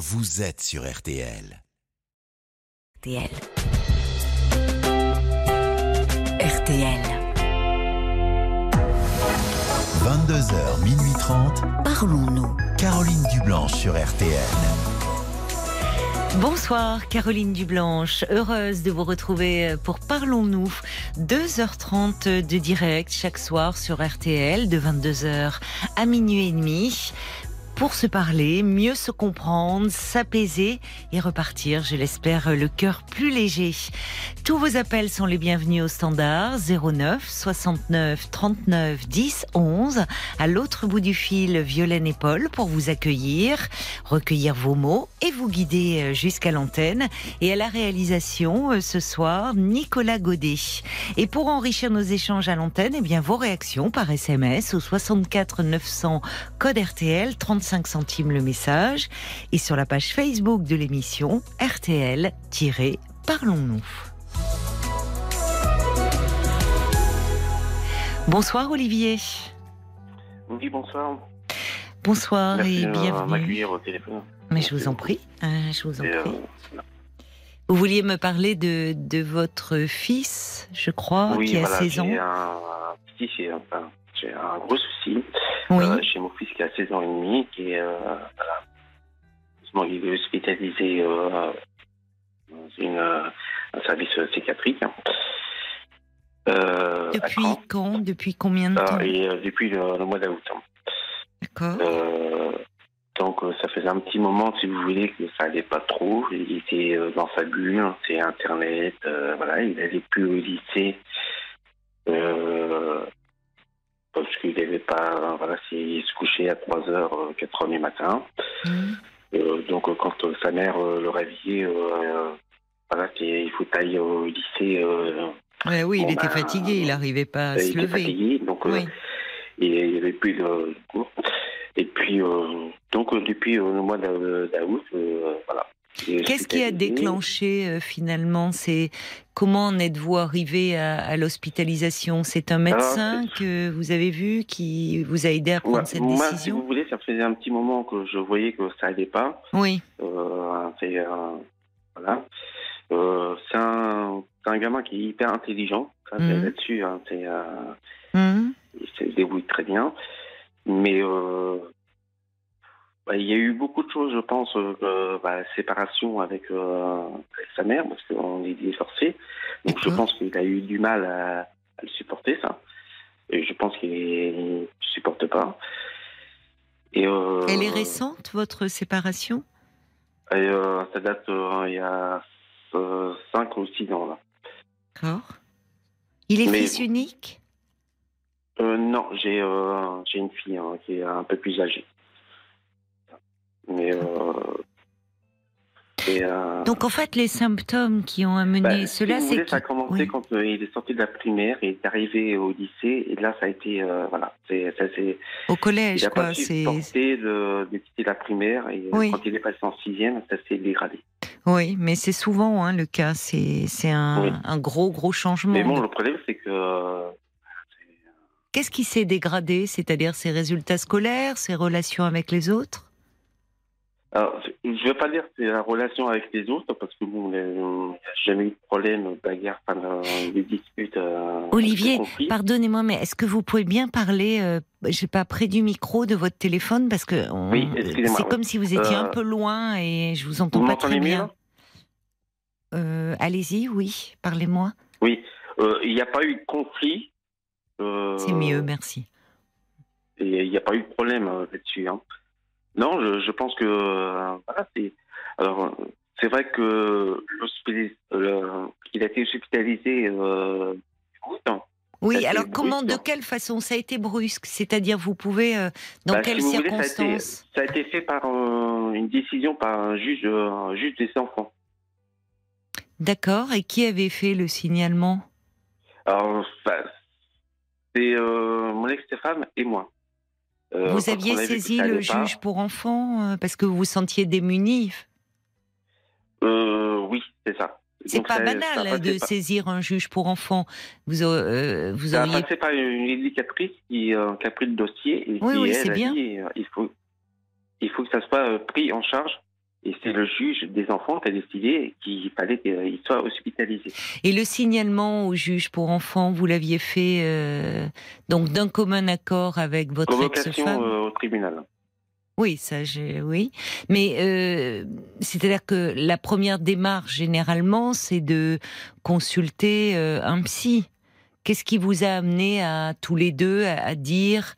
vous êtes sur RTL. RTL. RTL. 22h, minuit 30, Parlons-nous. Caroline Dublanche sur RTL. Bonsoir Caroline Dublanche, heureuse de vous retrouver pour Parlons-nous. 2h30 de direct chaque soir sur RTL de 22h à minuit et demi pour se parler, mieux se comprendre, s'apaiser et repartir, je l'espère, le cœur plus léger. Tous vos appels sont les bienvenus au standard 09 69 39 10 11. À l'autre bout du fil, Violaine et Paul pour vous accueillir, recueillir vos mots et vous guider euh, jusqu'à l'antenne. Et à la réalisation, euh, ce soir, Nicolas Godet. Et pour enrichir nos échanges à l'antenne, eh bien, vos réactions par SMS au 64 900 code RTL 35 centimes le message et sur la page Facebook de l'émission RTL-Parlons-nous. Bonsoir Olivier. Oui, bonsoir. Bonsoir Merci et bienvenue. au téléphone. Mais je vous en prie, hein, je vous en Et, euh, prie. Vous vouliez me parler de, de votre fils, je crois, oui, qui a voilà, 16 ans. un petit, j'ai un gros souci Oui, euh, chez mon fils qui a 16 ans et demi, qui est, euh, voilà, il est hospitalisé euh, dans une, euh, un service psychiatrique. Depuis quand Depuis combien de temps Euh, et depuis le, le mois d'août. D'accord. Donc ça faisait un petit moment, si vous voulez, que ça allait pas trop. Il était dans sa bulle, c'est Internet, voilà, il n'allait plus au lycée. Euh, parce qu'il n'avait pas, voilà, il se couchait à 3h, 4h du matin. Mhm. Euh, donc euh, quand euh, sa mère le réveillait, voilà, il faut tailler au lycée. Ouais, oui, il était ben, fatigué, il n'arrivait pas à se lever. fatigué, donc Oui. et il n'y avait plus de cours. Et puis, donc, depuis le mois d'a- d'août, voilà. Qu'est-ce qui a déclenché euh, finalement C'est comment en êtes-vous arrivé à, à l'hospitalisation? C'est un médecin que vous avez vu qui vous a aidé à prendre Ouais, cette Moi, si décision? vous voulez, ça faisait un petit moment que je voyais que ça allait pas. Oui, Euh, c'est, euh, voilà. Euh, c'est un, un gamin qui est hyper intelligent. Mhm. Là-dessus, hein, Mhm. il se débrouille très bien. Mais il y a eu beaucoup de choses, je pense, euh, bah, séparation avec, euh, avec sa mère, parce qu'on est divorcés. Donc je pense qu'il a eu du mal à, à le supporter, ça. Et je pense qu'il ne supporte pas. Et, euh, Elle est récente, votre séparation? et, ça date il y a 5 ou 6 ans, là. D'accord. Il est Mais- fils unique? Euh, non, j'ai j'ai une fille hein, qui est un peu plus âgée. Mais. Euh, et, euh, Donc en fait, les symptômes qui ont amené bah, cela, si c'est ça a commencé oui. quand euh, il est sorti de la primaire et est arrivé au lycée. Et là, ça a été. voilà. C'est, au il collège, n'a quoi. pas C'est de, de quitter la primaire. Et Oui. quand il est passé en sixième, ça s'est dégradé. oui, mais c'est souvent hein, le cas. C'est c'est un, Oui. un gros gros changement. Mais bon, le problème, c'est que. Qu'est-ce qui s'est dégradé C'est-à-dire ses résultats scolaires, ses relations avec les autres? Alors, je ne veux pas dire que c'est la relation avec les autres, parce que bon, il n'y a jamais eu de problème, bagarre, enfin, euh, des disputes. euh, Olivier. Pardonnez-moi, mais est-ce que vous pouvez bien parler, euh, je sais pas, près du micro de votre téléphone Parce que on- Oui, c'est comme si vous étiez un Euh, peu loin et je vous entends Vous pas très bien. Euh, Allez-y, oui, parlez-moi. Oui, euh, il n'y a pas eu de conflit. euh, C'est mieux, merci. Et il n'y a pas eu de problème euh, là-dessus. hein. Non, je, je pense que euh, voilà, c'est. Alors, euh, c'est vrai que il a été hospitalisé. Euh, hein. Oui, alors comment, de brusque. quelle façon Ça a été brusque, c'est-à-dire vous pouvez, euh, dans Bah, quelles si vous voulez, ça a été- circonstances ça, a été fait par euh, une décision par un juge, un juge des enfants. D'accord, et qui avait fait le signalement? Alors, enfin, c'est euh, mon ex-femme et moi. Euh, Vous aviez saisi le pas, juge pour enfants euh, parce que vous vous sentiez démuni euh, Oui, c'est ça. C'est pas ça- banal de saisir un juge pour enfants. Vous, euh, vous Ça auriez. passé par une éducatrice qui, euh, qui a pris le dossier et Oui, qui, oui, elle, c'est a bien. dit il faut, il faut que ça soit pris en charge Et c'est le juge des enfants qui a décidé qu'il fallait qu'il soit hospitalisé. Et le signalement au juge pour enfants, vous l'aviez fait euh, donc d'un commun accord avec votre Convocation ex-femme euh, au tribunal. Oui, ça, j'ai, oui. Mais euh, c'est-à-dire que la première démarche, généralement, c'est de consulter euh, un psy. Qu'est-ce qui vous a amené à tous les deux à, à dire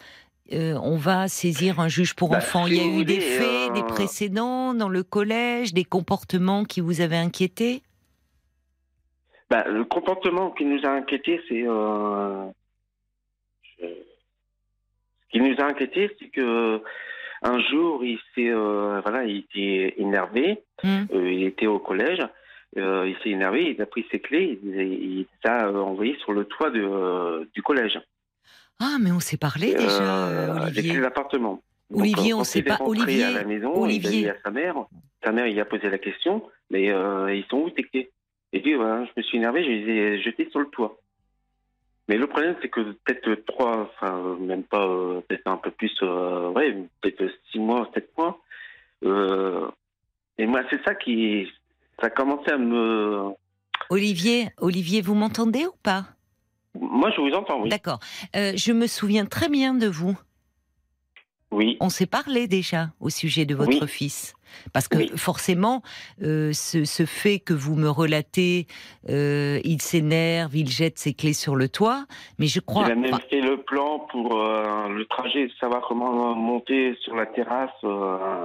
euh, on va saisir un juge pour Bah, enfants si Il y a eu des faits, des euh, précédents dans le collège, des comportements qui vous avaient inquiété? Bah, le comportement qui nous a inquiétés, c'est. euh, je- Ce qui nous a inquiétés, c'est que un jour, il s'est, euh, voilà, il était énervé. Euh, il était au collège. euh, il s'est énervé. Il a pris ses clés. Il, il les a envoyées sur le toit de, du collège. Ah, mais on s'est parlé déjà, Euh, euh, les Olivier. clés d'appartement. Donc, Olivier, euh, on quand sait pas- Olivier, à la maison, Olivier. il a dit à sa mère. Sa mère, il a posé la question, mais euh, ils sont où tes clés? Il dit, voilà, je me suis énervé, je les ai jetés sur le toit. Mais le problème, c'est que peut-être trois, enfin, euh, même pas, euh, peut-être un peu plus, euh, ouais, peut-être six mois, sept mois. euh, et moi, c'est ça qui, ça a commencé à me. Olivier, Olivier, vous m'entendez ou pas? Moi, je vous entends, oui. D'accord. Euh, je me souviens très bien de vous. Oui, On s'est parlé déjà au sujet de votre Oui. fils. Parce que Oui. forcément, euh, ce, ce fait que vous me relatez, euh, il s'énerve, il jette ses clés sur le toit, mais je crois... il a même fait le plan pour euh, le trajet, savoir comment monter sur la terrasse.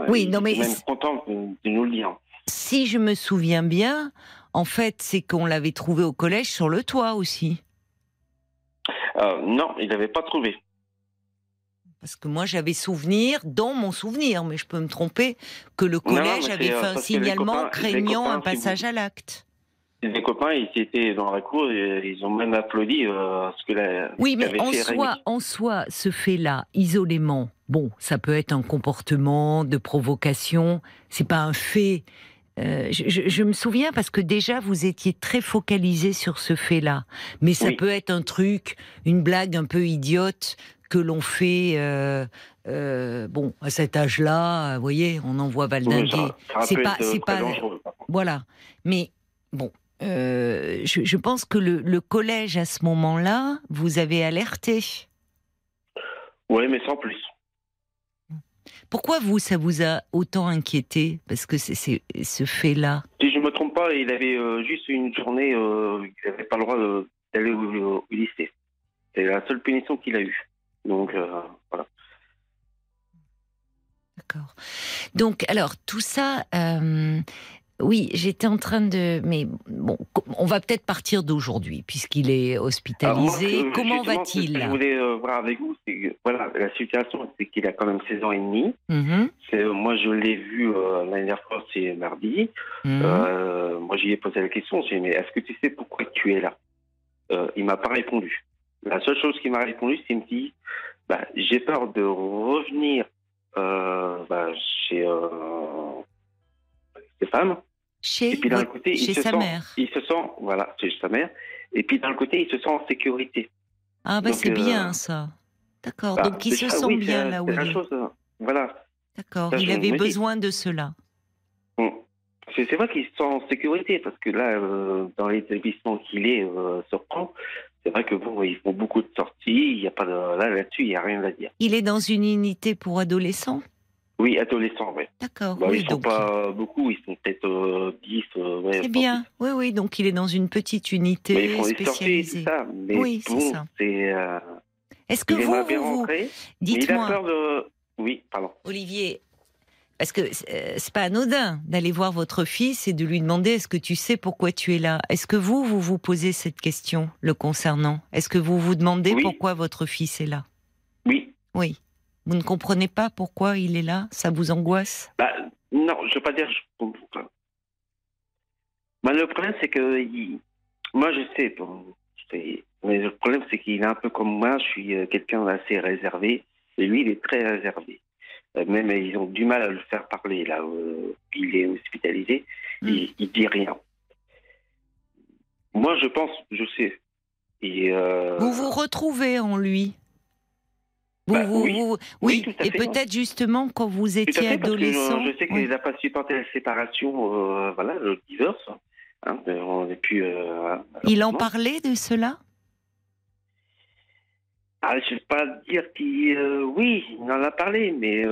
Oui, il non, mais même content de nous le dire. Si je me souviens bien, en fait, c'est qu'on l'avait trouvé au collège sur le toit aussi. Euh, non, il n'avait pas trouvé. Parce que moi, j'avais souvenir, dans mon souvenir, mais je peux me tromper, que le collège avait euh, fait un signalement copains- craignant copains, un si vous- passage à l'acte. Les copains, ils étaient dans la cour et ils ont même applaudi euh, ce que la. Oui, mais en soi, Rémi. en soi, ce fait-là, isolément, bon, ça peut être un comportement de provocation. C'est pas un fait. Euh, je, je- je me souviens parce que déjà vous étiez très focalisé sur ce fait-là, mais ça Oui. peut être un truc, une blague un peu idiote que l'on fait. euh, euh, bon, à cet âge-là, vous voyez, on en voit Oui, valdinguer. c'est pas- c'est pas-. Voilà. Mais bon, je, je pense que le, le collège à ce moment-là, vous avez alerté. Oui, mais sans plus. Pourquoi vous, ça vous a autant inquiété Parce que c'est ce fait-là. Si je me trompe pas, il avait euh, juste une journée, euh, il n'avait pas le droit de- d'aller au, au- lycée. C'est la seule punition qu'il a eue. Donc, euh, voilà. D'accord. Donc, alors, tout ça, euh, oui, j'étais en train de. Mais bon, on va peut-être partir d'aujourd'hui, puisqu'il est moi, hospitalisé. Comment va-t-il Ce que je voulais euh, voir avec vous, c'est que voilà, la situation, c'est qu'il a quand même 16 ans et demi. Mhm, C'est- euh, moi, je l'ai vu euh, l'année dernière fois, c'est mardi. mhm. Euh, moi, j'y ai posé la question. J'ai dit, mais est-ce que tu sais pourquoi tu es là? Euh, Il m'a pas répondu. La seule chose qu'il m'a répondu, c'est qu'il me dit, bah, j'ai peur de revenir euh, bah, chez ces femmes. Chez, Et puis d'un côté, il se sa sent, mère. il se sent, voilà, chez sa mère. Et puis d'un côté, il se sent en sécurité. Ah, bah c'est euh, bien ça. D'accord. Bah, Donc, il se sent oui, bien là où il est. chose, euh, Voilà. D'accord. Il avait besoin de cela. Bon. C'est vrai qu'il se sent en sécurité parce que là, euh, dans l'établissement qu'il est euh, sur Caen, c'est vrai que bon, ils font beaucoup de sorties. Il y a pas de, là là-dessus, il y a rien à dire. Il est dans une unité pour adolescents? Oui, adolescents. D'accord. Bah, oui, ils sont donc. pas beaucoup, ils sont peut-être euh, 10. euh, ouais, C'est pas bien. Oui, oui. Donc, il est dans une petite unité. Mais ils font des sorties et spécialisée. tout ça. Mais Oui, c'est ça. c'est. Euh, Est-ce que il vous, vous, vous- rentrer, mais il a dites-moi, peur de. Oui, pardon. Olivier, parce que euh, c'est pas anodin d'aller voir votre fils et de lui demander est-ce que tu sais pourquoi tu es là? Est-ce que vous, vous vous posez cette question le concernant? Est-ce que vous vous demandez Oui. pourquoi votre fils est là? Oui. Oui. Vous ne comprenez pas pourquoi il est là? Ça vous angoisse? Bah, non, je veux pas dire. Je... Bah, le problème, c'est que il- moi, je sais, bon, mais le problème, c'est qu'il est un peu comme moi. Je suis euh, quelqu'un d'assez réservé, et lui, il est très réservé. Euh, Même ils ont du mal à le faire parler là. il est hospitalisé, Mm. il, il dit rien. Moi, je pense, je sais. Et, euh, Vous vous retrouvez en lui Vous, Bah, vous- oui. vous- Oui, oui, et peut-être justement quand vous étiez fait, adolescent. je, je sais qu'il oui. n'a pas supporté la séparation, euh, voilà, le divorce. Hein, on plus. euh, Il en parlait de cela? Ah, je ne vais pas dire qu'il. euh, oui, il en a parlé, mais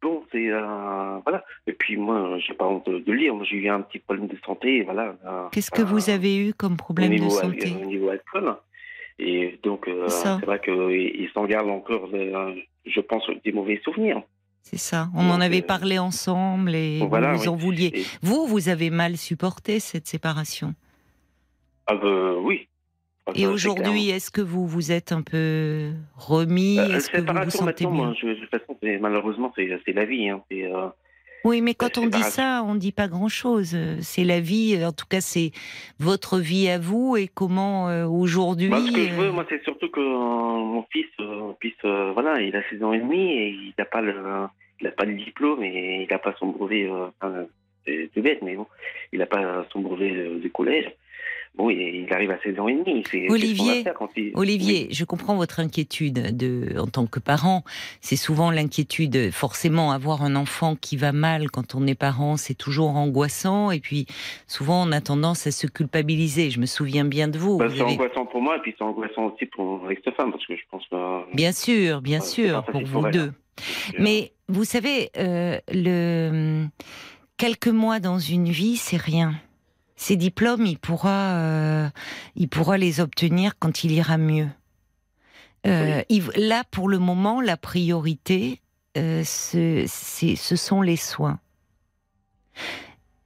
bon, c'est. voilà. Et puis moi, j'ai pas honte de le dire. Moi, j'ai eu un petit problème de santé, voilà. Qu'est-ce que vous avez eu comme problème de niveau, santé? au niveau alcool. Et donc, euh, C'est vrai qu'il il s'en garde encore, euh, je pense, des mauvais souvenirs. C'est ça. On en avait euh, parlé ensemble et voilà, vous en vouliez. Et- Vous, vous avez mal supporté cette séparation. ah, bah, oui. Ah, Et ça, aujourd'hui, est-ce que vous vous êtes un peu remis? Euh, Est-ce que vous vous sentez mieux moi, je- de toute façon, c'est- malheureusement, c'est c'est la vie. Hein. Euh, Oui, mais quand on dit ça, on ne dit pas grand-chose. Euh, C'est la vie, euh, en tout cas, c'est votre vie à vous et comment euh, aujourd'hui. Moi, ce que je euh, veux, moi, c'est surtout que euh, mon fils euh, puisse, euh, voilà, il a 16 ans et demi et il n'a pas le, il a pas le diplôme et il n'a pas son brevet. euh, enfin, c'est bête, mais bon, il n'a pas son brevet euh, du collège. Bon, il, arrive à 16 ans et demi. Olivier, il- je comprends votre inquiétude de, en tant que parent. C'est souvent l'inquiétude, forcément, avoir un enfant qui va mal quand on est parent, c'est toujours angoissant. Et puis, souvent, on a tendance à se culpabiliser. Je me souviens bien de vous. Bah, c'est avez- angoissant pour moi et puis c'est angoissant aussi pour mon ex-femme parce que je pense que. Bien sûr, bien Ouais, sûr, pour vous pour elle, deux. euh, Mais vous savez, euh, le quelques mois dans une vie, c'est rien. Ces diplômes, il pourra, euh, il pourra les obtenir quand il ira mieux. Euh, il- là, pour le moment, la priorité, euh, ce, ce sont les soins.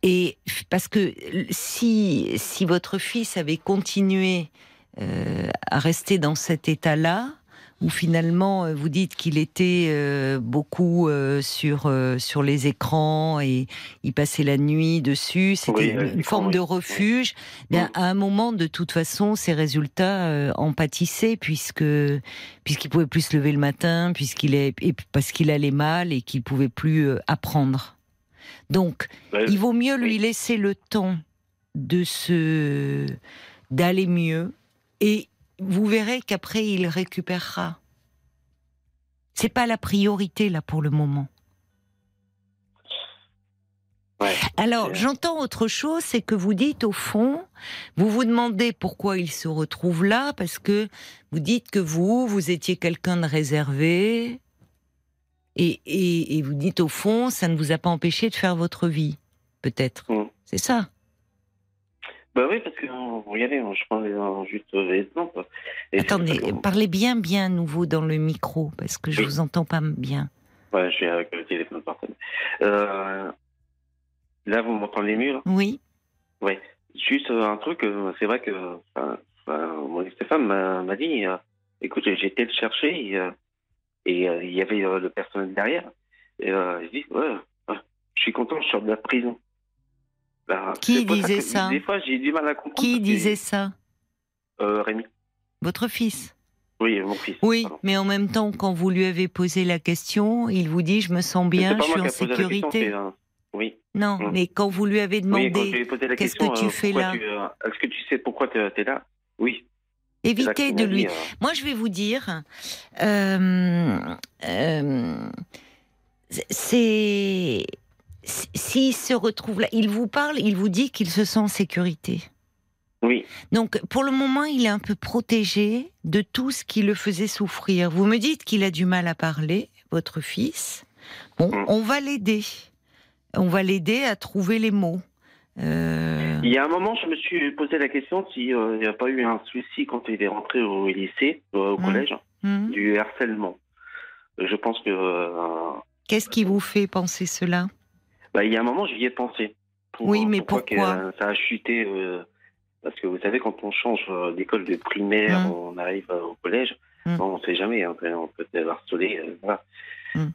Et parce que si, si votre fils avait continué à rester dans cet état-là, où finalement euh, vous dites qu'il était euh, beaucoup euh, sur euh, sur les écrans et il passait la nuit dessus, c'était Oui, une, forme de refuge. Bien, Mm. à un moment, de toute façon, ses résultats en pâtissaient puisque puisqu'il pouvait plus se lever le matin, puisqu'il est et parce qu'il allait mal et qu'il pouvait plus apprendre. Donc, il vaut mieux lui laisser le temps de se d'aller mieux et vous verrez qu'après il récupérera. C'est pas la priorité là pour le moment. Ouais. Alors, j'entends autre chose, c'est que vous dites au fond, vous vous demandez pourquoi il se retrouve là, parce que vous dites que vous, vous étiez quelqu'un de réservé, et, et, et vous dites au fond, ça ne vous a pas empêché de faire votre vie, peut-être. Mm. C'est ça. Bah oui, parce que euh, regardez, je prends les- euh, juste euh, l'exemple. Et c'est Attendez, parlez bien, bien à nouveau dans le micro, parce que je Oui. vous entends pas bien. Ouais, je suis avec le téléphone portable. Euh, là, vous m'entendez mieux là? Oui, Ouais. Juste un truc, c'est vrai que enfin, mon ex-femme m'a dit, euh, écoute, j'ai été le chercher et, euh, et, euh, il y avait le personnel derrière. Et je dis, ouais, je suis content, je sors de la prison. Bah, Qui disait ça Des fois, j'ai du mal à comprendre. qui disait ça euh, Rémi. Votre fils Oui, mon fils. Oui, pardon. mais en même temps, quand vous lui avez posé la question, il vous dit, je me sens bien, je suis en question, sécurité. euh, oui. Non, Mm. mais quand vous lui avez demandé, qu'est-ce que tu euh, fais là euh, Est-ce que tu sais pourquoi tu es là? Oui. Évitez de lui. dit, Moi, je vais vous dire, c'est s'il se retrouve là, il vous parle, il vous dit qu'il se sent en sécurité. Oui. Donc, pour le moment, il est un peu protégé de tout ce qui le faisait souffrir. Vous me dites qu'il a du mal à parler, votre fils. Bon, Mm. on va l'aider. On va l'aider à trouver les mots. Euh, Il y a un moment, je me suis posé la question s'il n'y a pas eu un souci quand il est rentré au lycée, euh, au Mm. collège, hmm. du harcèlement. Je pense que. euh, Qu'est-ce qui vous fait penser cela? Bah, il y a un moment, j'y ai pensé. Pour- Oui, mais que, pourquoi euh, Ça a chuté. euh, parce que vous savez, quand on change euh, d'école de primaire, Mm. on arrive euh, au collège, Mm. bon, on ne sait jamais, hein, on peut être harcelé. euh, voilà. Mm.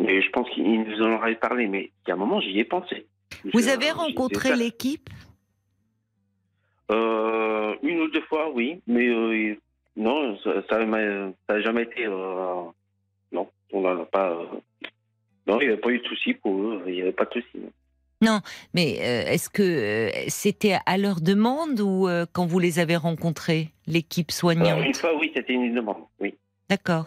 Mais je pense qu'il nous en aurait parlé, mais il y a un moment, j'y ai pensé. Vous Je- avez rencontré l'équipe? Euh, une ou deux fois, oui, mais euh, non, ça n'a jamais été. euh, non, on n'en a pas. Non, il n'y avait pas eu de souci pour eux, il n'y avait pas de souci. non. Mais euh, est-ce que euh, c'était à leur demande ou euh, quand vous les avez rencontrés, l'équipe Alors, une soignante fois, oui, c'était une demande, oui. D'accord.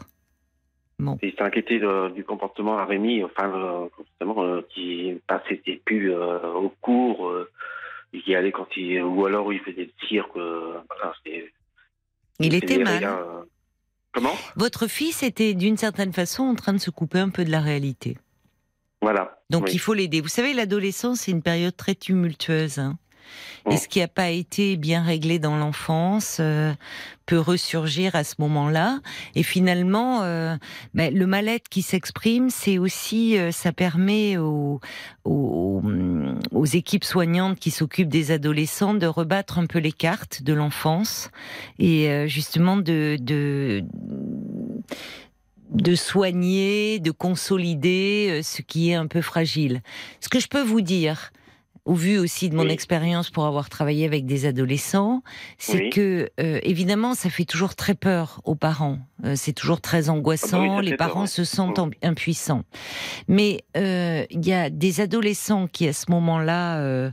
Bon. Il s'est inquiété de- du comportement à Rémi, enfin, justement, qui passait plus au cours, qui allait quand il, ou alors il faisait le cirque. voilà, Il était mal. Comment? Votre fils était d'une certaine façon en train de se couper un peu de la réalité. Voilà. Donc Oui. il faut l'aider. Vous savez, l'adolescence, c'est une période très tumultueuse. hein. Et Mm. ce qui n'a pas été bien réglé dans l'enfance euh, peut ressurgir à ce moment-là? Et finalement, euh, ben, le mal-être qui s'exprime, c'est aussi, euh, ça permet aux, aux, aux équipes soignantes qui s'occupent des adolescents de rebattre un peu les cartes de l'enfance et justement de, de de soigner, de consolider euh, ce qui est un peu fragile. Ce que je peux vous dire, au vu aussi de mon Oui. expérience pour avoir travaillé avec des adolescents, c'est Oui. que euh, évidemment ça fait toujours très peur aux parents. Euh, c'est toujours très angoissant. Ah bah oui, ça les peur, parents ouais. se sentent Mm. impuissants. Mais euh, il y a des adolescents qui à ce moment-là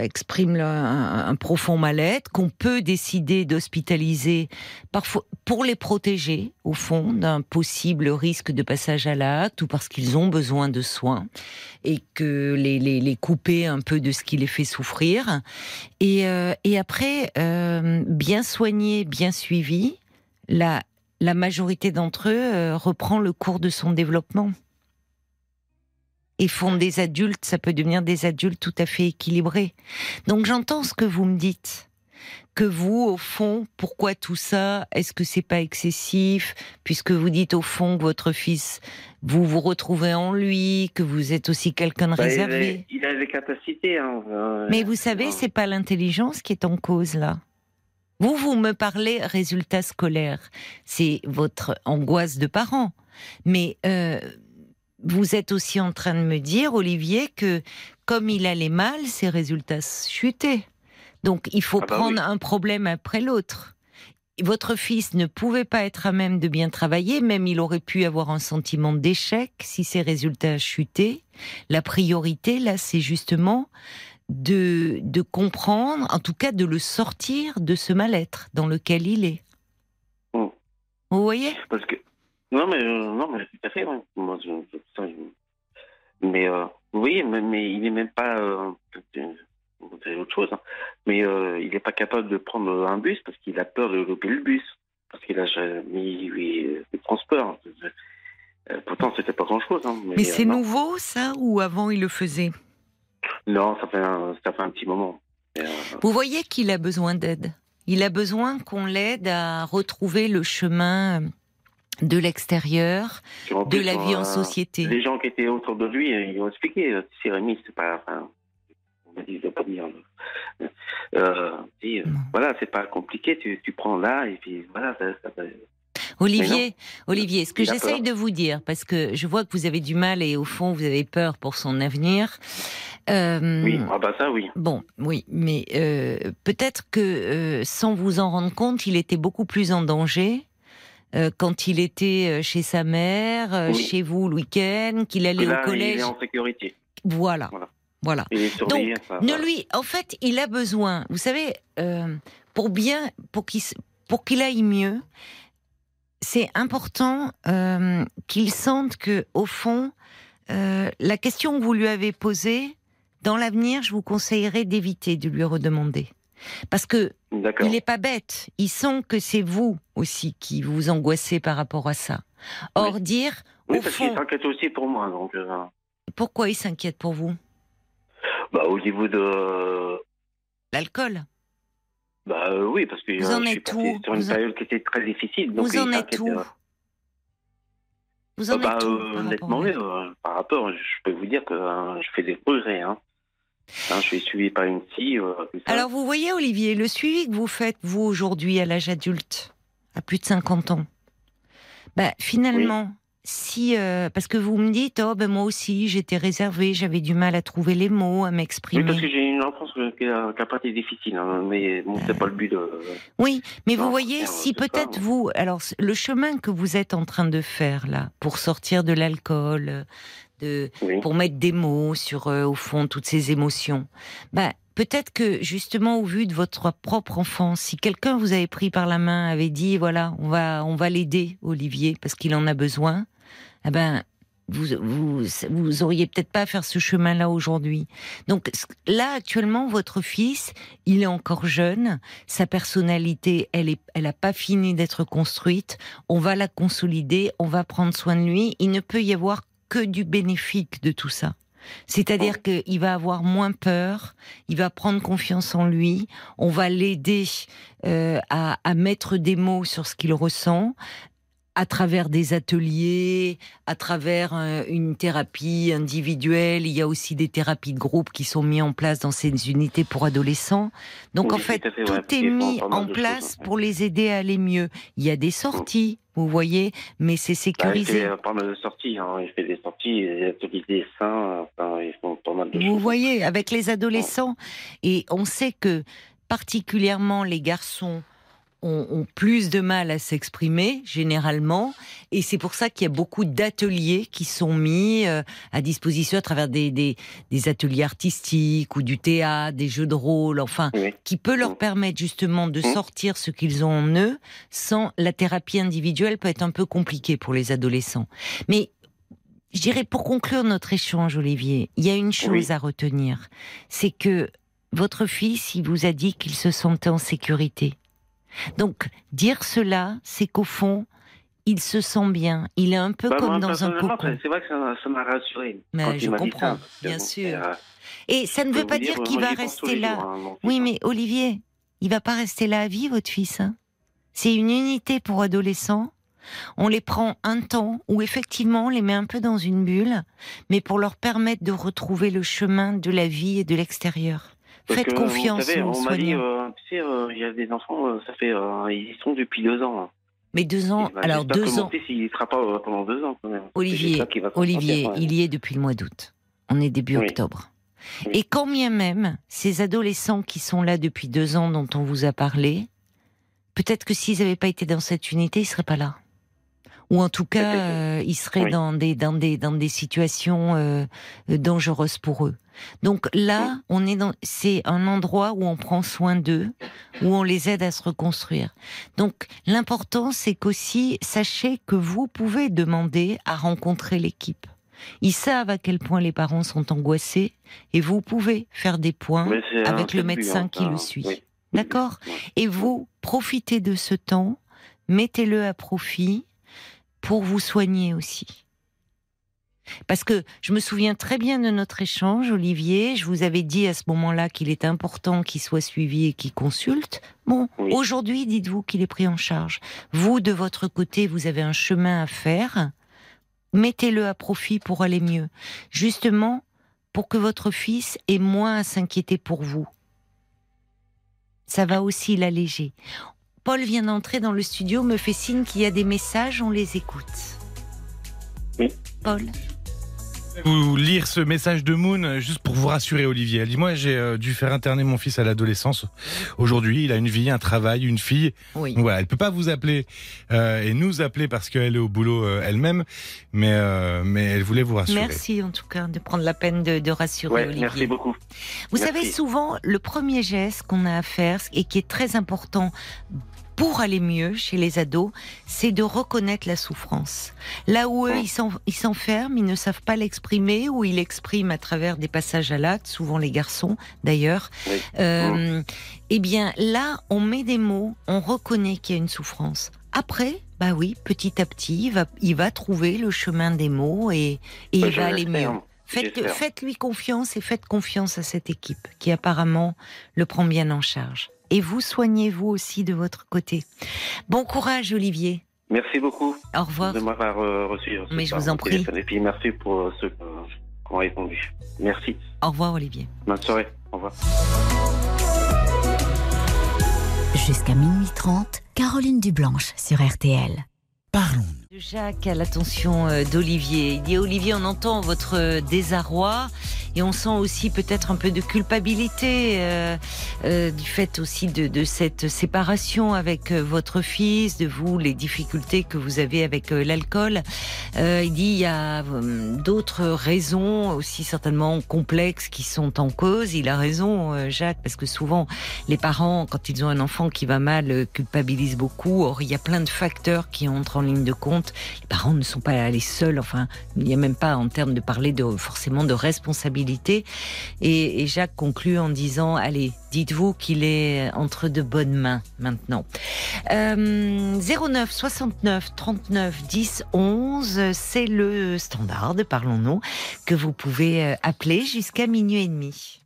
expriment un, un profond mal-être qu'on peut décider d'hospitaliser parfois pour les protéger au fond d'un possible risque de passage à l'acte ou parce qu'ils ont besoin de soins et que les, les, les couper un peu de ce qui les fait souffrir et, euh, et après euh, bien soigné bien suivi la la majorité d'entre eux euh, reprend le cours de son développement et font des adultes, ça peut devenir des adultes tout à fait équilibrés. Donc j'entends ce que vous me dites. Que vous, au fond, pourquoi tout ça? Est-ce que c'est pas excessif? Puisque vous dites au fond que votre fils, vous vous retrouvez en lui, que vous êtes aussi quelqu'un de Bah, il, réservé. a, il a des capacités. Hein, euh, Mais vous savez, c'est pas l'intelligence qui est en cause là. Vous, vous me parlez résultats scolaires. C'est votre angoisse de parent. Mais euh, vous êtes aussi en train de me dire, Olivier, que comme il allait mal, ses résultats chutaient. Donc il faut Ah bah prendre oui. un problème après l'autre. Votre fils ne pouvait pas être à même de bien travailler, même il aurait pu avoir un sentiment d'échec si ses résultats chutaient. La priorité, là, c'est justement de, de comprendre, en tout cas de le sortir de ce mal-être dans lequel il est. Mm. Vous voyez? Parce que. Non, mais, euh, non, mais tout à fait, ouais. Moi, je, je- ça, je- Mais, euh, vous voyez, mais, mais il n'est même pas. Euh, c'est autre chose, hein. Mais euh, il n'est pas capable de prendre un bus parce qu'il a peur de louper le bus. Parce qu'il a jamais eu de transport. Euh, pourtant, c'était pas grand-chose. Hein. Mais c'est euh, nouveau ça ou avant il le faisait? Non, ça fait un, ça fait un petit moment. Euh, Vous voyez qu'il a besoin d'aide. Il a besoin qu'on l'aide à retrouver le chemin de l'extérieur, de la vie en euh, société. Les gens qui étaient autour de lui, euh, ils ont expliqué. euh, Si Rémi, c'est pas. Enfin, vais pas dire. Euh, euh, voilà, c'est pas compliqué. Tu, tu prends là et puis voilà. Ça, ça, ça- Olivier, Olivier, ce que Il j'essaye de vous dire, parce que je vois que vous avez du mal et au fond vous avez peur pour son avenir. euh, Oui, ah bah ça, oui. Bon, oui, mais euh, peut-être que euh, sans vous en rendre compte, il était beaucoup plus en danger euh, quand il était chez sa mère, Oui. chez vous le week-end, qu'il allait Là, au collège. il est en sécurité. Voilà, Voilà. Voilà. Il est surveillé. ça, Ne voilà. lui, en fait, il a besoin. Vous savez, euh, pour bien, pour qu'il, pour qu'il aille mieux, c'est important euh, qu'il sente que, au fond, euh, la question que vous lui avez posée, dans l'avenir, je vous conseillerais d'éviter de lui redemander, parce que il n'est pas bête. Il sent que c'est vous aussi qui vous angoissez par rapport à ça. Or, Oui. dire, Oui, au parce qu'il fond, s'inquiète aussi pour moi. Donc, pourquoi il s'inquiète pour vous? Bah, au niveau de. L'alcool? Bah euh, oui, parce que Vous euh, en je suis êtes passé où? sur une Vous en- période qui était très difficile. Donc Vous il en êtes s'inquiète, où? euh, Vous en bah, êtes où euh, par rapport honnêtement, à euh, par rapport, je peux vous dire que euh, je fais des progrès. Hein. Hein, je suis suivi par une euh, tout ça. Alors vous voyez Olivier, le suivi que vous faites vous aujourd'hui à l'âge adulte, à plus de 50 ans, bah, finalement, si euh, parce que vous me dites oh ben moi aussi j'étais réservée, j'avais du mal à trouver les mots, à oui, m'exprimer. parce que j'ai une enfance euh, qui a, qui a pas été difficile, hein, mais bon, c'est pas le but de. Oui, mais vous voyez, si peut-être vous, alors le chemin que vous êtes en train de faire là, pour sortir de l'alcool, de, Oui. pour mettre des mots sur, euh, au fond, toutes ces émotions, bah, peut-être que justement au vu de votre propre enfance, si quelqu'un vous avait pris par la main, avait dit voilà, on va on va l'aider Olivier parce qu'il en a besoin, eh ben vous vous vous auriez peut-être pas à faire ce chemin-là aujourd'hui. Donc là actuellement votre fils, il est encore jeune, sa personnalité, elle est elle a pas fini d'être construite, on va la consolider, on va prendre soin de lui, il ne peut y avoir que du bénéfique de tout ça. C'est-à-dire qu'il va avoir moins peur, il va prendre confiance en lui, on va l'aider euh, à, à, mettre des mots sur ce qu'il ressent, à travers des ateliers, à travers euh, une thérapie individuelle. Il y a aussi des thérapies de groupe qui sont mises en place dans ces unités pour adolescents. Donc en fait, tout, est mis en place pour les aider à aller mieux. Il y a des sorties, vous voyez, mais c'est sécurisé. Bah, il fait pas mal de sorties, hein. il fait des sorties, des ateliers de dessin, enfin, ils font pas mal de vous choses. Vous voyez, avec les adolescents, et on sait que particulièrement les garçons ont, plus de mal à s'exprimer généralement, et c'est pour ça qu'il y a beaucoup d'ateliers qui sont mis euh, à disposition à travers des, des, ateliers artistiques ou du théâtre, des jeux de rôle, enfin, qui peut leur permettre justement de sortir ce qu'ils ont en eux. Sans la thérapie individuelle peut être un peu compliquée pour les adolescents, mais je dirais pour conclure notre échange, Olivier, il y a une chose à retenir, c'est que votre fils, il vous a dit qu'il se sentait en sécurité. Donc, dire cela, c'est qu'au fond, il se sent bien. Il est un peu bah, comme dans un cocon. C'est vrai que ça m'a rassuré. Mais je comprends, bien sûr. Euh, Et ça ne veut pas dire, qu'il va rester là. Hein, oui, mais Olivier, il va pas rester là à vie, votre fils. Hein. c'est une unité pour adolescents. On les prend un temps où effectivement on les met un peu dans une bulle, mais pour leur permettre de retrouver le chemin de la vie et de l'extérieur. Faites confiance vous savez, on m'a dit, euh, tu sais, euh, il y a des enfants, euh, ça fait, ils y sont depuis deux ans. Hein. Mais deux ans, alors deux ans. il ne sera pas pendant deux ans quand même. Olivier, Olivier, il y est depuis le mois d'août. On est début octobre. Et quand bien même, ces adolescents qui sont là depuis deux ans dont on vous a parlé, peut-être que s'ils n'avaient pas été dans cette unité, ils ne seraient pas là ou en tout cas, euh, ils seraient dans des dans des dans des situations euh, dangereuses pour eux. Donc là, on est dans c'est un endroit où on prend soin d'eux, où on les aide à se reconstruire. Donc l'important, c'est qu'aussi sachez que vous pouvez demander à rencontrer l'équipe. Ils savent à quel point les parents sont angoissés et vous pouvez faire des points avec le médecin hein, qui le suit. D'accord? Et vous profitez de ce temps, mettez-le à profit pour vous soigner aussi. Parce que je me souviens très bien de notre échange, Olivier. Je vous avais dit à ce moment-là qu'il est important qu'il soit suivi et qu'il consulte. Bon, aujourd'hui, dites-vous qu'il est pris en charge. Vous, de votre côté, vous avez un chemin à faire. Mettez-le à profit pour aller mieux. Justement, pour que votre fils ait moins à s'inquiéter pour vous. Ça va aussi l'alléger. Paul vient d'entrer dans le studio, me fait signe qu'il y a des messages, on les écoute. Oui. Paul vous lire ce message de Moon juste pour vous rassurer Olivier. Elle dit moi j'ai euh, dû faire interner mon fils à l'adolescence. Aujourd'hui, il a une vie, un travail, une fille. Oui. Donc voilà, elle peut pas vous appeler euh, et nous appeler parce qu'elle est au boulot euh, elle-même, mais mais elle voulait vous rassurer. Merci en tout cas de prendre la peine de, rassurer Olivier. Merci beaucoup. Vous savez souvent le premier geste qu'on a à faire et qui est très important pour aller mieux chez les ados, c'est de reconnaître la souffrance. Là où eux, ils s'enferment, ils ne savent pas l'exprimer, ou ils l'expriment à travers des passages à l'acte, souvent les garçons d'ailleurs. Euh, eh bien, là, on met des mots, on reconnaît qu'il y a une souffrance. Après, bah oui, petit à petit, il va, il va trouver le chemin des mots et, et il va aller mieux. Faites, faites-lui confiance et faites confiance à cette équipe qui apparemment le prend bien en charge et vous soignez-vous aussi de votre côté. Bon courage, Olivier. Merci beaucoup. Au revoir. De m'avoir euh, reçu. Mais je vous en prie. Et puis merci pour euh, ceux qui ont répondu. Merci. Au revoir, Olivier. Bonne soirée. Au revoir. Jusqu'à minuit 30, Caroline Dublanche sur RTL. Parlons. Jacques à l'attention euh, d'Olivier. Il dit Olivier, on entend votre désarroi et on sent aussi peut-être un peu de culpabilité euh, euh, du fait aussi de, de, cette séparation avec euh, votre fils, de vous, les difficultés que vous avez avec euh, l'alcool. Euh, il dit il y a d'autres raisons aussi certainement complexes qui sont en cause. Il a raison, Jacques, parce que souvent les parents, quand ils ont un enfant qui va mal, culpabilisent beaucoup. Or, il y a plein de facteurs qui entrent en ligne de compte. Les parents ne sont pas les seuls. Enfin, il n'y a même pas en termes de parler de forcément de responsabilité. Et, et Jacques conclut en disant allez, dites-vous qu'il est entre de bonnes mains maintenant. Euh, 09 69 39 10 11, c'est le standard Parlons-nous que vous pouvez euh, appeler jusqu'à minuit et demi.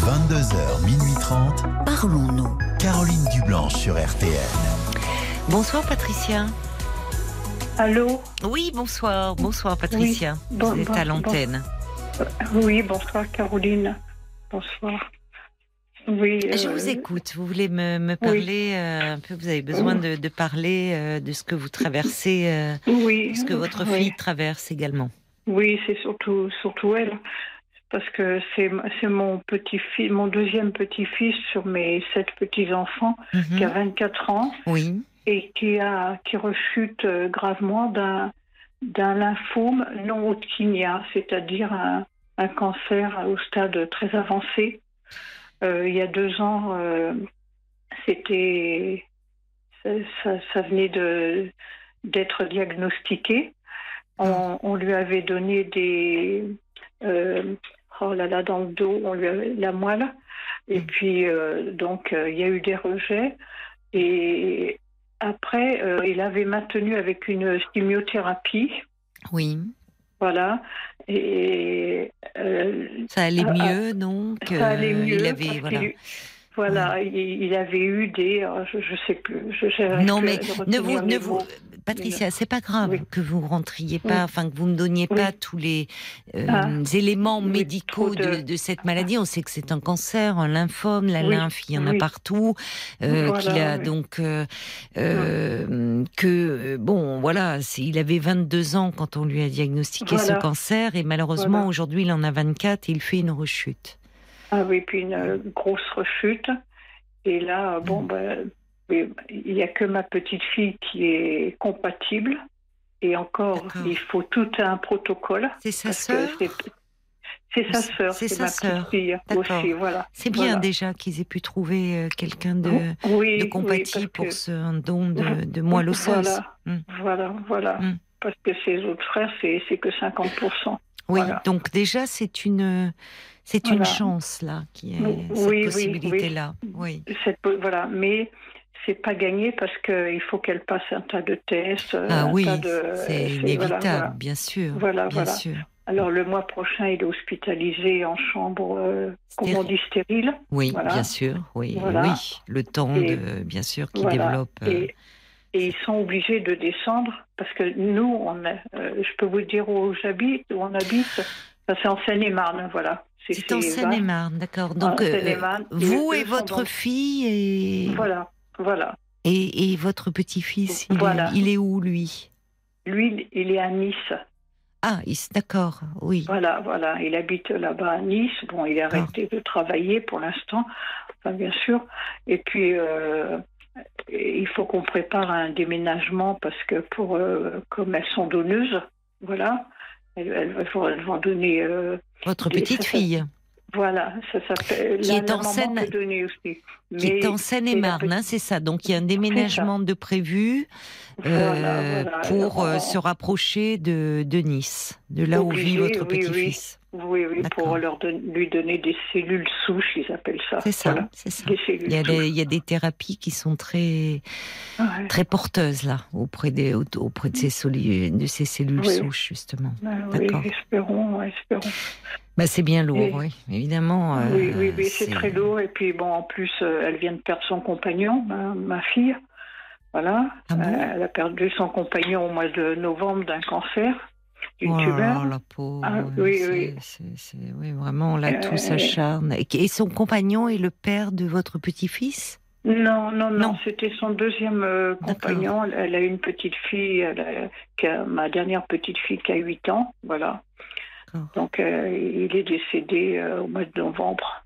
22h, minuit 30. Parlons-nous. Caroline Dublanche sur RTL. Bonsoir Patricia. Allô Oui, bonsoir. Bonsoir Patricia. Oui. Bon, vous êtes bon, à l'antenne. Bon. Oui, bonsoir Caroline. Bonsoir. Oui, Je euh, vous écoute. Vous voulez me, me parler euh, un peu Vous avez besoin de, de parler euh, de ce que vous traversez, Oui. de ce que votre oui. fille traverse également. Oui, c'est surtout, surtout elle. Parce que c'est mon petit fils, mon deuxième petit-fils sur mes sept petits-enfants, qui a Mhm. 24 ans Oui. Et qui a qui rechute euh, gravement d'un d'un lymphome non hodgkinien, c'est-à-dire un, un cancer au stade très avancé. Euh, il y a deux ans, euh, c'était ça, ça- ça venait de d'être diagnostiqué. On, on lui avait donné des euh, oh là là dans le dos, on lui avait la moelle. Et puis euh, donc il y a eu des rejets et après euh, il avait maintenu avec une chimiothérapie, Oui. voilà. Et euh, Ça allait ah, mieux, donc. ça allait euh, mieux. Il avait, voilà. Voilà, il, avait eu des, euh, je, je sais plus, je Non, mais ne vous, ne vous. Patricia, c'est pas grave Oui. que vous rentriez Oui. pas, enfin que vous me donniez Oui. pas tous les euh, Ah. éléments médicaux de... de- de cette maladie. On sait que c'est un cancer, un lymphome, la lymphe, il y en a partout, euh, Voilà, qu'il a donc euh, que bon, voilà, il avait 22 ans quand on lui a diagnostiqué ce cancer et malheureusement Voilà. aujourd'hui il en a 24 et il fait une rechute. Ah oui, puis une euh, grosse rechute. Et là, euh, Mm. bon, ben, oui, il n'y a que ma petite fille qui est compatible. Et encore, il faut tout un protocole. C'est sa sœur c'est- sa sœur, C'est ma sœur. petite fille aussi, voilà. C'est bien Voilà. déjà qu'ils aient pu trouver euh, quelqu'un de, oui, de oui, compati parce pour que- ce don de, de moelle osseuse. Voilà, Mm. voilà, voilà. Mm. Parce que ses autres frères, c'est c'est que 50%. Oui, Voilà. donc déjà c'est une c'est une chance là qui est Oui, cette oui, possibilité là. Oui. Cette- voilà, mais c'est pas gagné parce qu'il faut qu'elle passe un tas de tests. Ah un oui, c'est inévitable, voilà, voilà. bien sûr. Voilà, bien voilà. sûr. Alors le mois prochain, il est hospitalisé en chambre, euh, comment on dit, stérile? Oui, Voilà. bien sûr. Oui, oui. Le temps Et- de bien sûr qui développe. euh, Et, et ils sont obligés de descendre parce que nous, on a, euh, je peux vous dire où j'habite, où on habite. Ça, C'est en Seine-et-Marne, voilà. C'est en Seine-et-Marne, d'accord. Donc euh, vous Et votre fille et Voilà, voilà. et, et votre petit-fils, il, Voilà. est, il est où lui? Lui, il est à Nice. Ah, d'accord, oui. Voilà, voilà. Il habite là-bas à Nice. Bon, il a D'accord. arrêté de travailler pour l'instant, enfin, bien sûr. Et puis, euh, il faut qu'on prépare un déménagement parce que pour, euh, comme elles sont donneuses, voilà, elles, elles vont, elles vont donner. euh, Votre des- petite fille, voilà, ça s'appelle. Qui est en peut donner aussi. qui est en Seine-et-Marne, hein, c'est ça. Donc il y a un déménagement de prévu euh, Voilà, pour euh, se rapprocher de, de Nice, de là où vit votre oui, petit-fils. Oui, oui, D'accord. pour leur don- lui donner des cellules souches, ils appellent ça. C'est ça, Voilà, c'est ça. Il y, a des, il y a des thérapies qui sont très Ouais. très porteuses là auprès des auprès de ces soli- de ces cellules Oui. souches justement. Ah oui, D'accord. espérons, espérons. Bah c'est bien lourd, Et- oui, évidemment. euh, oui, oui, oui, c'est très lourd. Et puis, bon, en plus, euh, elle vient de perdre son compagnon, ma, ma fille. Voilà. Ah bon? Euh, elle a perdu son compagnon au mois de novembre d'un cancer, Oh là la pauvre. Ah, oui, oui. oui, vraiment, là, tout Euh, s'acharne. Et, son compagnon est le père de votre petit-fils? Non, non, non, Non. c'était son deuxième euh, compagnon. Elle, elle a une petite fille, elle a- qui a- ma dernière petite fille qui a 8 ans. Voilà. Donc, euh, il est décédé euh, au mois de novembre.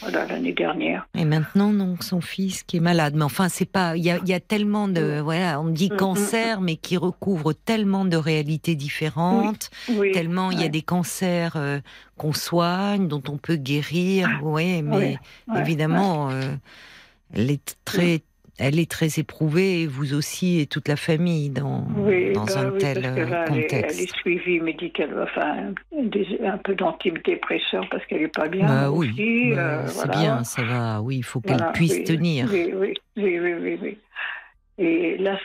Voilà, l'année dernière. Et maintenant, donc, son fils qui est malade. Mais enfin, c'est pas. Il y a, y a, tellement de. Voilà, on dit mm, mm, cancer, mm. mais qui recouvre tellement de réalités différentes. tellement il y a des cancers euh, qu'on soigne, dont on peut guérir. Oui, mais évidemment, euh, elle est très elle est très éprouvée, vous aussi et toute la famille, dans, dans bah un tel contexte. Elle est, suivie médicalement, enfin, un peu d'antidépresseurs parce qu'elle n'est pas bien. Bah oui, bah, euh, c'est bien, ça va. Oui, il faut qu'elle puisse tenir. Oui, oui, oui, oui, Et là,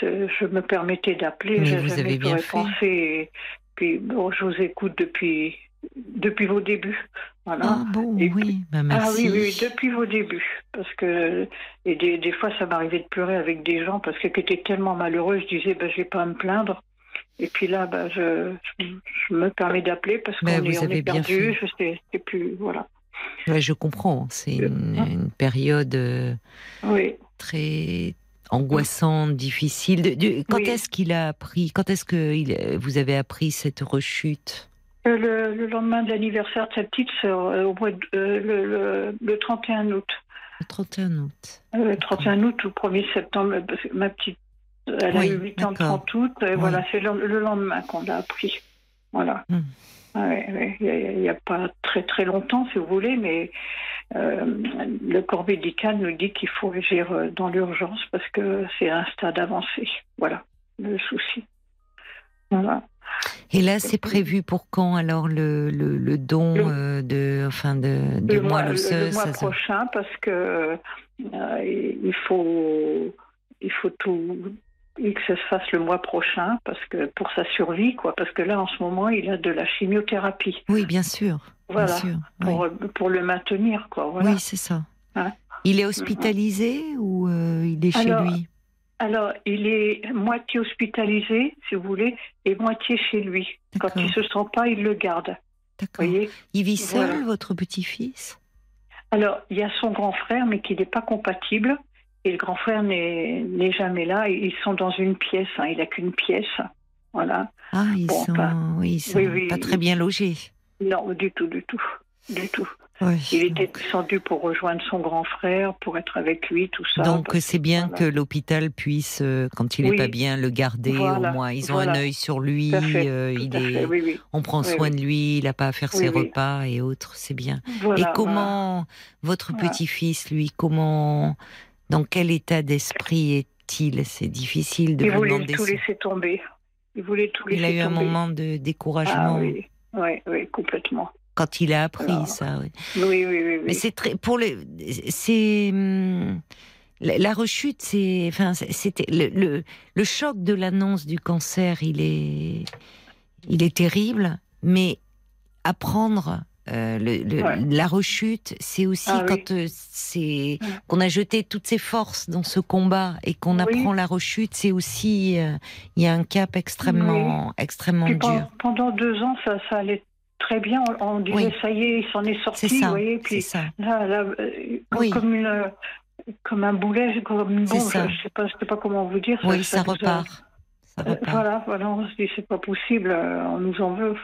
je me permettais d'appeler. Mais vous avez bien. Pensé, puis bon, je vous écoute depuis depuis vos débuts. Voilà. Ah bon, oui, bah, merci. Ah oui, oui, depuis vos débuts. Parce que, et des, des fois, ça m'arrivait de pleurer avec des gens parce que qui étaient tellement malheureux, je disais, bah, je vais pas à me plaindre. Et puis là, bah, je, je, me permets d'appeler parce qu'on est, on est perdu. Je sais, plus, voilà. Ouais, je comprends. C'est une, hein une, période euh, oui. très angoissante, difficile. Quand est-ce qu'il a appris Quand est-ce que vous avez appris cette rechute? Euh, le, lendemain de l'anniversaire de sa petite sœur, euh, au mois euh, le, le, 31 août. Le 31 août. Le 31 aût ou 1er septembre, ma petite, elle a eu 8 ans le 30 août, et voilà, c'est le, lendemain qu'on l'a appris. Voilà. Hmm. il n'y a, pas très très longtemps, si vous voulez, mais le corps médical nous dit qu'il faut agir dans l'urgence parce que c'est un stade avancé. Voilà le souci. Voilà. Et là, c'est prévu pour quand alors le, le, don euh, de, enfin de, le mois, le, mois prochain, parce que euh, il faut, il faut tout que ça se fasse le mois prochain, parce que pour sa survie, quoi. Parce que là, en ce moment, il a de la chimiothérapie. Oui, bien sûr. Voilà. pour, pour, le maintenir, quoi. Oui, c'est ça. Hein il est hospitalisé ou euh, il est chez lui? Alors, il est moitié hospitalisé, si vous voulez, et moitié chez lui. Quand il se sent pas, il le garde. D'accord. Il vit seul, votre petit-fils? Alors, il y a son grand frère, mais qui n'est pas compatible. Et le grand frère n'est jamais là. Ils sont dans une pièce. Hein. Il n'a qu'une pièce. Voilà. Ah, ils sont, oui, sont pas très bien logés. Non, du tout, du tout. Du tout il était descendu pour rejoindre son grand frère, pour être avec lui, tout ça. Donc c'est bien que l'hôpital puisse, euh, quand il n'est pas bien, le garder au moins. Ils ont un œil sur lui, euh, il est, on prend soin de lui, il n'a pas à faire ses repas et autres, c'est bien. et comment votre petit-fils, lui, comment, dans quel état d'esprit est-il? C'est difficile de il vous demander. Il voulait tout laisser tomber. Il voulait tout laisser tomber. Il a eu un moment de découragement. Ah, oui. oui, complètement quand il a appris ça. Oui, oui, oui. oui, Mais c'est très pour les c'est hum, la, rechute, c'est enfin c'était le, le, choc de l'annonce du cancer, il est il est terrible, mais apprendre euh, le, la rechute, c'est aussi ah quand euh, c'est qu'on a jeté toutes ses forces dans ce combat et qu'on apprend la rechute, c'est aussi euh, il y a un cap extrêmement extrêmement dur. Pendant deux ans, ça, ça allait très bien. On, disait ça y est, il s'en est sorti, ça, vous voyez. Puis là, là euh, comme une comme un boulet, comme une bombe, je ne sais pas, sais pas comment vous dire. Oui, ça, repart. ça, repart. voilà, voilà, on se dit c'est pas possible, euh, on nous en veut.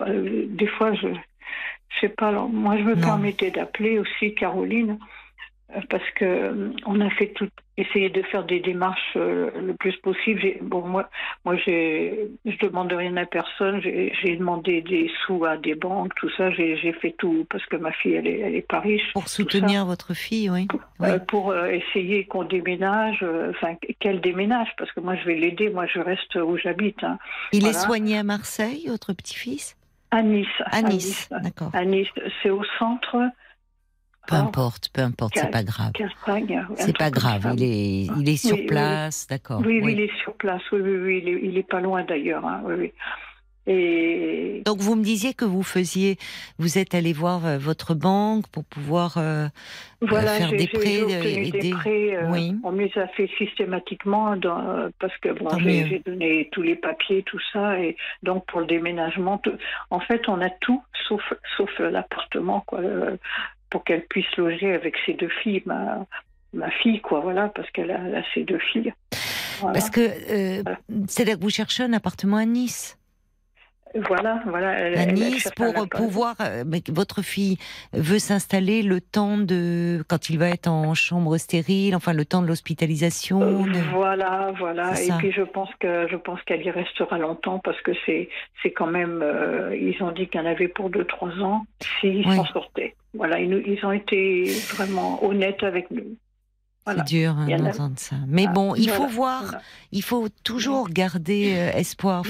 des fois, je, je sais pas. moi, je me permettais d'appeler aussi Caroline euh, parce que euh, on a fait tout, essayer de faire des démarches euh, le plus possible. Bon, moi, moi, j'ai, je demande rien à personne. J'ai demandé des sous à des banques, tout ça. J'ai fait tout parce que ma fille, elle est, elle est pas riche. Pour soutenir votre fille, oui. Pour, essayer qu'on déménage, enfin qu'elle déménage, parce que moi, je vais l'aider. Moi, je reste où j'habite. Hein. Il est soigné à Marseille, votre petit-fils? À Nice. À Nice, d'accord. À Nice, c'est au centre. Peu importe, peu importe, c'est pas grave. C'est pas grave, il est, il est sur place, d'accord. Oui, il est sur place, oui, oui, oui, il est, il est pas loin d'ailleurs, hein, oui, oui. Et... Donc vous me disiez que vous faisiez, vous êtes allé voir euh, votre banque pour pouvoir euh, euh, faire des prêts, aider. Des oui. On me les a fait systématiquement dans, parce que bon, j'ai donné tous les papiers, tout ça, et donc pour le déménagement, en fait, on a tout sauf sauf l'appartement, quoi, pour qu'elle puisse loger avec ses deux filles, ma, ma fille, quoi, voilà, parce qu'elle a, ses deux filles. Parce que euh, c'est là que vous cherchez un appartement à Nice Voilà, voilà. à Nice pour pouvoir. Euh, votre fille veut s'installer le temps de quand il va être en chambre stérile, enfin le temps de l'hospitalisation. Euh, voilà, voilà. Et puis je pense que je pense qu'elle y restera longtemps parce que c'est c'est quand même. Euh, ils ont dit qu'il y en avait pour deux trois ans s'ils s'en sortaient. Voilà, ils, ils ont été vraiment honnêtes avec nous. C'est dur hein, d'entendre ça. Mais ah, bon, il faut voir, il faut toujours garder euh, espoir.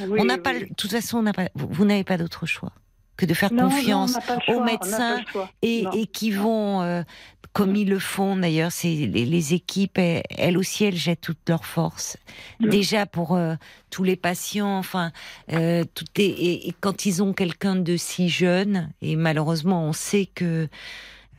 on n'a pas, de toute façon, on pas, vous, n'avez pas d'autre choix que de faire confiance aux médecins et, qui vont, euh, comme ils le font d'ailleurs, c'est les, équipes, elles, aussi, elles jettent toutes leurs forces. Déjà pour euh, tous les patients, enfin, tout et, quand ils ont quelqu'un de si jeune, et malheureusement, on sait que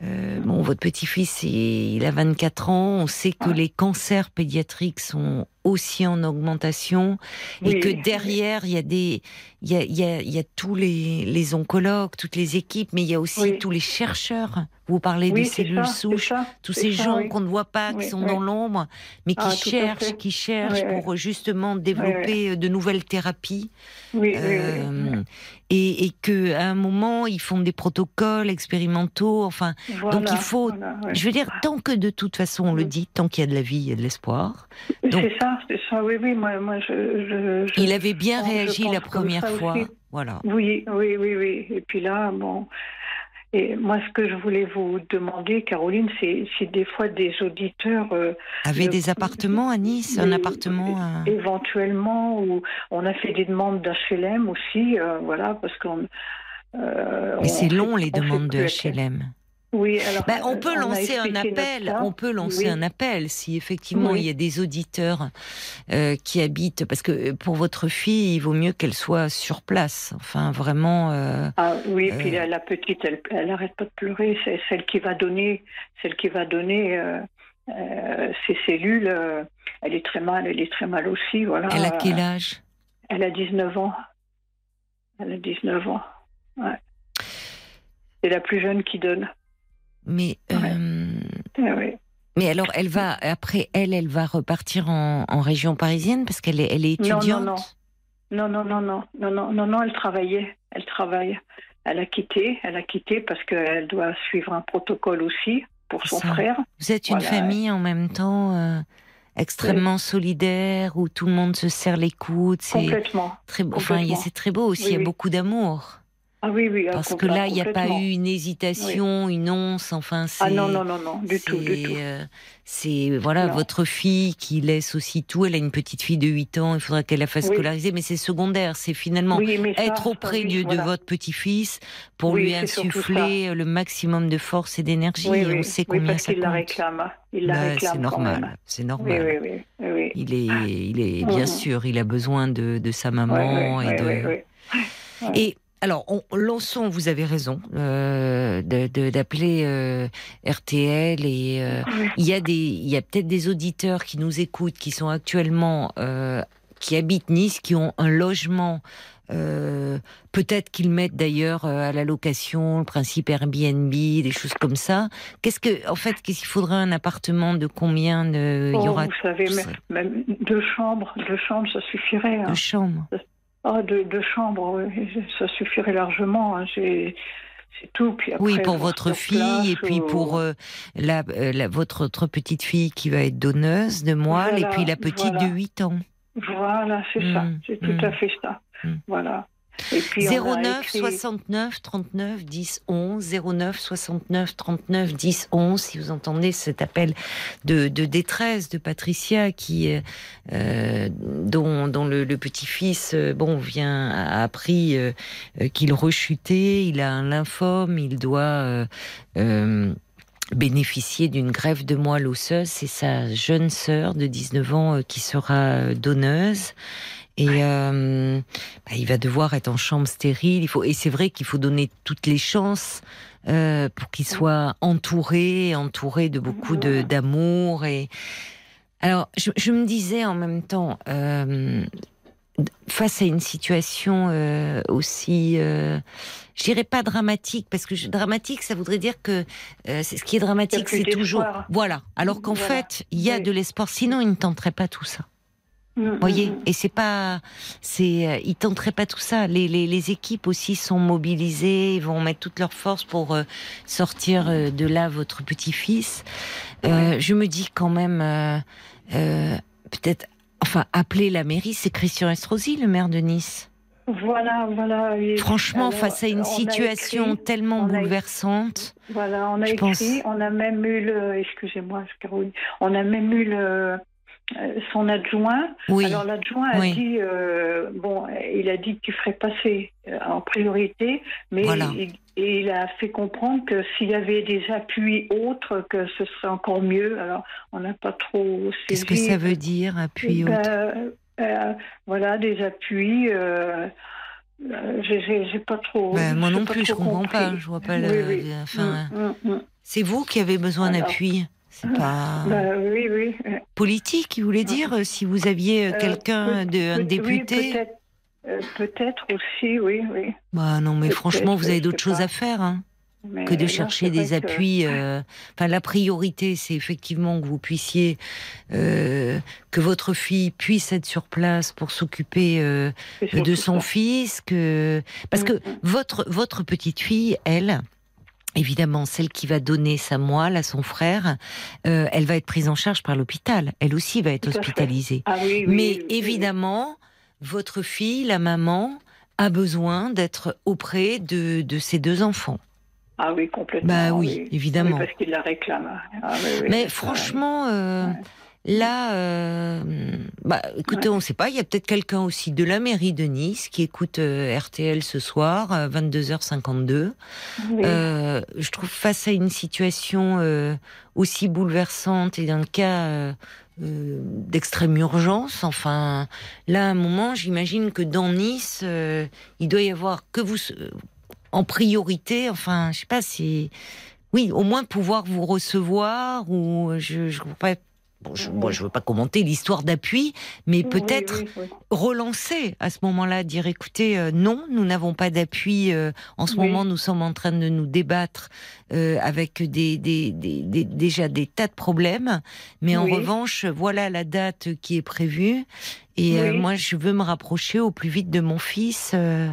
euh, bon, votre petit-fils, il a 24 ans. On sait que les cancers pédiatriques sont aussi en augmentation et que derrière, il y a des, il y a, il y a, il y a tous les, les, oncologues, toutes les équipes, mais il y a aussi tous les chercheurs. Vous parlez des cellules souches, tous ces gens qu'on ne voit pas, qui sont dans l'ombre, mais qui ah, cherchent, qui cherchent pour justement développer de nouvelles thérapies. Euh, et, et que à un moment ils font des protocoles expérimentaux. Enfin, donc il faut. Je veux dire, tant que de toute façon on le dit, tant qu'il y a de la vie, il y a de l'espoir. C'est ça, c'est ça. Oui, oui. Moi, moi je, je, Il avait bien réagi la première fois. Voilà. Oui, oui, oui, oui. Et puis là, bon. Et moi, ce que je voulais vous demander, Caroline, c'est si des fois des auditeurs euh, avaient des appartements à Nice, un appartement à... éventuellement, ou on a fait des demandes d'HLM aussi, euh, voilà, parce qu'on. Euh, Mais c'est long les demandes de HLM. Oui, alors, bah, on peut lancer un appel. On peut lancer un appel si effectivement il y a des auditeurs euh, qui habitent, parce que euh, pour votre fille, il vaut mieux qu'elle soit sur place. Enfin, vraiment. Euh, ah oui, puis la, petite, elle, elle arrête pas de pleurer. C'est celle qui va donner, celle qui va donner ses cellules. elle est très mal. Elle est très mal aussi. Voilà. Elle a quel âge? Elle a 19 ans. Elle a 19 ans. Ouais. C'est la plus jeune qui donne. Mais, euh, mais alors, elle va, après, elle, elle va repartir en, région parisienne parce qu'elle est, elle est étudiante non non. non, non, non, non, non, non, non, elle travaillait, elle travaille. Elle a quitté, elle a quitté parce qu'elle doit suivre un protocole aussi pour son frère. Vous êtes une famille en même temps euh, extrêmement solidaire où tout le monde se serre les coudes. Complètement. Très beau. Enfin, c'est très beau aussi. il y a beaucoup d'amour. Ah oui, oui. Ah, Parce que là, il n'y a pas eu une hésitation, une once, enfin, c'est. Ah non, non, non, non, du tout, du tout. Euh, c'est, voilà, votre fille qui laisse aussi tout. Elle a une petite fille de 8 ans, il faudra qu'elle la fasse scolariser, mais c'est secondaire. C'est finalement être auprès de, votre petit-fils pour lui insuffler le maximum de force et d'énergie. et on sait combien ça compte. la réclame. Il la bah, réclame. C'est normal. C'est normal. Il est, il est, bien mhm. sûr, il a besoin de, de sa maman et de. Et alors, on, lançons, vous avez raison, euh, d'appeler euh, RTL et euh, il y a des, il y a peut-être des auditeurs qui nous écoutent, qui sont actuellement, qui habitent Nice, qui ont un logement. peut-être qu'ils mettent d'ailleurs à la location le principe Airbnb, des choses comme ça. Qu'est-ce que, en fait, qu'est-ce qu'il faudrait un appartement de combien de, il y oh, aura Vous savez, même, deux chambres, deux chambres, ça suffirait. Hein. Deux chambres. Ah, de, de chambre, ça suffirait largement. Hein. C'est tout. Puis oui, pour votre fille et puis pour euh, la, euh, la, votre autre petite fille qui va être donneuse de moelle et puis la petite de 8 ans. Voilà, c'est ça. Mmh, c'est tout à mmh. fait ça. Mmh. Voilà. 09 69 39 10 11 09 69 39 10 11 si vous entendez cet appel de, détresse de Patricia qui euh, dont, dont le, petit-fils euh, bon vient a appris euh, qu'il rechutait il a un lymphome il doit bénéficier d'une grève de moelle osseuse. C'est sa jeune sœur de 19 ans qui sera donneuse et euh, bah, il va devoir être en chambre stérile. Il faut, et c'est vrai qu'il faut donner toutes les chances euh, pour qu'il soit entouré, entouré de beaucoup de, d'amour. Et alors, je, je, me disais en même temps, euh, face à une situation euh, aussi, euh, je dirais pas dramatique, parce que dramatique, ça voudrait dire que euh, ce qui est dramatique, c'est toujours, voilà. Alors qu'en fait, il y a de l'espoir. Sinon, il ne tenterait pas tout ça. Mm, voyez, mm, et c'est pas, c'est, euh, ils tenteraient pas tout ça. Les, les, les équipes aussi sont mobilisées, ils vont mettre toutes leurs forces pour euh, sortir euh, de là votre petit-fils. Euh, je me dis quand même, euh, euh, peut-être, enfin, appeler la mairie, c'est Christian Estrosi, le maire de Nice. Voilà, voilà. et Franchement, alors, face à une situation écrit- tellement bouleversante, Voilà, on a écrit, pense. on a même eu le, excusez-moi, Caroline, on a même eu le, son adjoint. oui, Alors l'adjoint oui. a dit, euh, bon, il a dit qu'il ferait passer euh, en priorité, mais Voilà. il, et il a fait comprendre que s'il y avait des appuis autres, que ce serait encore mieux. Alors on n'a pas trop. qu'est-ce que ça veut dire, appui Ben, autre? euh, Voilà, des appuis. Euh, euh, j'ai- pas trop. Ben, Moi non plus, je trop comprends pas. Je vois pas Oui. Enfin, Mm, mm, mm. c'est vous qui avez besoin d'appui. C'est pas oui, oui. politique, il voulait dire, euh, si vous aviez euh, Euh, quelqu'un, de, un député. Oui, peut-être euh, peut-être aussi, oui, oui. bah non, mais franchement, vous avez d'autres choses pas. à faire hein, que de chercher des que- appuis. euh, Enfin, la priorité, c'est effectivement que vous puissiez, euh, que votre fille puisse être sur place pour s'occuper de son ça. fils, que parce que Mm, mm. votre votre petite fille, elle. Évidemment, celle qui va donner sa moelle à son frère, euh, elle va être prise en charge par l'hôpital. Elle aussi va être hospitalisée. Ah oui, oui, Mais oui, évidemment, votre fille, la maman, a besoin d'être auprès de, de ses deux enfants. Ah oui, complètement. Bah oui, évidemment. Parce qu'il la réclame. Ah, Mais ça. franchement, euh, Ouais. Là, euh, bah, écoutez, on ne sait pas, il y a peut-être quelqu'un aussi de la mairie de Nice qui écoute euh, RTL ce soir, à 22h52. Oui. Euh, je trouve face à une situation euh, aussi bouleversante et le cas euh, euh, d'extrême urgence, enfin, là, à un moment, j'imagine que dans Nice, euh, il doit y avoir que vous euh, en priorité, enfin, je sais pas si, oui, au moins pouvoir vous recevoir ou je, je pas. Bon, je, moi, je veux pas commenter l'histoire d'appui, mais peut-être oui, oui. relancer à ce moment-là, dire écoutez, euh, non, nous n'avons pas d'appui. euh, en ce moment, nous sommes en train de nous débattre euh, avec des, des, des- des- déjà des tas de problèmes. Mais en revanche, voilà la date qui est prévue. Et euh, moi, je veux me rapprocher au plus vite de mon fils euh,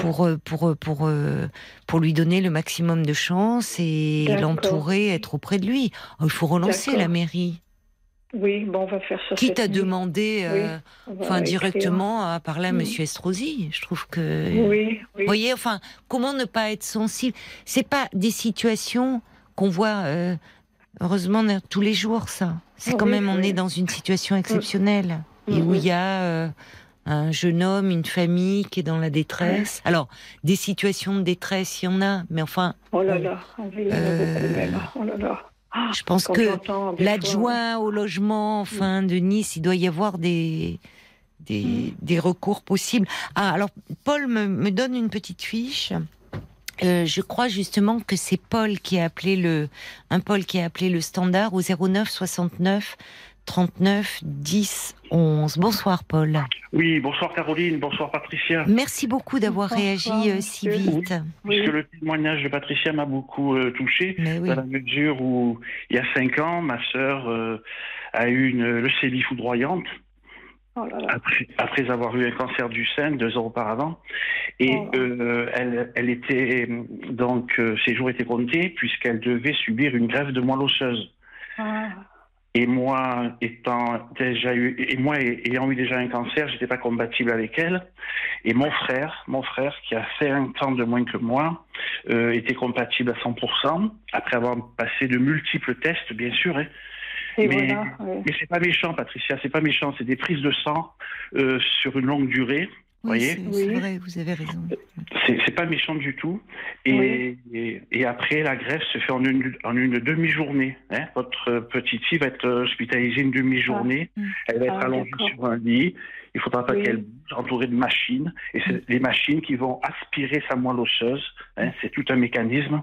pour, pour, pour, euh, pour lui donner le maximum de chance et l'entourer, être auprès de lui. Oh, il faut relancer la mairie. Oui, bon, on va faire ça. À nuit. demander. euh, enfin directement à parler à Mm. Monsieur Estrosi. Je trouve que, Oui, oui. vous voyez, enfin, comment ne pas être sensible? C'est pas des situations qu'on voit, euh, heureusement, tous les jours. Ça, c'est quand Oui, même, on oui. est dans une situation exceptionnelle et où Mhm. il y a euh, un jeune homme, une famille qui est dans la détresse. Alors, des situations de détresse, il y en a, mais enfin, Oh là là, on vit Euh. Oh là là. Ah, je pense que l'adjoint au logement, enfin, de Nice, il doit y avoir des, des, des recours possibles. Ah, alors, Paul me, me donne une petite fiche. Euh, je crois justement que c'est Paul qui a appelé le, un Paul qui a appelé le standard au 09 69 39 10 11. Bonsoir Paul. Oui, bonsoir Caroline, bonsoir Patricia. Merci beaucoup d'avoir Bonsoir, réagi euh, si vite. Oui. Puisque le témoignage de Patricia m'a beaucoup euh, touché, oui. dans la mesure où, il y a cinq ans, ma sœur euh, a eu une leucémie foudroyante, Oh là là. après, après avoir eu un cancer du sein deux ans auparavant. Et Oh. euh, elle, elle était, donc, euh, ses jours étaient comptés, puisqu'elle devait subir une greffe de moelle osseuse. Ah, Et moi, étant déjà eu, et moi ayant eu déjà un cancer, j'étais pas compatible avec elle. Et mon frère, mon frère, qui a 5 ans de moins que moi, euh, était compatible à 100%, après avoir passé de multiples tests, bien sûr. hein. et Mais- voilà. oui. Mais c'est pas méchant, Patricia, c'est pas méchant, c'est des prises de sang euh, sur une longue durée. Oui, voyez c'est c'est Oui. vrai, vous avez raison. C'est c'est pas méchant du tout. Et, et, et après, la greffe se fait en une, en une demi-journée. hein. Votre petite fille va être hospitalisée une demi-journée. Ah. Elle va être Ah, allongée d'accord. sur un lit. Il faudra pas Oui. qu'elle bouge, entourée de machines. Et c'est les machines qui vont aspirer sa moelle osseuse. hein. C'est tout un mécanisme.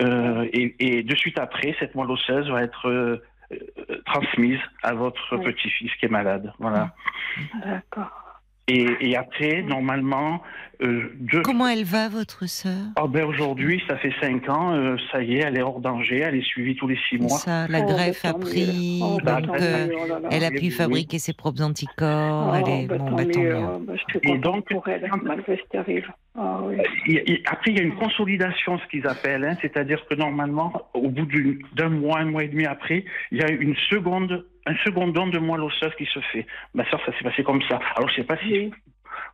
Euh, et, et de suite après, cette moelle osseuse va être euh, euh, transmise à votre petit-fils qui est malade. Voilà. D'accord. Et, et après, normalement, euh, deux... Comment elle va, votre sœur? Oh ben aujourd'hui, ça fait cinq ans, euh, ça y est, elle est hors danger, elle est suivie tous les six mois. Ça, la Oh, greffe bah, a pris. Oh, bah, donc tant euh, mieux, oh là là. elle a pu oui. fabriquer ses propres anticorps. elle est... bah, bon, bah, tant mieux, mieux. bah, je suis Et donc, pour elle, malgré ce qui arrive. Ah, oui. Après, il y a une consolidation, ce qu'ils appellent, hein, c'est-à-dire que normalement, au bout d'un mois, un mois et demi après, il y a une seconde, un second don de moelle osseuse qui se fait. Ma soeur, ça s'est passé comme ça. Alors, je sais pas si Oui,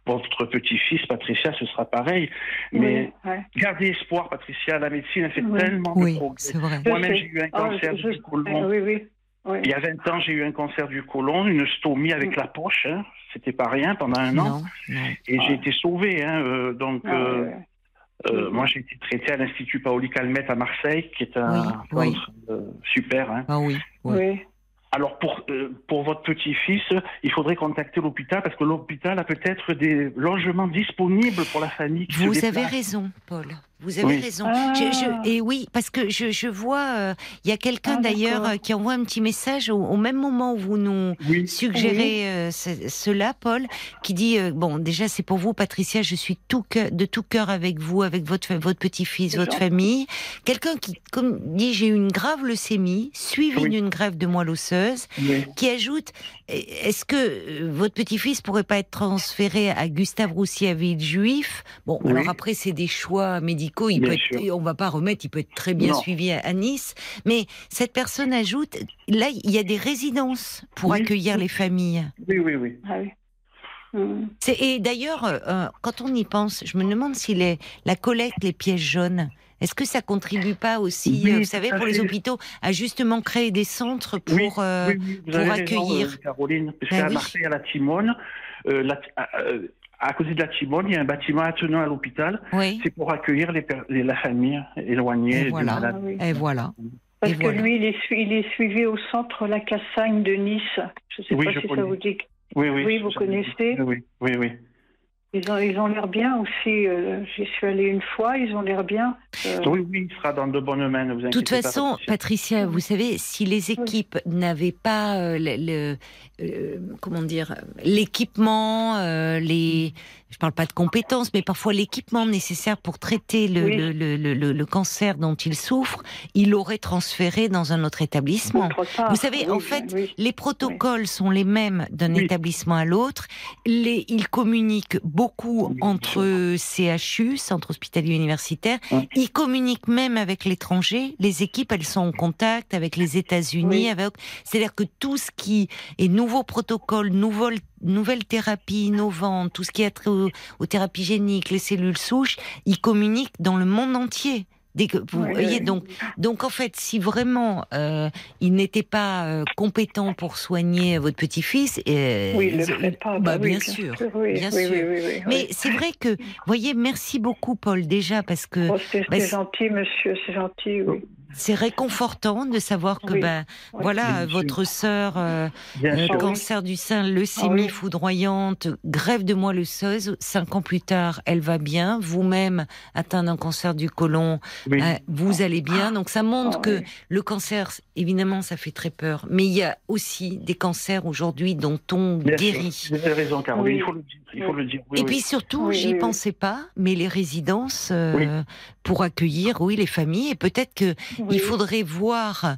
votre petit-fils, Patricia, ce sera pareil, mais oui, ouais. gardez espoir, Patricia. La médecine, elle fait Oui. tellement Oui, de progrès. Moi-même, j'ai eu un Ah, cancer je- du côlon. Ah, oui, oui. oui. Il y a 20 ans, j'ai eu un cancer du côlon, une stomie avec Mm. la poche. Hein. C'était pas rien pendant un an. Non. Et Ah. j'ai été sauvé. Hein, euh, donc, Ah, euh, ouais, ouais. euh, moi, j'ai été traité à l'Institut Paoli Calmette à Marseille, qui est un Oui, oui. centre euh, super. Hein. Ah oui, oui. Alors, pour, euh, pour votre petit-fils, il faudrait contacter l'hôpital parce que l'hôpital a peut-être des logements disponibles pour la famille. Qui se Vous avez raison, Paul. Vous avez Oui. raison. Ah. Je- je- et oui, parce que je, je vois, euh, il y a quelqu'un Ah, d'ailleurs euh, qui envoie un petit message au, au même moment où vous nous Oui, suggérez euh, ce- cela, Paul, qui dit euh, bon, déjà c'est pour vous, Patricia, je suis tout de tout cœur avec vous, avec votre votre petit-fils, votre gentil. famille. Quelqu'un qui, comme dit, j'ai eu une grave leucémie, suivie Oui. d'une grève de moelle osseuse, oui. qui ajoute est-ce que votre petit-fils pourrait pas être transféré à Gustave Roussy à Villejuif Bon, Oui. alors après c'est des choix médicaux, il Bien peut sûr. être, on va pas remettre, il peut être très bien Non. suivi à, à Nice, mais cette personne ajoute là il y a des résidences pour Oui. accueillir les familles. Oui, oui, oui. Ah, oui. C'est- Et d'ailleurs, euh, quand on y pense, je me demande si les, la collecte, les pièces jaunes, est-ce que ça contribue pas aussi, Oui, euh, vous savez, pour les hôpitaux, à justement créer des centres pour... Oui, euh, oui, oui, vous pour avez raison, accueillir? euh, Caroline, parce Ben qu'à oui. Marseille, à la Timone, euh, la- euh, à côté de la Timone, il y a un bâtiment attenant à l'hôpital. Oui, C'est pour accueillir les, les- la famille éloignée Et du voilà. malade. Oui. et voilà. Parce Et que voilà. lui, il est, su- il est suivi au centre La Cassagne de Nice. Je ne sais Oui, pas si connais. ça vous dit. Oui, oui. Oui, vous connaissez. Oui, oui, oui. Ils ont ils ont l'air bien aussi. euh, J'y suis allée une fois, ils ont l'air bien. Euh, Oui, oui, il sera dans de bonnes mains, De toute pas. façon, Patricia. Patricia, vous savez, si les équipes n'avaient pas euh, le, le- comment dire l'équipement, euh, les, je parle pas de compétences, mais parfois l'équipement nécessaire pour traiter le, Oui. le, le, le- le cancer dont il souffre, il l'aurait transféré dans un autre établissement. autre. Vous savez, Oui, en fait, oui. Les protocoles sont les mêmes d'un établissement à l'autre. Les, ils communiquent beaucoup entre CHU, centre hospitalier universitaire. Ils communiquent même avec l'étranger. Les équipes, elles sont en contact avec les États-Unis. Avec... C'est-à-dire que tout ce qui est nouveaux protocoles, nouvelles, nouvelles thérapies innovantes, tout ce qui est trait aux, aux thérapies géniques, les cellules souches, ils communiquent dans le monde entier. Dès que vous voyez, donc, donc en fait, si vraiment euh, il n'était pas euh, compétent pour soigner votre petit-fils, euh, Oui, il ne le pas. bah, oui, bien sûr, oui, bien oui, sûr. oui, oui, oui, Mais c'est vrai que, voyez, merci beaucoup, Paul, déjà, parce que Oh, c'est bah, c'est gentil, monsieur, c'est gentil, oui. C'est réconfortant de savoir que, Oui. ben, Oui. voilà, votre sœur, euh, cancer du sein, leucémie Ah foudroyante, grève de moelle osseuse, cinq ans plus tard, elle va bien. Vous-même, atteint d'un cancer du côlon, euh, vous allez bien. Donc ça montre Ah que le cancer, évidemment, ça fait très peur. Mais il y a aussi des cancers aujourd'hui dont on Bien guérit. Vous avez raison, Caroline. Il faut le dire. Il faut le dire. Et puis surtout, j'y pensais pas, mais les résidences euh, pour accueillir, oui, les familles. Et peut-être que Oui. il faudrait voir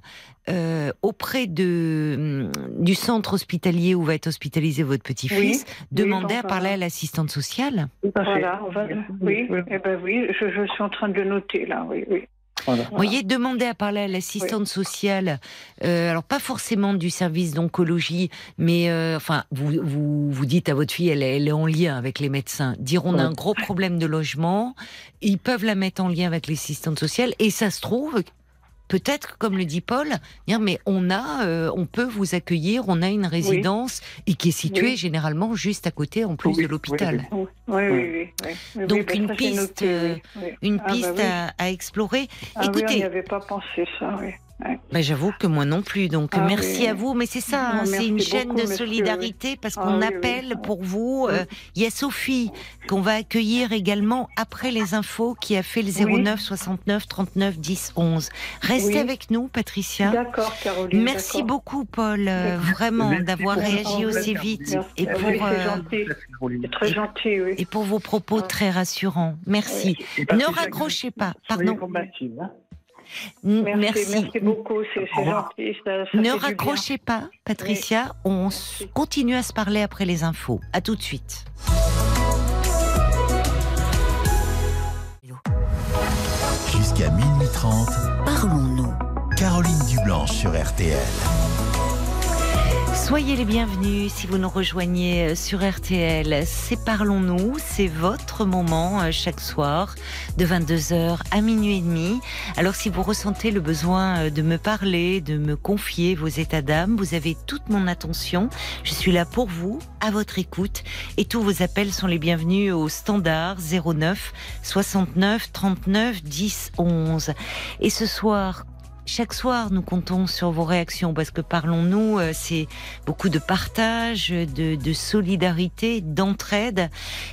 euh, auprès de hum, du centre hospitalier où va être hospitalisé votre petit-fils, demander à parler à l'assistante sociale. Voilà, on va... oui, eh ben oui, je, je suis en train de noter là, oui, oui. Voilà. Vous voyez, demander à parler à l'assistante sociale, euh, alors pas forcément du service d'oncologie, mais euh, enfin, vous, vous, vous dites à votre fille, elle, est- elle est en lien avec les médecins, dire on a un gros problème de logement, ils peuvent la mettre en lien avec l'assistante sociale, et ça se trouve, peut-être, comme le dit Paul, dire, mais on a, euh, on peut vous accueillir, on a une résidence, et qui est située Oui. généralement juste à côté, en plus Oui, de l'hôpital. Oui, oui, Donc, ben une piste. Une Ah, bah piste à, explorer. Ah on Écoutez, n'y avait pas pensé ça, oui. Bah, J'avoue que moi non plus. Donc Ah merci oui. à vous. Mais c'est ça, hein, c'est une chaîne beaucoup, de monsieur, solidarité parce Ah qu'on oui, oui, appelle pour vous. euh, Il y a Sophie qu'on va accueillir également après les infos qui a fait le 09 69 39 10 11. Restez Oui. avec nous, Patricia. D'accord, Caroline. Merci beaucoup, Paul, euh, vraiment d'avoir réagi aussi vite Merci. et pour euh, gentil. Caroline. C'est très gentil, oui. et pour vos propos Ah. très rassurants. Merci. Ne raccrochez pas. soyez Pardon. Merci, merci beaucoup, c'est gentil. Ça, ça fait Ne raccrochez pas, Patricia. On Merci. continue à se parler après les infos. À tout de suite. Jusqu'à minuit 30, Parlons-nous. Caroline Dublanche sur RTL. Soyez les bienvenus si vous nous rejoignez euh, sur RTL. C'est Parlons-nous, c'est votre moment euh, chaque soir de 22h à minuit et demi. Alors si vous ressentez le besoin euh, de me parler, de me confier vos états d'âme, vous avez toute mon attention. Je suis là pour vous, à votre écoute et tous vos appels sont les bienvenus au standard 09 69 39 10 11. Et ce soir, chaque soir, nous comptons sur vos réactions parce que parlons-nous, euh, c'est beaucoup de partage, de, solidarité, d'entraide.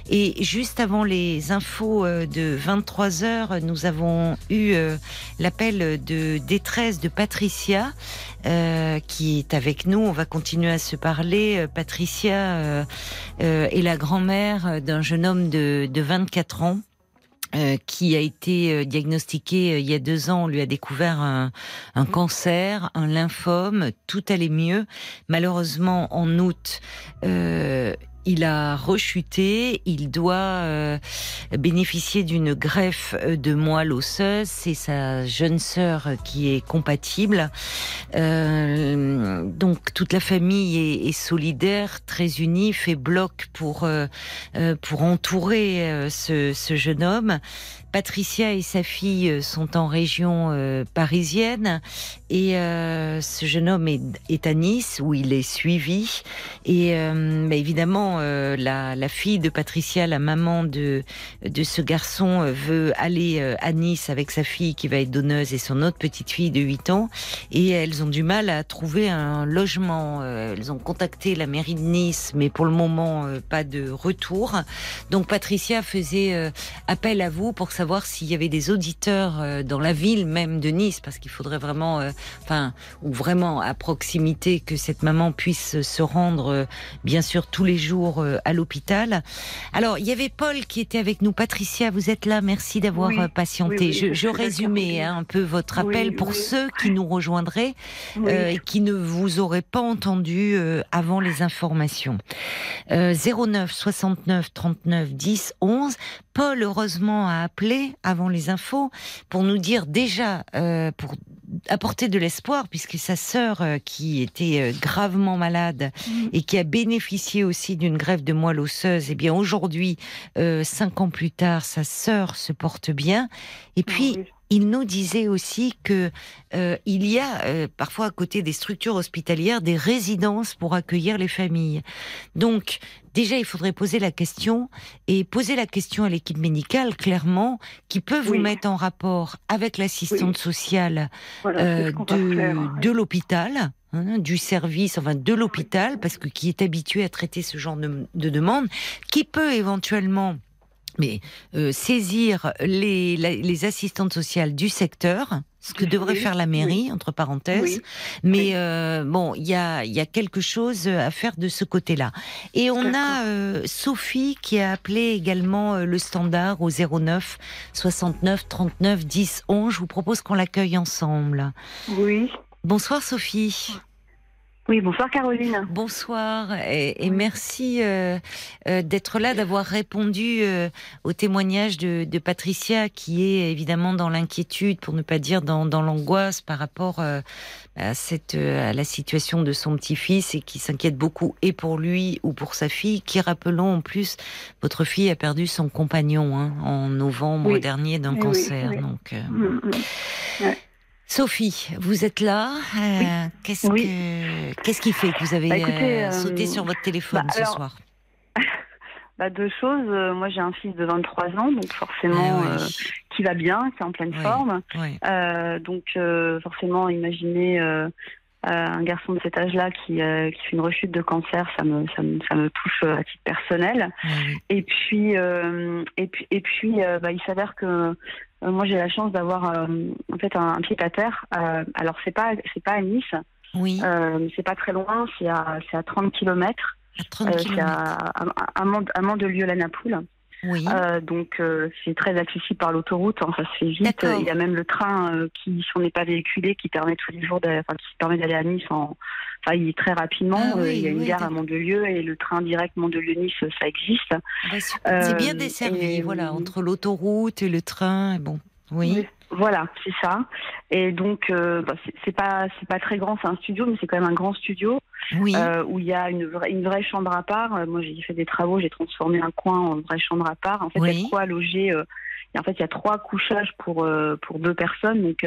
Et juste avant les infos euh, de 23 heures, nous avons eu euh, l'appel de détresse de Patricia qui est avec nous. On va continuer à se parler. Patricia euh, est la grand-mère d'un jeune homme de, de 24 ans. Euh, qui a été euh, diagnostiqué euh, il y a deux ans, on lui a découvert un, un cancer, un lymphome, tout allait mieux. Malheureusement, en août, euh, il a rechuté, il doit euh, bénéficier d'une greffe euh, de moelle osseuse. C'est sa jeune sœur qui est compatible. Euh, donc toute la famille est, solidaire, très unie, fait bloc pour pour entourer ce jeune homme. Patricia et sa fille euh, sont en région euh, parisienne et euh, ce jeune homme est, à Nice où il est suivi. Et évidemment, la, fille de Patricia, la maman de, de ce garçon, veut aller à Nice avec sa fille qui va être donneuse et son autre petite fille de 8 ans. Et elles ont du mal à trouver un logement. Elles ont contacté la mairie de Nice, mais pour le moment, pas de retour. Donc Patricia faisait appel à vous pour savoir s'il y avait des auditeurs euh, dans la ville même de Nice, parce qu'il faudrait vraiment, euh, enfin, ou vraiment à proximité que cette maman puisse se rendre, euh, bien sûr, tous les jours euh, à l'hôpital. Alors, il y avait Paul qui était avec nous. Patricia, vous êtes là. Merci d'avoir Oui, patienté. oui, oui, je, je résumais hein, un peu votre appel pour ceux qui nous rejoindraient et qui ne vous auraient pas entendu avant les informations. Euh, 09 69 39 10 11. Paul, heureusement, a appelé avant les infos pour nous dire déjà, euh, pour apporter de l'espoir, puisque sa sœur, euh, qui était euh, gravement malade et qui a bénéficié aussi d'une greffe de moelle osseuse, et bien aujourd'hui, euh, cinq ans plus tard, sa sœur se porte bien. Et puis, Oui. il nous disait aussi que euh, il y a euh, parfois à côté des structures hospitalières des résidences pour accueillir les familles. Donc déjà il faudrait poser la question et poser la question à l'équipe médicale clairement qui peut vous Oui. mettre en rapport avec l'assistante sociale Voilà, euh, de, faire. de l'hôpital. hein, du service, enfin de l'hôpital, parce que qui est habitué à traiter ce genre de, de demande, qui peut éventuellement mais euh, saisir les, la- les assistantes sociales du secteur, ce que Oui, devrait faire la mairie, entre parenthèses. Oui. Mais euh, bon, il y a, y a quelque chose à faire de ce côté-là. Et on a euh, Sophie qui a appelé également euh, le standard au 09 69 39 10 11. Je vous propose qu'on l'accueille ensemble. Oui. Bonsoir Sophie. Oui, bonsoir Caroline. Bonsoir et, et merci euh, euh, d'être là, d'avoir répondu euh, au témoignage de, de Patricia qui est évidemment dans l'inquiétude, pour ne pas dire dans, dans l'angoisse par rapport euh, à, cette, euh, à la situation de son petit-fils et qui s'inquiète beaucoup et pour lui ou pour sa fille, qui rappelons en plus, votre fille a perdu son compagnon hein, en novembre Oui. dernier d'un Oui, cancer. oui. Donc, euh, Mm, mm. Sophie, vous êtes là. Euh, Qu'est-ce Oui. que qu'est-ce qui fait que vous avez Bah, écoutez, euh, euh, sauté sur votre téléphone bah, ce alors, soir bah, deux choses. Euh, moi, j'ai un fils de 23 ans, donc forcément, Ah oui. euh, qui va bien, qui est en pleine forme. Euh, donc, euh, forcément, imaginez euh, euh, un garçon de cet âge-là qui, euh, qui fait une rechute de cancer, ça me, ça me, ça me touche euh, à titre personnel. Oui. Et puis, euh, et puis, et puis euh, bah, il s'avère que euh, moi, j'ai la chance d'avoir euh, en fait un, un pied à terre. Euh, alors, c'est pas, c'est pas à Nice, Oui, euh, c'est pas très loin, c'est à, c'est à 30 kilomètres. à 30 Euh, c'est km. à, à, à, Mandelieu-la-Napoule. Oui. Euh, donc euh, c'est très accessible par l'autoroute, hein, ça se fait vite. Il y a même le train euh, qui, si on n'est pas véhiculé, qui permet tous les jours, enfin, qui permet d'aller à Nice en, enfin, il est très rapidement. Ah oui, il y a une oui, gare à. Mandelieu et le train direct Mandelieu-Nice, ça existe. Bah, c'est bien desservi, voilà, entre l'autoroute et le train. Bon, oui. Voilà, c'est ça. Et donc, euh, bah, c'est- pas, c'est pas très grand, c'est un studio, mais c'est quand même un grand studio Oui. euh, où il y a une vraie, une vraie chambre à part. Euh, moi, j'ai fait des travaux, j'ai transformé un coin en vraie chambre à part. En fait, il y a quoi loger. euh, et en fait, il y a trois couchages pour pour deux personnes, donc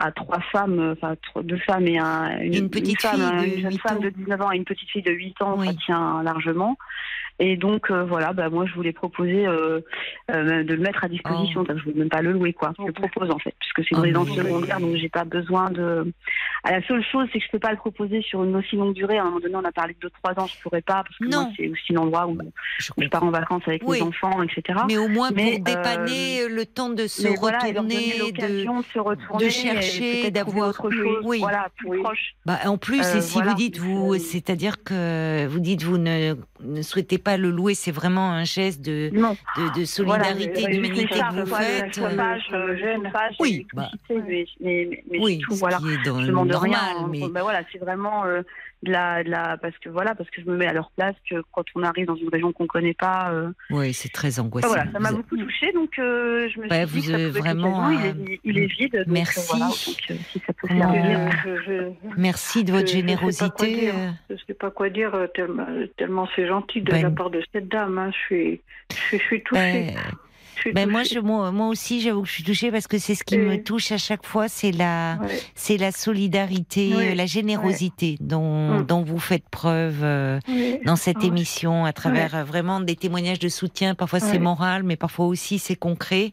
à trois femmes, enfin deux femmes et un, une, Une petite femme, fille hein, de une jeune 8 femme de 19 ans et une petite fille de 8 ans, Oui. ça tient largement. Et donc euh, voilà, bah, moi je voulais proposer euh, euh, de le mettre à disposition. Oh. Je voulais même pas le louer quoi. Je le propose en fait, puisque c'est une Oh, résidence oui. secondaire, donc j'ai pas besoin de. Ah, la seule chose, c'est que je peux pas le proposer sur une aussi longue durée. À un moment donné, on a parlé de 2-3 ans, je pourrais pas, parce que Non. moi c'est aussi l'endroit où, Je pars en vacances avec Oui. mes enfants, etc. Mais au moins Mais, pour dépanner le temps de se voilà, retourner, de, l'occasion de, se retourner, de et chercher, d'avoir- autre chose, Oui. voilà, plus Oui. proche. Bah, en plus, Euh, et si voilà. vous dites, vous, c'est-à-dire que vous dites, vous ne, ne souhaitez pas le louer, c'est vraiment un geste de, de, de solidarité, Voilà, d'humanité que vous faites. Oui, l'électricité, mais, mais, mais oui, c'est tout, ce voilà. qui est dans Je le normal, rien. hein. mais Ben voilà, c'est vraiment euh, de la, de la, parce que voilà, parce que je me mets à leur place que quand on arrive dans une région qu'on connaît pas. euh, oui, c'est très angoissant. voilà, ça m'a beaucoup touchée, donc euh, je me Bah, suis dit vous, que ça euh, pouvait être vraiment, l'occasion. il, est, il est vide. donc, euh, merci. voilà, donc, euh, si ça peut Comment- servir. Je, je, Merci de votre je- je sais pas quoi générosité. dire. euh. je sais pas quoi dire, euh, tellement, tellement c'est gentil de Ben- la part de cette dame. hein. Je, suis, je, suis- je suis touchée. Ben, suis ben moi, je, moi, moi aussi, j'avoue que je suis touchée parce que c'est ce qui Et- me touche à chaque fois, c'est la, Ouais. c'est la solidarité, euh, la générosité dont, Mm. dont vous faites preuve euh, dans cette Ouais. émission à travers euh, vraiment des témoignages de soutien. Parfois c'est moral, mais parfois aussi c'est concret.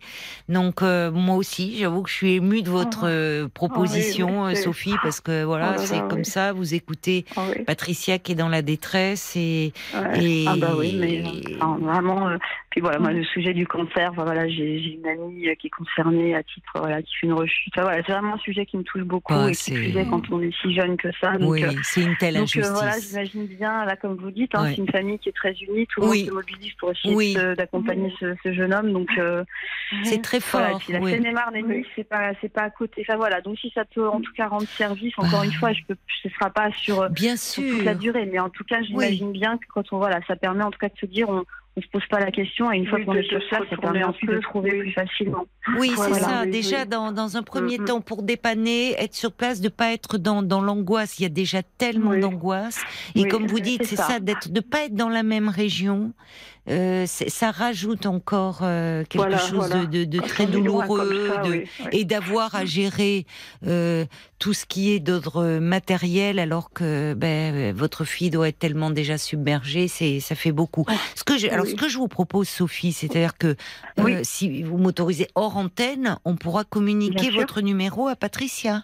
Donc euh, moi aussi, j'avoue que je suis émue de votre Ah. euh, proposition, euh, c'est- Sophie, parce que voilà, Oh là c'est comme oui. ça. Vous écoutez Ah oui. Patricia qui est dans la détresse et, et Ah bah oui, mais euh, enfin, vraiment. Puis voilà, moi le sujet du cancer, voilà, j'ai une amie euh, qui est concernée à titre, voilà, qui fait une rechute. Voilà, c'est vraiment un sujet qui me touche beaucoup Bah, et c'est- qui plus est quand on est si jeune que ça. Donc, oui, euh, c'est une telle donc euh, voilà, j'imagine bien, là comme vous dites, hein, Ouais. c'est une famille qui est très unie, tout le Oui. monde se mobilise pour essayer Oui. d'accompagner ce, ce jeune homme. Donc euh, c'est très voilà, fort. puis la oui. Seine-et-Marne c'est pas, c'est pas à côté. Enfin voilà, donc si ça peut en tout cas rendre service, encore Ah. une fois, je peux, ce sera pas sur Bien sur toute la durée. Mais en tout cas, j'imagine bien que quand on voilà, ça permet en tout cas de se dire on on se pose pas la question et une fois Oui, qu'on est sur ça retourner permet un ensuite de trouver oui. plus facilement. Oui, c'est ça. Oui, Déjà, oui. dans, dans un premier Mm, mm. temps, pour dépanner, être sur place, de pas être dans, dans l'angoisse. Il y a déjà tellement Oui. d'angoisse. Et Oui, comme vous dites, c'est c'est ça, ça. d'être, de pas être dans la même région. Euh, ça rajoute encore euh, quelque Voilà, chose voilà. de, très douloureux, ça, de- oui, oui. et d'avoir à gérer euh, tout ce qui est d'ordre matériel alors que ben, votre fille doit être tellement déjà submergée, c'est ça fait beaucoup. Ce que je, alors Oui. ce que je vous propose, Sophie, c'est-à-dire que si vous m'autorisez hors antenne, on pourra communiquer votre numéro à Patricia.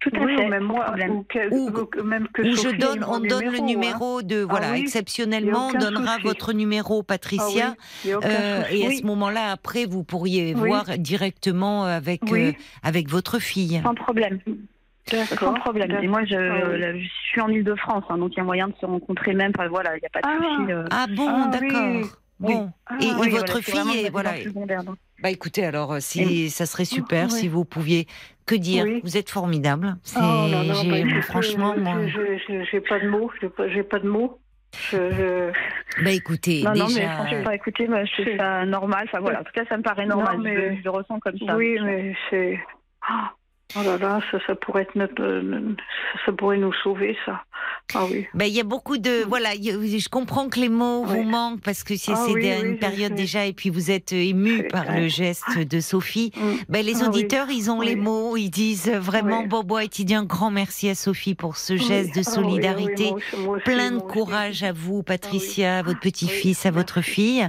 Tout à Oui, fait. ou même moi, ou, que, Ou- ou même que Ou je donne, on donne le hein. numéro de voilà, oui, exceptionnellement, on donnera souci. votre numéro, Patricia. Ah oui, Euh, et à Oui. ce moment-là, après, vous pourriez Oui. voir directement avec Oui. euh, avec votre fille. Sans problème. Sans problème. Et moi, je, Ah oui. là, je suis en Ile-de-France, hein, donc il y a moyen de se rencontrer même. Enfin, voilà, il n'y a pas de Ah. souci. euh. Ah bon, Ah oui. d'accord. Oui. Bon. Ah, et, et Oui, votre voilà, fille, est, voilà. Bah écoutez, alors euh, si ça serait super oui. si vous pouviez que dire. Oui. Vous êtes formidable. C'est, Oh là, j'ai- bah, écoutez, franchement, je- moi. je- je- j'ai pas de mots, j'ai pas, j'ai pas de mots. Je, je- Bah écoutez, Non, non, mais déjà. franchement, écoutez, moi, je trouve c'est- ça normal. Enfin, voilà, en tout cas, ça me paraît normal. Non, mais- je, je le ressens comme ça. oui, mais c'est. Ah, Oh là là, ça, ça pourrait être notre, euh, ça, ça pourrait nous sauver, ça. Ah oui. Ben, il y a beaucoup de voilà, y a- je comprends que les mots vous manquent parce que c'est Ah oui, une période déjà et puis vous êtes ému C'est par vrai. le geste de Sophie. Mm. Ben, les Ah auditeurs, ils ont les mots, ils disent euh, vraiment. Bobo dit un grand merci à Sophie pour ce geste de Ah solidarité. oui, moi aussi, moi aussi, Plein de courage à vous, Patricia, à votre petit-fils, à votre fille.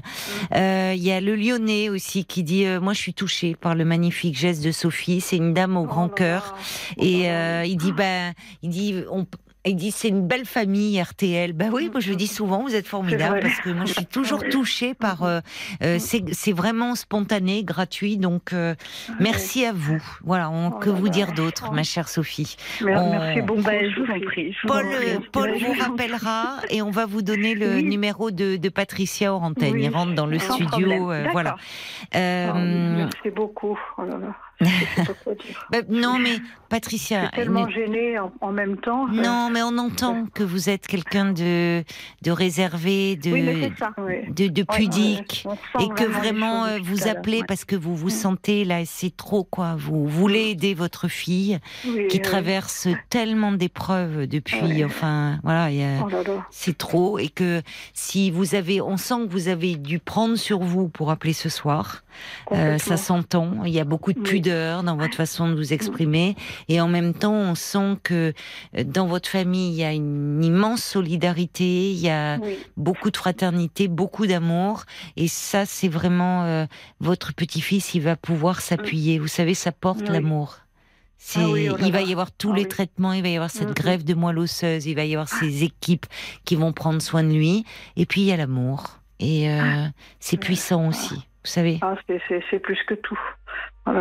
Euh, Il y a le Lyonnais aussi qui dit euh, Moi, je suis touchée par le magnifique geste de Sophie. C'est une dame au Oh grand là cœur. Et Oh là. euh, il dit ben, il dit on. Il dit c'est une belle famille RTL. Ben oui, moi je le dis souvent, vous êtes formidable parce que moi je suis toujours touchée par. euh, euh, c'est vraiment spontané, gratuit. Donc euh, merci à vous. Voilà, on, Oh que vous dire d'autre, Oh. ma chère Sophie. On- Merci beaucoup. Ben, je vous en prie. en Paul, prie. Paul vous rappellera et on va vous donner le Oui. numéro de, de Patricia hors antenne. Oui, Il rentre dans le sans studio. voilà. Merci beaucoup. Oh là là. Bah, non, mais Je Patricia. suis tellement gênée en, en même temps. Non, mais on entend que vous êtes quelqu'un de, de réservé, de, Oui, mais c'est ça. Oui. de, de pudique. ouais, Et que vraiment euh, vous appelez parce que vous vous Mm. sentez là, c'est trop quoi. Vous voulez aider votre fille Oui, qui traverse tellement d'épreuves depuis. Enfin, voilà, Oh c'est trop et que si vous avez, on sent que vous avez dû prendre sur vous pour appeler ce soir. Euh, ça s'entend. Il y a beaucoup de pudeur dans votre façon de vous exprimer et en même temps, on sent que euh, dans votre famille, il y a une immense solidarité, il y a Oui. beaucoup de fraternité, beaucoup d'amour et ça, c'est vraiment euh, votre petit-fils. Il va pouvoir s'appuyer. Vous savez, ça porte Oui. l'amour. Ah oui, oh il va y avoir tous Ah les oui. traitements, il va y avoir cette grève de moelle osseuse, il va y avoir ces équipes qui vont prendre soin de lui, et puis il y a l'amour. Et euh, c'est puissant aussi, Ah, c'est- plus que tout. Oh.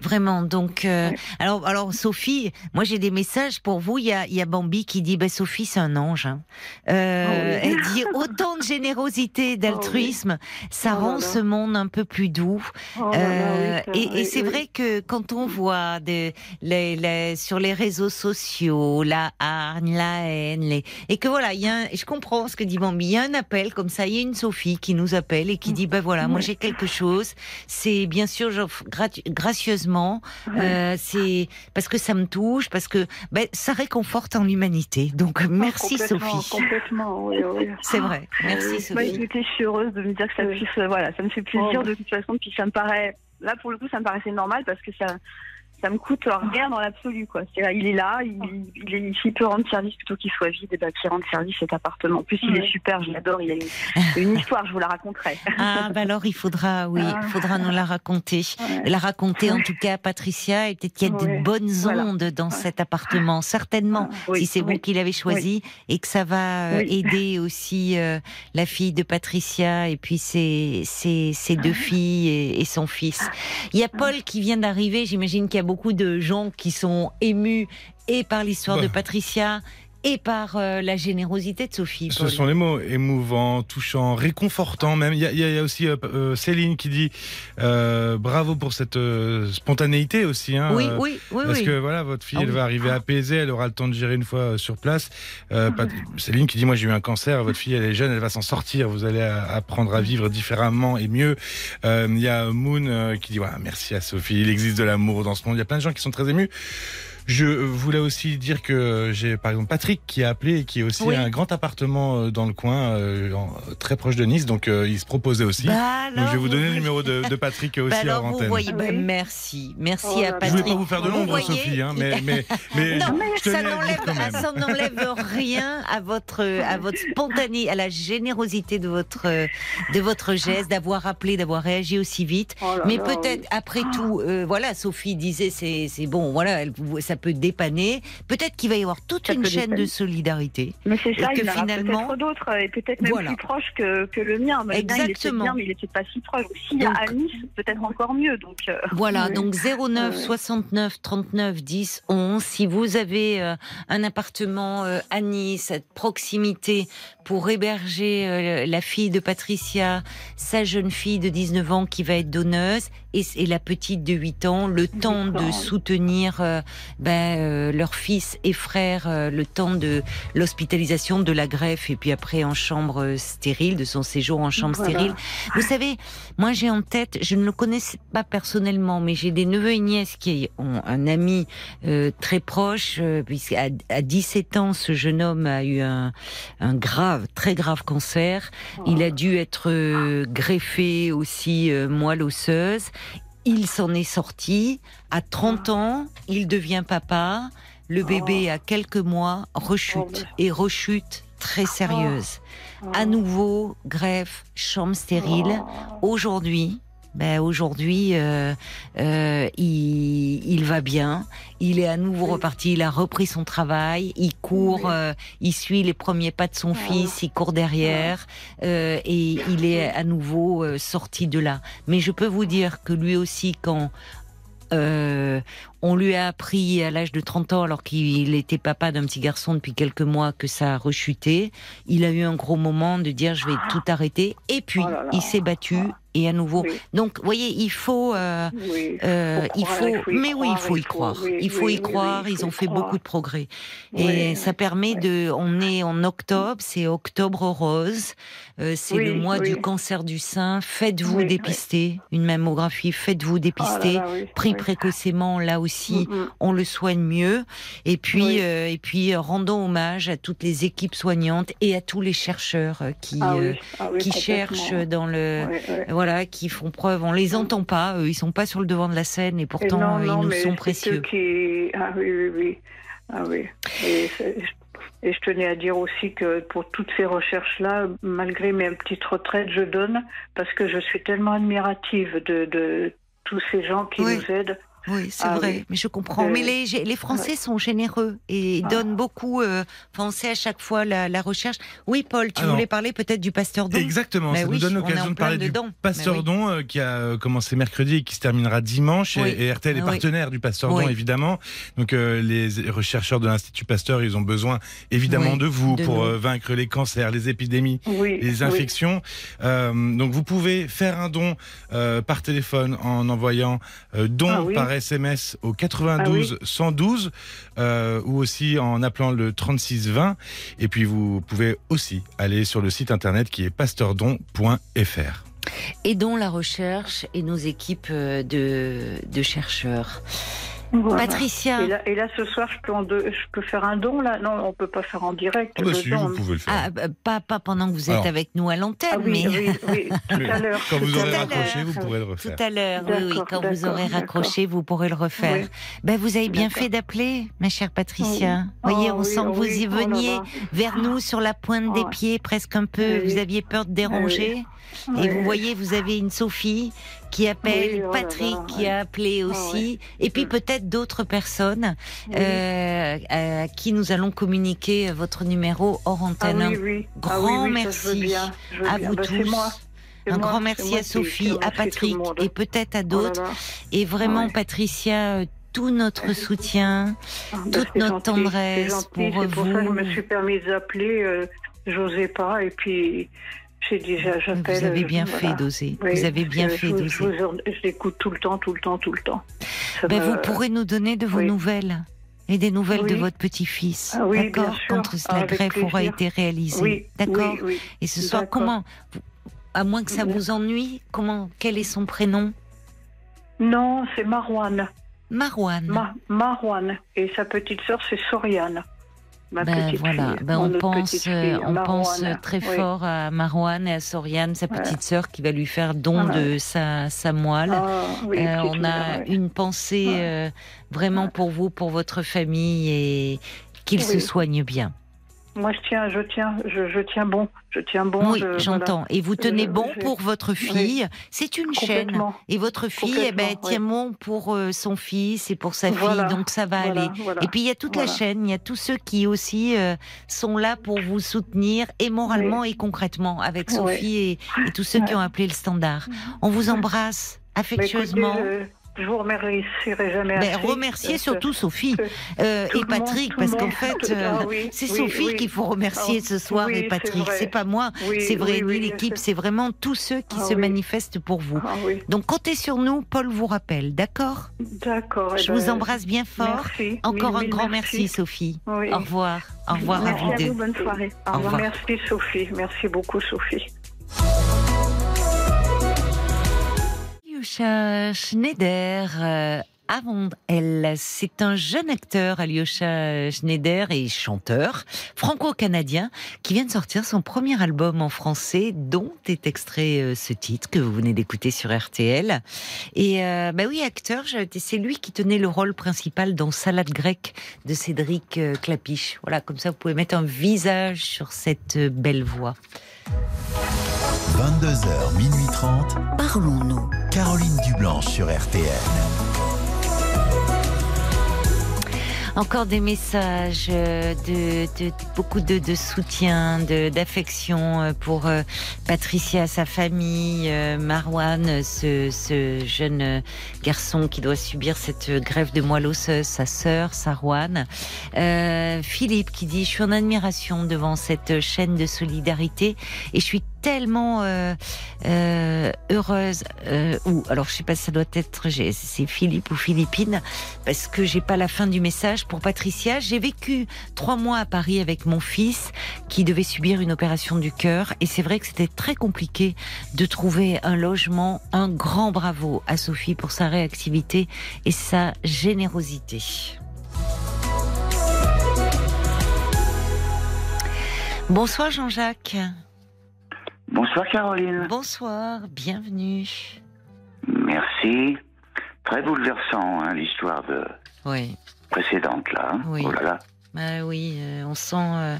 Vraiment. Donc, euh, Ouais. alors, alors Sophie, moi j'ai des messages pour vous. Il y a, il y a Bambi qui dit, bah, Sophie c'est un ange. hein. Euh, oui. Elle dit autant de générosité, d'altruisme, ça Oh rend là. ce monde un peu plus doux. Oh là Euh, oui, et et c'est vrai que quand on voit des, les, les- sur les réseaux sociaux la hargne, la haine, les, et que voilà, il y a un- je comprends ce que dit Bambi, il y a un appel comme ça, il y a une Sophie qui nous appelle et qui dit, ben voilà, moi j'ai quelque chose, c'est bien sûr j'offre gratu- gracieusement, euh, c'est parce que ça me touche, parce que ben, ça réconforte en l'humanité. Donc merci Ah, Complètement, Sophie. Complètement, oui, oui. C'est vrai, merci oui. Bah, Sophie. je suis heureuse de me dire que ça puisse, euh, voilà, ça me fait plaisir Oh. de toute façon, puis ça me paraît, là pour le coup, ça me paraissait normal parce que ça, ça me coûte rien dans l'absolu, quoi. Il est là, il, il est, s'il peut rendre service plutôt qu'il soit vide, et ben, qu'il rende service cet appartement. En plus, il est super, je l'adore, il a une, une histoire, je vous la raconterai. Ah, bah alors il faudra, oui, il faudra nous la raconter. Ouais. La raconter en tout cas à Patricia, et peut-être qu'il y a de Ouais. bonnes Voilà. ondes dans cet appartement, certainement, Oui, si c'est vous oui. qui l'avez choisi, et que ça va euh, aider aussi euh, la fille de Patricia, et puis ses, ses, ses deux filles et, et son fils. Il y a Paul qui vient d'arriver, j'imagine qu'il y a beaucoup de gens qui sont émus, et par l'histoire de Bah. Patricia, et par euh, la générosité de Sophie. Ce Paul. sont les mots émouvants, touchants, réconfortants même. Il y a, y y aussi euh, euh, Céline qui dit euh, bravo pour cette spontanéité aussi. Hein, Oui, oui, oui, Parce oui. que voilà, votre fille, Ah elle oui. va arriver apaisée, elle aura le temps de gérer une fois sur place. Pat- Céline qui dit, moi j'ai eu un cancer, votre fille elle est jeune, elle va s'en sortir, vous allez apprendre à vivre différemment et mieux. Il y a Moon qui dit, voilà, merci à Sophie, il existe de l'amour dans ce monde. Il y a plein de gens qui sont très émus. Je voulais aussi dire que j'ai par exemple Patrick qui a appelé et qui a aussi Oui. un grand appartement euh, dans le coin, euh, en- très proche de Nice, donc euh, il se proposait aussi. Bah donc je vais vous donner le numéro de, de Patrick aussi Bah alors vous antenne. voyez, bah, merci, merci Oh à là. Je voulais Patrick. pas vous faire de Vous l'ombre, Sophie, hein, mais, mais, mais non, je ça à n'enlève, rien à votre, à votre spontané, à la générosité de votre, de votre geste, d'avoir appelé, d'avoir réagi aussi vite. Oh là Mais peut-être oui. après tout, euh, voilà, Sophie disait c'est c'est bon, voilà, elle- ça peut dépanner. Peut-être qu'il va y avoir toute Ça une chaîne dépanner. de solidarité. Mais c'est ça, Et que il y en aura finalement- peut-être d'autres, et peut-être même Voilà. plus proches que, que le mien. Mais il Exactement. bien, mais il peut-être pas si proche. S'il y a à Nice, peut-être encore mieux. Donc, euh, Voilà, Oui. donc 09 Oui. 69 39 10 11. Si vous avez euh, un appartement euh, à Nice, à proximité, pour héberger euh, la fille de Patricia, sa jeune fille de 19 ans qui va être donneuse, et, et la petite de 8 ans, le temps de soutenir euh, ben, euh, leur fils et frère, euh, le temps de l'hospitalisation, de la greffe, et puis après en chambre stérile, de son séjour en chambre stérile. Vous savez, moi j'ai en tête, je ne le connais pas personnellement, mais j'ai des neveux et nièces qui ont un ami très proche, puisqu'à à 17 ans, ce jeune homme a eu un, un grave, très grave cancer. Il a dû être greffé aussi moelle osseuse il s'en est sorti. À 30 ans, il devient papa. Le bébé a quelques mois rechute et rechute très sérieuse. À nouveau, greffe, chambre stérile. Aujourd'hui, ben aujourd'hui, euh, euh, il, va bien. Il est à nouveau reparti. Il a repris son travail. Il court. Euh, il suit les premiers pas de son fils. Il court derrière et il est à nouveau sorti de là. Mais je peux vous dire que lui aussi, quand euh, on lui a appris à l'âge de 30 ans, alors qu'il était papa d'un petit garçon depuis quelques mois, que ça a rechuté. Il a eu un gros moment de dire je vais tout arrêter. Et puis, oh il s'est battu et à nouveau. Donc, vous voyez, il faut, euh, euh, il faut, mais oui, il faut y croire. il faut y croire. Ils ont fait beaucoup de progrès et ça permet de. On est en octobre, c'est octobre rose. Euh, c'est le mois du cancer du sein. Faites-vous dépister une mammographie. Faites-vous dépister. Oh Pris précocement, là aussi, mm, mm. on le soigne mieux. Et puis, et puis, rendons hommage à toutes les équipes soignantes et à tous les chercheurs qui ah ah qui cherchent dans le voilà qui font preuve. On les entend pas, ils sont pas sur le devant de la scène et pourtant ils nous sont précieux. Ah oui, oui, oui. Ah oui. Et, je tenais à dire aussi que pour toutes ces recherches-là, malgré mes petites retraites, je donne parce que je suis tellement admirative de, tous ces gens qui nous aident. Oui, c'est ah vrai, mais je comprends. Mais les, les Français sont généreux et ah. donnent beaucoup. Euh, enfin, on sait à chaque fois la, la recherche. Oui, Paul, tu voulais parler peut-être du Pasteur Don Exactement, ça nous donne l'occasion de parler du Pasteur Don euh, qui a euh, commencé mercredi et qui se terminera dimanche. Et, RTL est partenaire du Pasteur Don, évidemment. Donc, les rechercheurs de l'Institut Pasteur, ils ont besoin évidemment de vous pour vaincre les cancers, les épidémies, les infections. donc, vous pouvez faire un don par téléphone en envoyant don ah par SMS au 92 112 ah euh, ou aussi en appelant le 36 20. Et puis vous pouvez aussi aller sur le site internet qui est pasteurdon.fr. Aidons la recherche et nos équipes euh, de, de chercheurs. Patricia. Et là, ce soir, je peux, je peux faire un don là Non, on peut pas faire en direct. Ah bah si, vous pouvez le faire. Ah, bah, pas, pas pendant que vous êtes avec nous à l'antenne, ah oui, mais... oui, tout à l'heure. Quand vous aurez raccroché, vous pourrez le refaire. Tout à l'heure, oui, oui. Quand vous aurez raccroché, vous pourrez le refaire. Ben, vous avez bien fait d'appeler, ma chère Patricia. Vous voyez, on sent que vous y oh veniez vers nous sur la pointe des pieds, presque un peu. Vous aviez peur de déranger. Et vous voyez, vous avez une Sophie qui appelle, oh Patrick qui a appelé ah aussi, et puis peut-être d'autres personnes euh, à qui nous allons communiquer votre numéro hors ah antenne. Ah grand merci à vous tous. Un grand merci à Sophie, à Patrick et peut-être à oh d'autres. et vraiment, Patricia, euh, tout notre soutien, bah, toute notre tendresse pour vous. Pour ça que je me suis permise d'appeler. Euh, J'osais pas. Et puis vous avez bien fait d'oser. vous avez bien fait d'oser. Je, l'écoute tout le temps, tout le temps, tout le temps. Ben, vous pourrez nous donner de vos nouvelles et des nouvelles de votre petit-fils. Ah D'accord Quand la greffe aura été réalisée. D'accord Et ce soir, comment À moins que ça vous ennuie, comment Quel est son prénom? Non, c'est Marouane. Marouane. Marouane. Et sa petite sœur, c'est Soriane ben, voilà. Ben, on pense, euh, on pense très fort à Marouane et à Soriane, sa petite sœur, qui va lui faire don de sa, sa moelle. Ah, euh, on a une pensée euh, vraiment pour vous, pour votre famille et qu'il se soigne bien. Moi, je tiens, je tiens, je, tiens bon, je tiens bon. Oui, j'entends. Et vous tenez bon pour votre fille. C'est une chaîne. Et votre fille, eh ben, tient bon pour euh, son fils et pour sa fille. Donc ça va aller. Et puis il y a toute la chaîne. Il y a tous ceux qui aussi euh, sont là pour vous soutenir et moralement et concrètement avec Sophie et, tous ceux qui ont appelé le standard. On vous embrasse affectueusement. Je vous remercierai jamais Mais assez. remerciez Euh, surtout Sophie euh, et monde- Patrick, parce qu'en fait, Ah euh, oui, c'est oui, Sophie oui. qu'il faut remercier Ah, ce soir oui, et Patrick. C'est pas moi, c'est vrai. oui, l'équipe, c'est vraiment tous ceux qui Ah se manifestent pour vous. Ah Donc comptez sur nous, Paul vous rappelle, d'accord? D'accord. eh Je ben, vous embrasse bien fort. Merci. Encore Mille, un mille grand merci, merci. Sophie. Au revoir. Au revoir à vous à deux. vous, bonne soirée. Au revoir. Merci Sophie, merci beaucoup Sophie. Alyosha Schneider. euh, avant elle, c'est un jeune acteur, Alyosha Schneider, et chanteur franco-canadien qui vient de sortir son premier album en français, dont est extrait euh, ce titre que vous venez d'écouter sur RTL. Et euh, bah oui, acteur, c'est lui qui tenait le rôle principal dans Salade grecque de Cédric euh, Clapiche. Voilà, comme ça vous pouvez mettre un visage sur cette belle voix. 22h, minuit 30. Parlons-nous. Caroline Dublanche sur RTL. Encore des messages de, beaucoup de, soutien, d'affection euh, pour euh, Patricia, sa famille, euh, Marwan, ce, jeune garçon qui doit subir cette grève de moelle osseuse, sa sœur, Sarwan. Euh, Philippe qui dit, je suis en admiration devant cette chaîne de solidarité et je suis tellement euh, euh, heureuse euh, ou alors je sais pas ça doit être c'est Philippe ou Philippine parce que j'ai pas la fin du message pour Patricia. J'ai vécu trois mois à Paris avec mon fils qui devait subir une opération du cœur et c'est vrai que c'était très compliqué de trouver un logement. Un grand bravo à Sophie pour sa réactivité et sa générosité. Bonsoir Jean-Jacques. Bonsoir Caroline. Bonsoir, bienvenue. Merci. Très bouleversant hein, l'histoire de Oui. précédente là. hein. Oui. Oh là là. Bah oui, euh, on sent. euh,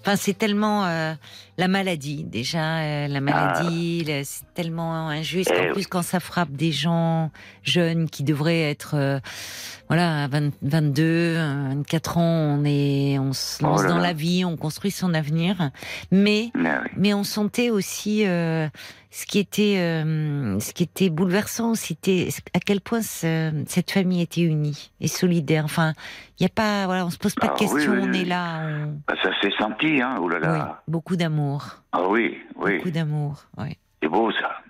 Enfin, c'est tellement euh, la maladie déjà, euh, la maladie, le- c'est tellement injuste. Ah. Eh en plus, quand ça frappe des gens jeunes qui devraient être, euh, voilà, à 20 22, euh, 24 ans, on est, on se Oh lance là dans là. la vie, on construit son avenir, mais Mais oui. mais on sentait aussi euh, ce qui était euh, ce qui était bouleversant, c'était à quel point ce- cette famille était unie et solidaire. Enfin, il y a pas, voilà, on se pose pas de Ah questions, oui, on est là, on- Bah, ça s'est senti, hein. Oh là oui, là. beaucoup d'amour, Ah oui, oui. beaucoup d'amour. Oui. C'est beau ça.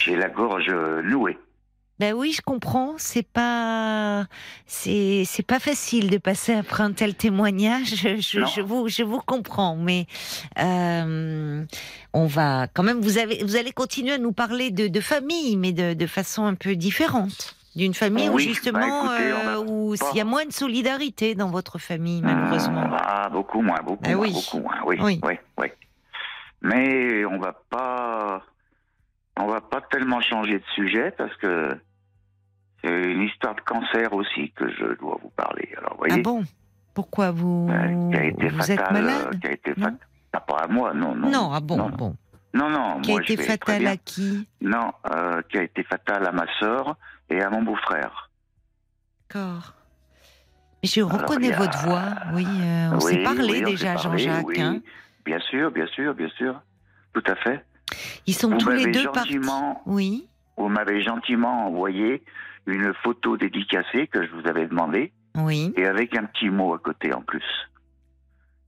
J'ai la gorge euh, nouée. Ben oui, je comprends. C'est pas, c'est, c'est pas facile de passer après un tel témoignage. Je, je, vous, je vous comprends, mais euh, on va quand même. Vous avez, vous allez continuer à nous parler de, de famille, mais de, de façon un peu différente. D'une famille où Oui, justement, bah, écoutez, euh, où il y a moins de solidarité dans votre famille, malheureusement. Ah, beaucoup moins, beaucoup Ah moins, oui. beaucoup moins. Oui, Oui. oui, oui. Mais on va pas, on va pas tellement changer de sujet parce que c'est une histoire de cancer aussi que je dois vous parler. Alors, Ah voyez, bon? Pourquoi vous, euh, qui a été vous êtes euh, malade? qui a été fatal. Ah, pas à moi, non, non. Non, ah bon, non, bon. Non, non, Qui a été fatal à qui? Non, euh, qui a été fatal à ma sœur et à mon beau-frère. D'accord. Je reconnais a- votre voix. Oui, euh, on Oui, s'est parlé oui, déjà, Jean-Jacques. oui. hein. Bien sûr, bien sûr, bien sûr. Tout à fait. Ils sont Vous tous les deux partis. Oui. vous m'avez gentiment envoyé une photo dédicacée que je vous avais demandé Oui. et avec un petit mot à côté en plus.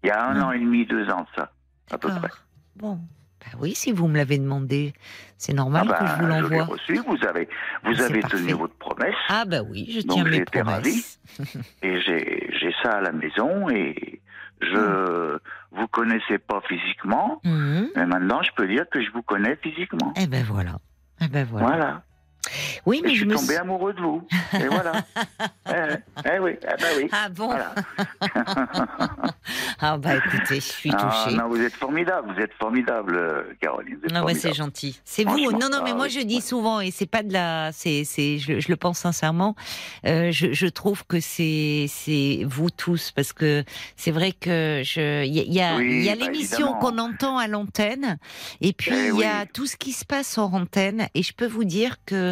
Il y a un Ah. an et demi, deux ans, ça, à peu près. Bon. Bah oui, si vous me l'avez demandé, c'est normal Ah que je ben, vous l'envoie. reçu, vous avez, vous avez tenu votre promesse Ah bah oui, je Donc, tiens mes j'étais promesses. et j'ai j'ai ça à la maison et je vous connaissais pas physiquement, Mhm. mais maintenant je peux dire que je vous connais physiquement. Eh ben voilà. Eh ben voilà. Voilà. Oui, mais je je suis me tombé amoureux de vous. Et voilà. eh, eh oui, eh ben oui. Ah bon Voilà. Ah bah écoutez, je suis Ah, touchée. non, vous êtes formidable, vous êtes formidable, Caroline. Ah ouais, c'est formidable. gentil. C'est vous. Non, non, mais ah moi oui, je dis ouais. souvent, et c'est pas de la, c'est, c'est, je, je le pense sincèrement. euh, je, je trouve que c'est, c'est vous tous, parce que c'est vrai que je, il y a, il y a, Oui, il y a bah, l'émission qu'on entend à l'antenne, et puis Eh il y a oui. tout ce qui se passe hors antenne, et je peux vous dire que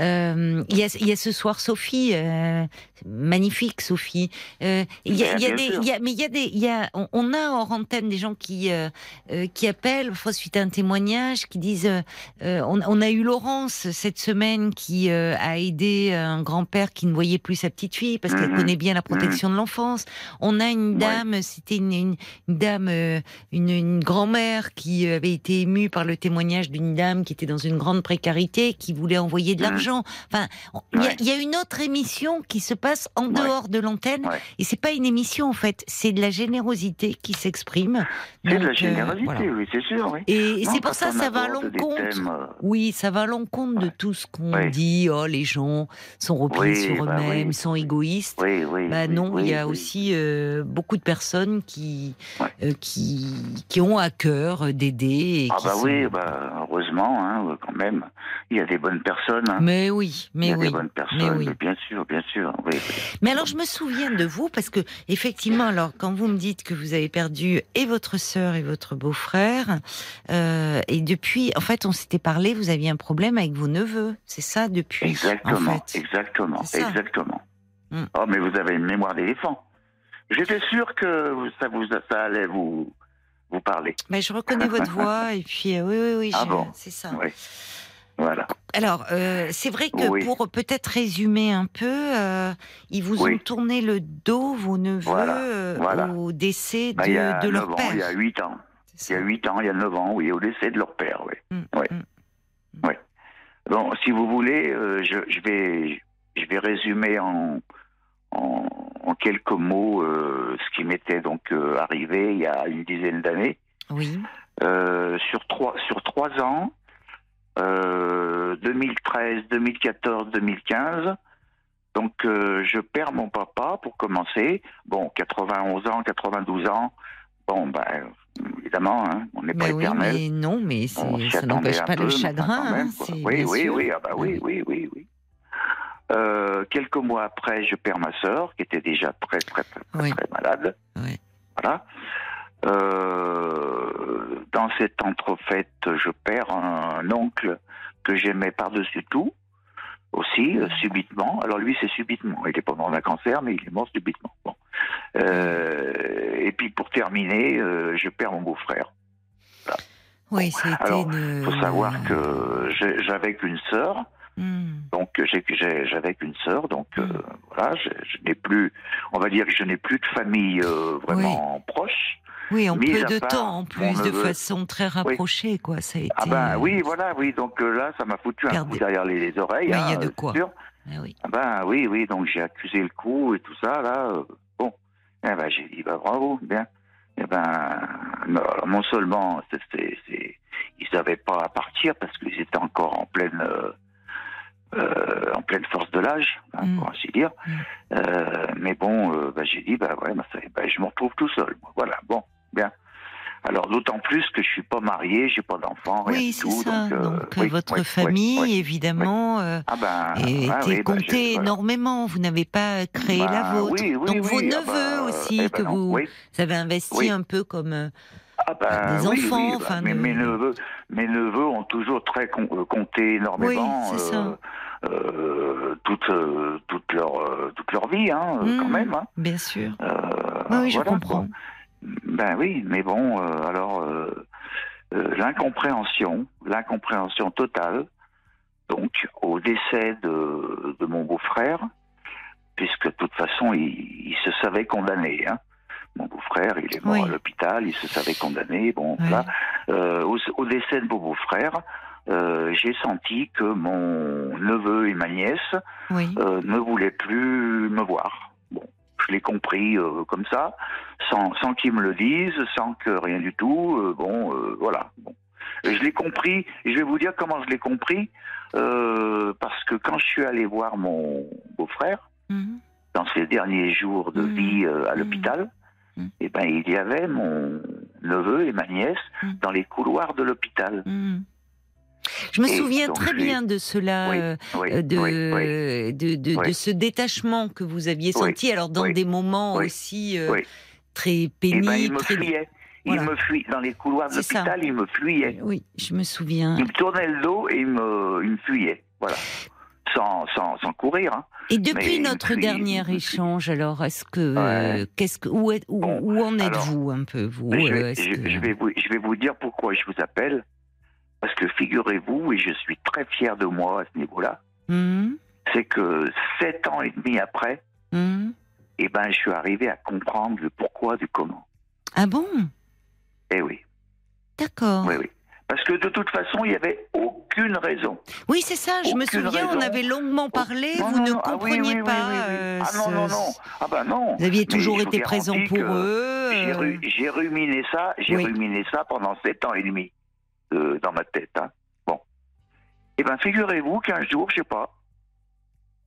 Euh, il y, a, il y a ce soir Sophie, euh, magnifique Sophie. Euh, il y a, il y a Bien des, il y a, mais il y a des, il y a, on, on a hors antenne des gens qui qui appellent, parfois suite à un témoignage, qui disent, on, on a eu Laurence cette semaine qui a aidé un grand-père qui ne voyait plus sa petite fille parce qu'elle Mhm. connaît bien la protection de l'enfance. On a une Ouais. dame, c'était une, une, une dame, une, une grand-mère qui avait été émue par le témoignage d'une dame qui était dans une grande précarité, qui voulait envoyer de Mhm. Enfin, il y, a- Ouais. il y a une autre émission qui se passe en Ouais. dehors de l'antenne, Ouais. et c'est pas une émission en fait, c'est de la générosité qui s'exprime. C'est de la euh, générosité, voilà. oui, c'est sûr. Oui. Et, c'est pour ça ça va à l'encontre. thèmes, euh, Oui, ça va à l'encontre de tout ce qu'on dit. Oh, les gens sont repliés Oui, sur bah eux-mêmes, oui. sont égoïstes. Bah non, il y a aussi euh, beaucoup de personnes qui, euh, qui, qui ont à cœur d'aider. Ah qui bah sont- oui, bah, heureusement, hein, quand même. Il y a des bonnes personnes. hein. Mais oui, Il y mais a oui. des bonnes personnes, mais oui. mais bien sûr, bien sûr. Oui. Mais alors, je me souviens de vous parce que, effectivement, alors quand vous me dites que vous avez perdu et votre sœur et votre beau-frère, euh, et depuis, en fait, on s'était parlé, vous aviez un problème avec vos neveux, c'est ça depuis Exactement, en fait. exactement, exactement. Hmm. Oh, mais vous avez une mémoire d'éléphant. J'étais sûr que ça vous, ça allait vous, vous parler. Mais je reconnais votre voix et puis euh, oui, oui, oui, Ah bon c'est ça. Oui. Voilà. Alors, euh, c'est vrai que Oui. pour peut-être résumer un peu, euh, ils vous Oui. ont tourné le dos, vos neveux, Voilà, euh, voilà. au décès de, Bah, il y a de 9 leur ans, père. il y a 8 ans. Il y a ça. 8 ans, il y a 9 ans, oui, au décès de leur père, oui. Mm, Ouais. mm. Ouais. Bon, si vous voulez, je, je vais, je vais résumer en, en, en quelques mots ce qui m'était donc arrivé il y a une dizaine d'années. Oui. Sur trois sur trois ans, euh, 2013, 2014, 2015. Donc euh, je perds mon papa pour commencer. Bon, 91 ans, 92 ans. Bon, ben évidemment, hein, on n'est pas oui, éternel. mais non, mais ça n'empêche pas peu, le chagrin. même, hein, oui, oui, oui, ah bah oui, oui, oui, oui. Euh, quelques mois après, je perds ma sœur, qui était déjà très, très, très, très, très malade. Voilà. Euh, dans cette entrefaite, je perds un oncle que j'aimais par-dessus tout, aussi, euh, subitement. Alors lui, c'est subitement. Il n'est pas mort d'un cancer, mais il est mort subitement. Bon. Euh, et puis pour terminer, euh, je perds mon beau-frrère. Oui, Alors. Il faut savoir que j'ai- j'avais qu'une sœur, Hmm. donc j'avais qu'une sœur, donc Mm. voilà, je, je n'ai plus, on va dire que je n'ai plus de famille vraiment proche. Oui, en peu de part temps, en plus, de façon très rapprochée, quoi. Ça a été. Ah ben oui, voilà, oui, donc euh, là, ça m'a foutu un coup derrière les, les oreilles. Il y a hein, de quoi. sûr. Ah oui. Ah ben oui, oui, donc j'ai accusé le coup et tout ça, là. euh, bon, eh ben j'ai dit, bah bravo, bien. Eh ben, non, alors, non seulement, c'est- ils n'avaient pas à partir parce qu'ils étaient encore en pleine, euh, euh, en pleine force de l'âge, hein, Mm. pour ainsi dire. Mm. Euh, mais bon, euh, bah, j'ai dit, bah ouais, bah, ça- bah, je me retrouve tout seul. Voilà, bon, bien. Alors d'autant plus que je suis pas marié, j'ai pas d'enfant, rien Oui, du c'est tout. ça. Donc, euh, Donc, oui, votre oui, famille, évidemment, euh, Ah ben, était ah oui, bah, comptée énormément. Vous n'avez pas créé la Bah, vôtre. oui, oui, Donc vos ah neveux aussi, eh ben que vous, avez investi un peu comme. ben, des enfants, enfin, mes, de- mes neveux, mes neveux ont toujours très euh, compté énormément. Oui, c'est ça. euh, toute, euh, toute leur euh, toute leur vie, hein, euh, quand même. hein. Bien sûr. Oui, oui, je voilà, comprends. quoi. Ben oui, mais bon, euh, alors euh, euh, l'incompréhension, l'incompréhension totale. Donc, au décès de, de mon beau-frère, puisque de toute façon, il, il se savait condamné. Hein. Mon beau-frère, il est mort Oui. à l'hôpital, il se savait condamné. Bon, Oui. Euh, au, au décès de mon beau-frère, euh, j'ai senti que mon neveu et ma nièce Oui. euh, ne voulaient plus me voir. Je l'ai compris euh, comme ça, sans, sans qu'ils me le disent, sans que rien du tout. euh, bon, euh, voilà. Bon. Je l'ai compris, et je vais vous dire comment je l'ai compris, parce que quand je suis allé voir mon beau-frère, Mhm. dans ses derniers jours de Mhm. vie à Mhm. l'hôpital, eh ben, il y avait mon neveu et ma nièce dans les couloirs de l'hôpital. Je me Et souviens très bien de cela, Oui, euh, oui, euh, de, oui, oui. de, de, Oui. de ce détachement que vous aviez senti, alors dans des moments aussi euh, très Eh pénibles. ben, il me très- fuyait. Voilà. Il me fuyait. Dans les couloirs de l'hôpital, il me fuyait. Oui, je me souviens. Il me tournait le dos et il me, il me fuyait. Voilà. sans, sans, sans courir. Hein. Et depuis Mais notre dernier échange, alors, est-ce que, euh, qu'est-ce que, où, êtes- où, Bon, où en êtes-vous un peu, vous Mais je, euh, vais, est-ce je- que- je vais vous, je vais vous dire pourquoi je vous appelle. Parce que figurez-vous, et je suis très fier de moi à ce niveau-là, Hum, c'est que sept ans et demi après, eh ben, je suis arrivé à comprendre le pourquoi du comment. Ah bon? Eh oui, D'accord. oui, oui. Parce que de toute façon, il n'y avait aucune raison. Oui, c'est ça, je me souviens, on avait longuement parlé, Non, vous non, ne non, ah oui, compreniez pas. oui, oui. euh, Ah non, non, non. Ah bah non. Vous aviez toujours été présent pour eux. J'ai ru- j'ai ruminé ça, j'ai ruminé ça pendant sept ans et demi euh, dans ma tête. hein. Bon. Eh ben, figurez-vous qu'un jour, je sais pas,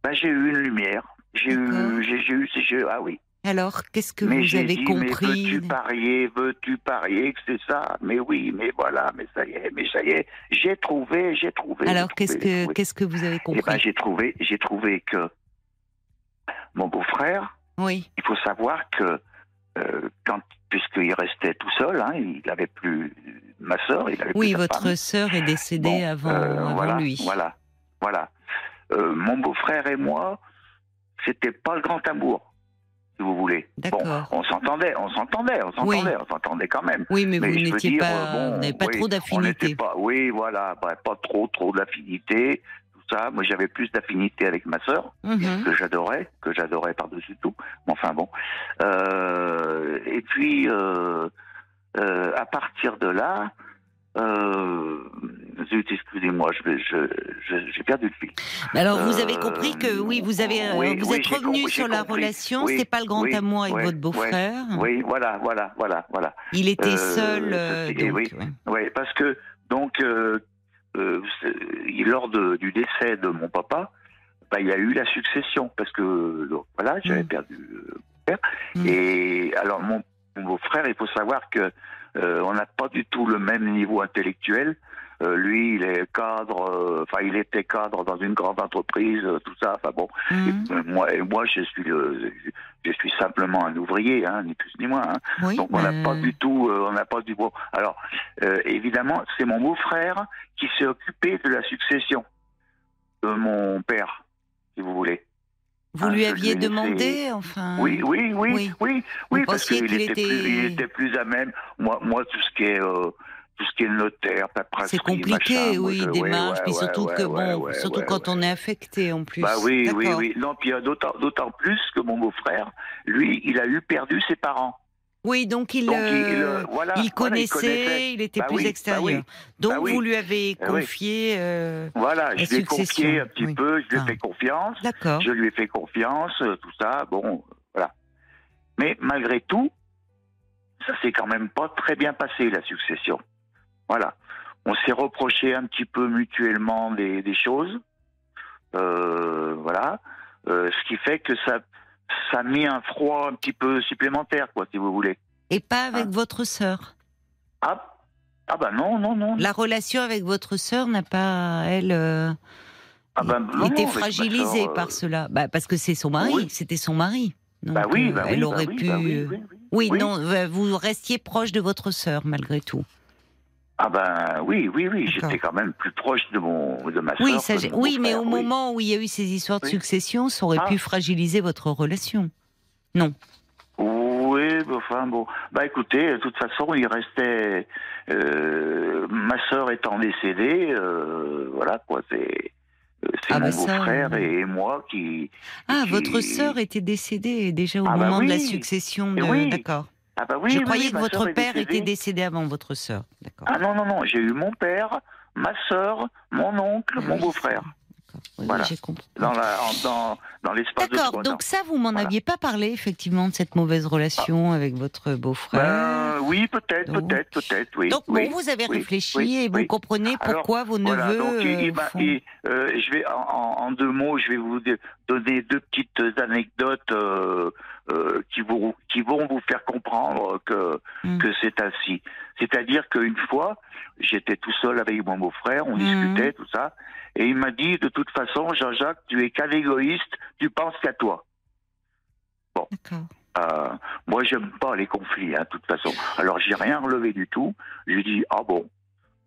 ben, j'ai eu une lumière. J'ai eu, j'ai eu, j'ai- ah oui. Alors, qu'est-ce que mais vous avez dit, compris mais veux-tu parier, veux-tu parier que c'est ça? Mais oui, mais voilà, mais ça y est, mais ça y est, j'ai trouvé, j'ai trouvé. Alors, qu'est-ce que qu'est-ce que vous avez Eh compris? ben, j'ai trouvé, j'ai trouvé que mon beau-frère, Oui, il faut savoir que euh, quand, puisqu'il restait tout seul, hein, il n'avait plus ma sœur, il avait oui, votre sœur est décédée Bon, avant, euh, avant voilà, lui. Voilà, voilà. Euh, mon beau-frère et moi, c'était pas le grand amour, si vous voulez. Bon, D'accord. on s'entendait, on s'entendait, on Oui. s'entendait, on s'entendait quand même. Oui, mais, Mais vous n'étiez pas, euh, bon, vous n'avez pas oui, trop d'affinité. oui, voilà, bah, pas trop, trop d'affinité, tout ça. Moi, j'avais plus d'affinité avec ma sœur Mhm. que j'adorais, que j'adorais par-dessus tout. Mais Enfin bon. Euh, et puis, euh, euh, à partir de là, euh, zut, excusez-moi, je, vais- je, je- j'ai perdu le fil. Alors, vous avez Euh, compris que oui, vous avez, oui, vous oui, êtes revenu compris, sur la compris. relation. Oui, C'était pas le grand amour avec votre beau-frère. Oui, voilà, voilà, voilà, voilà. Il était Euh, seul. donc, oui. ouais. Oui, parce que donc lors de- du décès de mon papa, bah, il y a eu la succession parce que donc, voilà, j'avais Mm. perdu mon père. Mm. Et alors mon, mon beau-frère, il faut savoir que euh, on n'a pas du tout le même niveau intellectuel. Euh, lui, il est cadre, euh, enfin, il était cadre dans une grande entreprise, euh, tout ça. Enfin bon, Mhm. et, euh, moi, et moi, je suis, le, je, suis simplement un ouvrier, hein, ni plus ni moins. hein. Oui, Donc on n'a bah, pas du tout, euh, on n'a pas du bon. Alors euh, évidemment, c'est mon beau-frère qui s'est occupé de la succession de mon père, si vous voulez. Vous Ah, lui aviez demandé, enfin. Oui, oui, oui, oui. oui, parce qu'il était, était- plus, il était plus à même. Moi, moi, tout ce qui est euh, tout ce qui est notaire, paperasserie, C'est compliqué, machin, oui, ouais, démarche, ouais, puis surtout ouais, que bon, surtout quand on est affecté en plus. Bah oui, oui, oui. Non, puis euh, d'autant, d'autant plus que mon beau-frère, lui, il a eu perdu ses parents. Oui, donc il, Donc, euh, euh, voilà, il voilà, connaissait, il était Bah plus oui, bah extérieur. oui. Donc Bah oui. vous lui avez Eh confié. euh, Voilà, La je lui ai confié succession, un petit peu, je lui ai Ah. fait confiance, D'accord. je lui ai fait confiance, tout ça, bon, voilà. Mais malgré tout, ça s'est quand même pas très bien passé, la succession. Voilà. On s'est reproché un petit peu mutuellement des, des choses. Euh, voilà. Euh, ce qui fait que ça, ça a mis un froid un petit peu supplémentaire, quoi, si vous voulez. Et pas avec Ah. votre sœur. Ah, ah bah non, non, non. La relation avec votre sœur n'a pas, elle, euh, Ah bah non, été fragilisée euh, par cela. Bah, parce que c'est son mari, oui. c'était son mari. Donc, Bah oui, euh, bah elle aurait pu. oui, oui, non, vous restiez proche de votre sœur malgré tout. Ah ben oui, oui, oui, j'étais quand même plus proche de mon de ma Oui, sœur ça, que de j'ai- mon oui, mais frère, au oui. moment où il y a eu ces histoires de Oui. succession, ça aurait Ah. pu fragiliser votre relation. Oui, bah, enfin bon. Bah écoutez, de toute façon, il restait euh, ma sœur étant décédée, euh, voilà quoi, c'est euh, c'est Ah, mon bah, beau-frère euh. et moi qui. Ah, qui- votre sœur était décédée déjà au Ah, bah moment de la oui. succession de. oui. D'accord. Ah bah oui. Je oui, croyais oui, que votre père était décédé avant votre sœur. Ah non non non, j'ai eu mon père, ma sœur, mon oncle, Ah mon beau-frère Voilà. j'ai compris. dans la dans dans l'espace de D'accord, donc ça, vous m'en Voilà. aviez pas parlé, effectivement, de cette mauvaise relation avec votre beau-frère. Ben, oui, peut-être, peut-être, peut-être, oui. donc, oui. bon, vous avez oui, réfléchi oui, et vous comprenez Alors, pourquoi vos Voilà, neveux. donc euh, font- euh, je vais en, deux mots, je vais vous donner deux petites anecdotes euh, euh, qui, vous, qui vont vous faire comprendre que, Mm. que c'est ainsi. C'est-à-dire qu'une fois, j'étais tout seul avec mon beau-frère, on Mm. discutait, tout ça, et il m'a dit, de toute façon, Jean-Jacques, tu es qu'un égoïste, tu penses qu'à toi. D'accord. Euh, moi, j'aime pas les conflits, hein, de toute façon. Alors, j'ai rien relevé du tout. J'ai dit, ah bon.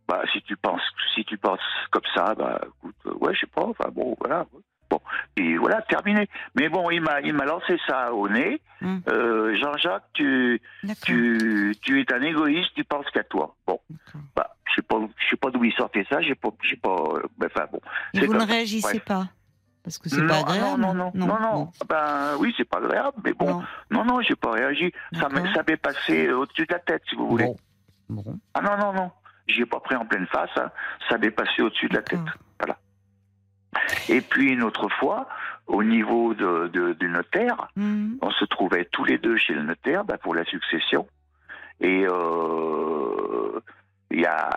bah, si tu penses, si tu penses comme ça, bah, écoute, ouais, je sais pas, enfin bon, voilà. Bon, et voilà, terminé. Mais bon, il m'a, il m'a lancé ça au nez. Hmm. Euh, Jean-Jacques, tu, tu, tu es un égoïste, tu penses qu'à toi. Bon, bah, je sais pas, je sais pas d'où il sortait ça, j'ai pas, j'ai pas, euh, enfin bon. Et vous ne réagissez Bref. pas Parce que c'est non, pas agréable. non, non, non, non, non. bon. Ben oui, c'est pas agréable, mais bon, Non. non, non, j'ai pas réagi. Ça m'est, D'accord. ça m'est passé au-dessus de la tête, si vous voulez. Bon. Bon. Ah non, non, non. J'y ai pas pris en pleine face, hein. ça m'est passé au-dessus de la tête. Voilà. Et puis une autre fois, au niveau de, de- du notaire, Hmm. on se trouvait tous les deux chez le notaire ben, pour la succession. Et euh, il y a,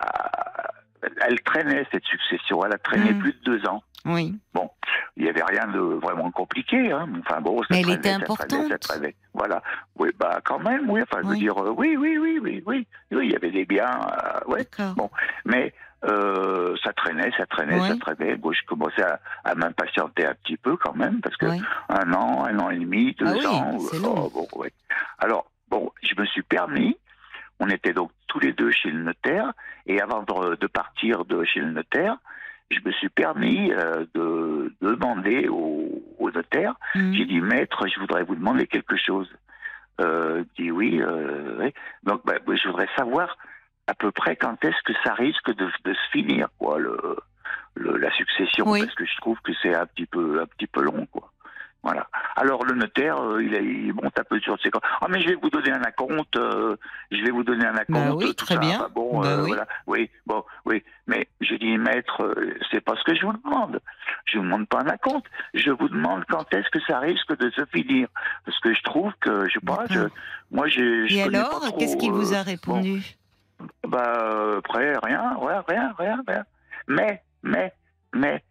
elle traînait cette succession, elle a traîné Mm. plus de deux ans. Oui. Bon, il n'y avait rien de vraiment compliqué. Hein. Enfin bon, ça Mais elle traînait, était ça traînait, importante. ça traînait. Voilà. Oui, bah quand même, oui. Enfin, je veux Oui. dire, euh, oui, oui, oui, oui, oui. Oui, il y avait des biens, euh, ouais. D'accord. Bon, mais euh, ça traînait, ça traînait, Oui. ça traînait. Bon, je commençais à, à m'impatienter un petit peu quand même, parce que Oui. un an, un an et demi, deux Ah oui, ans. c'est oh, bon, ouais. Alors, bon, je me suis permis, on était donc tous les deux chez le notaire, et avant de, partir de chez le notaire, je me suis permis euh, de, de demander au, au notaire, Hmm. j'ai dit, maître, je voudrais vous demander quelque chose. Euh, il dit oui, euh, oui. Donc, bah, oui, je voudrais savoir à peu près quand est-ce que ça risque de, de se finir, quoi, le, le- la succession, Oui. parce que je trouve que c'est un petit peu, un petit peu long, quoi. Voilà. Alors le notaire, euh, il, a- il monte un peu sur ses comptes. Ah mais je vais vous donner un acompte. euh, je vais vous donner un acompte. Bah oui, tout très ça. bien. Enfin, bon, Bah euh, oui. voilà. Oui, bon, oui. Mais je dis maître, euh, c'est pas ce que je vous demande. Je vous demande pas un acompte. Je vous demande quand est-ce que ça risque de se finir. Parce que je trouve que, je sais pas, je, D'accord. moi je Et alors, qu'est-ce qu'il vous euh, a répondu? bon, Bah euh, après rien, ouais, rien, rien, rien. Mais, mais, mais.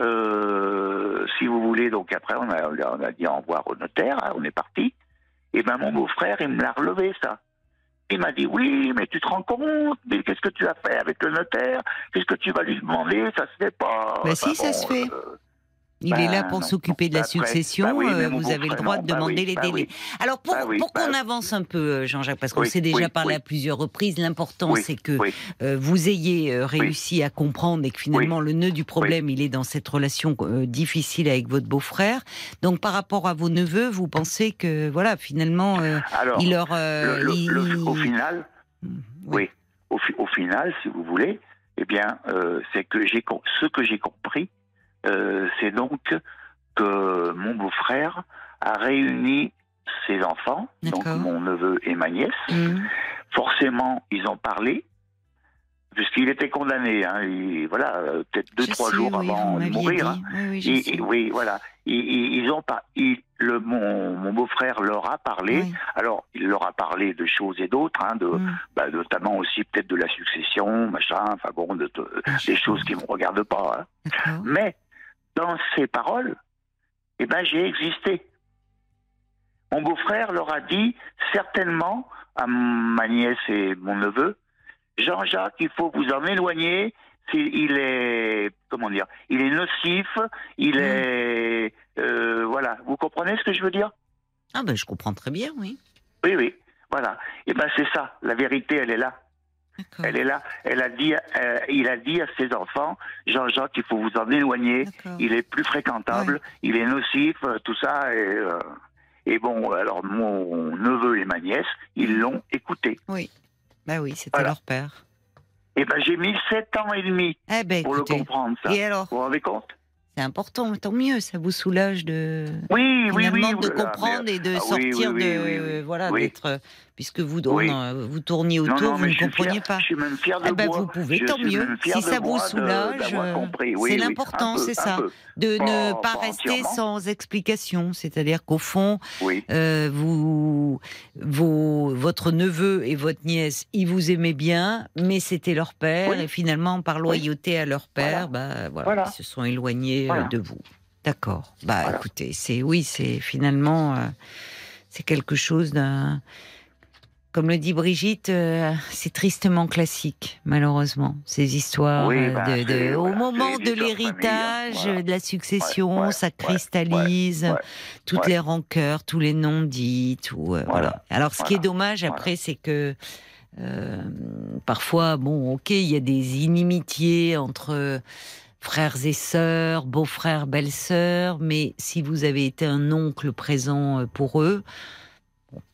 Euh, si vous voulez, donc après on a, on a dit au revoir au notaire, hein, on est parti. Et ben mon beau-frère, il me l'a relevé ça. Il m'a dit oui, mais tu te rends compte, mais qu'est-ce que tu as fait avec le notaire? Qu'est-ce que tu vas lui demander? Ça se fait pas. Bah si, ça se fait. euh, Il bah, est là pour non. s'occuper de la après, succession. bah oui, euh, vous avez le droit non, de bah demander oui, les bah délais. oui. Alors pour, pour qu'on avance un peu, euh, Jean-Jacques, parce qu'on s'est déjà parlé à plusieurs reprises, l'important c'est que euh, vous ayez réussi à comprendre et que finalement le nœud du problème il est dans cette relation euh, difficile avec votre beau-frère. Donc par rapport à vos neveux, vous pensez que voilà finalement euh, Alors, il leur le- le- il- le- au final, Oui. Oui. Au, au final, si vous voulez, eh bien, c'est que j'ai ce que j'ai compris, euh, c'est donc que mon beau-frère a réuni ses enfants, donc mon neveu et ma nièce. Mhm. Forcément, ils ont parlé, puisqu'il était condamné. Hein, il- voilà, peut-être deux Je trois sais, jours oui, avant de mourir. hein. Oui, oui, je Et- sais. et- oui, voilà. Ils, ont pas. ils- le, mon, mon beau-frère leur a parlé. Alors, il leur a parlé de choses et d'autres, hein, de, Mhm. bah, notamment aussi peut-être de la succession, machin, enfin bon, de, de- Bien des choses qui ne me regardent pas. Mais dans ces paroles, eh ben, j'ai existé. Mon beau-frère leur a dit certainement à ma nièce et mon neveu, Jean-Jacques, il faut vous en éloigner. Il est comment dire Il est nocif. Il Mm. est euh, voilà. Vous comprenez ce que je veux dire? Ah ben je comprends très bien, oui. Oui, oui. Voilà. Et ben c'est ça. La vérité, elle est là. Elle est là. Elle a dit, euh, il a dit à ses enfants, Jean-Jacques, il faut vous en éloigner. Il est plus fréquentable. Il est nocif, euh, tout ça. Et, euh, et bon, alors mon neveu et ma nièce, ils l'ont écouté. Oui. Bah oui, c'était Voilà. leur père. Et ben j'ai mis sept ans et demi Eh ben pour écoutez. le comprendre ça. Et alors Vous vous rendez compte? C'est important, tant mieux, ça vous soulage de Oui, oui, oui. de comprendre mais- et de Ah sortir oui, oui, de oui, voilà d'être puisque vous Oui. euh, vous tourniez autour, non, vous ne compreniez pas. Je suis même fier de Eh ben, moi. vous pouvez, Je tant mieux. Si ça vous soulage, euh. Oui, c'est oui, l'important, c'est ça. peu. de Pas- ne pas pas rester sans explication, c'est-à-dire qu'au fond, euh, vous, votre neveu et votre nièce, ils vous aimaient bien, mais c'était leur père, et finalement, par loyauté à leur père, bah, voilà, Voilà. ils se sont éloignés de vous. D'accord. Bah, écoutez, c'est oui, c'est finalement, euh, c'est quelque chose d'un. Comme le dit Brigitte, euh, c'est tristement classique, malheureusement, ces histoires Oui, euh, bah, de, de- c'est- au voilà, moment de l'héritage, voilà. de la succession, Ouais, ouais, ça cristallise ouais, toutes les rancœurs, tous les noms dits, tout. euh, voilà. Voilà, Alors, ce qui est dommage après, c'est que Euh, parfois, bon, ok, il y a des inimitiés entre frères et sœurs, beaux-frères, belles-sœurs, mais si vous avez été un oncle présent pour eux,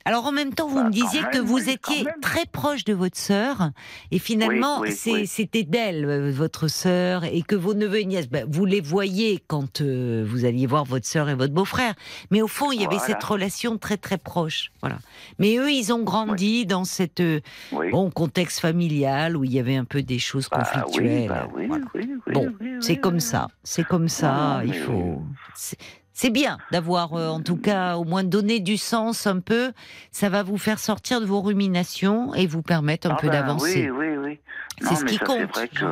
alors en même temps, vous Bah, me disiez que vous oui, étiez très proche de votre sœur et finalement Oui, oui, c'était d'elle, euh, votre sœur, et que vos neveux et nièces, ben, vous les voyez quand euh, vous alliez voir votre sœur et votre beau-frère. Mais au fond, il y avait Voilà. cette relation très très proche. Voilà. Mais eux, ils ont grandi dans cette euh, bon contexte familial où il y avait un peu des choses Bah, conflictuelles. oui, bah, oui, Voilà. oui, oui, Bon, c'est comme ça, c'est comme ça. Il faut. C'est- bien d'avoir, euh, en tout cas, au moins donné du sens un peu. Ça va vous faire sortir de vos ruminations et vous permettre un Ah peu ben, d'avancer. Oui, oui, oui. C'est ce qui ça, compte, vrai que,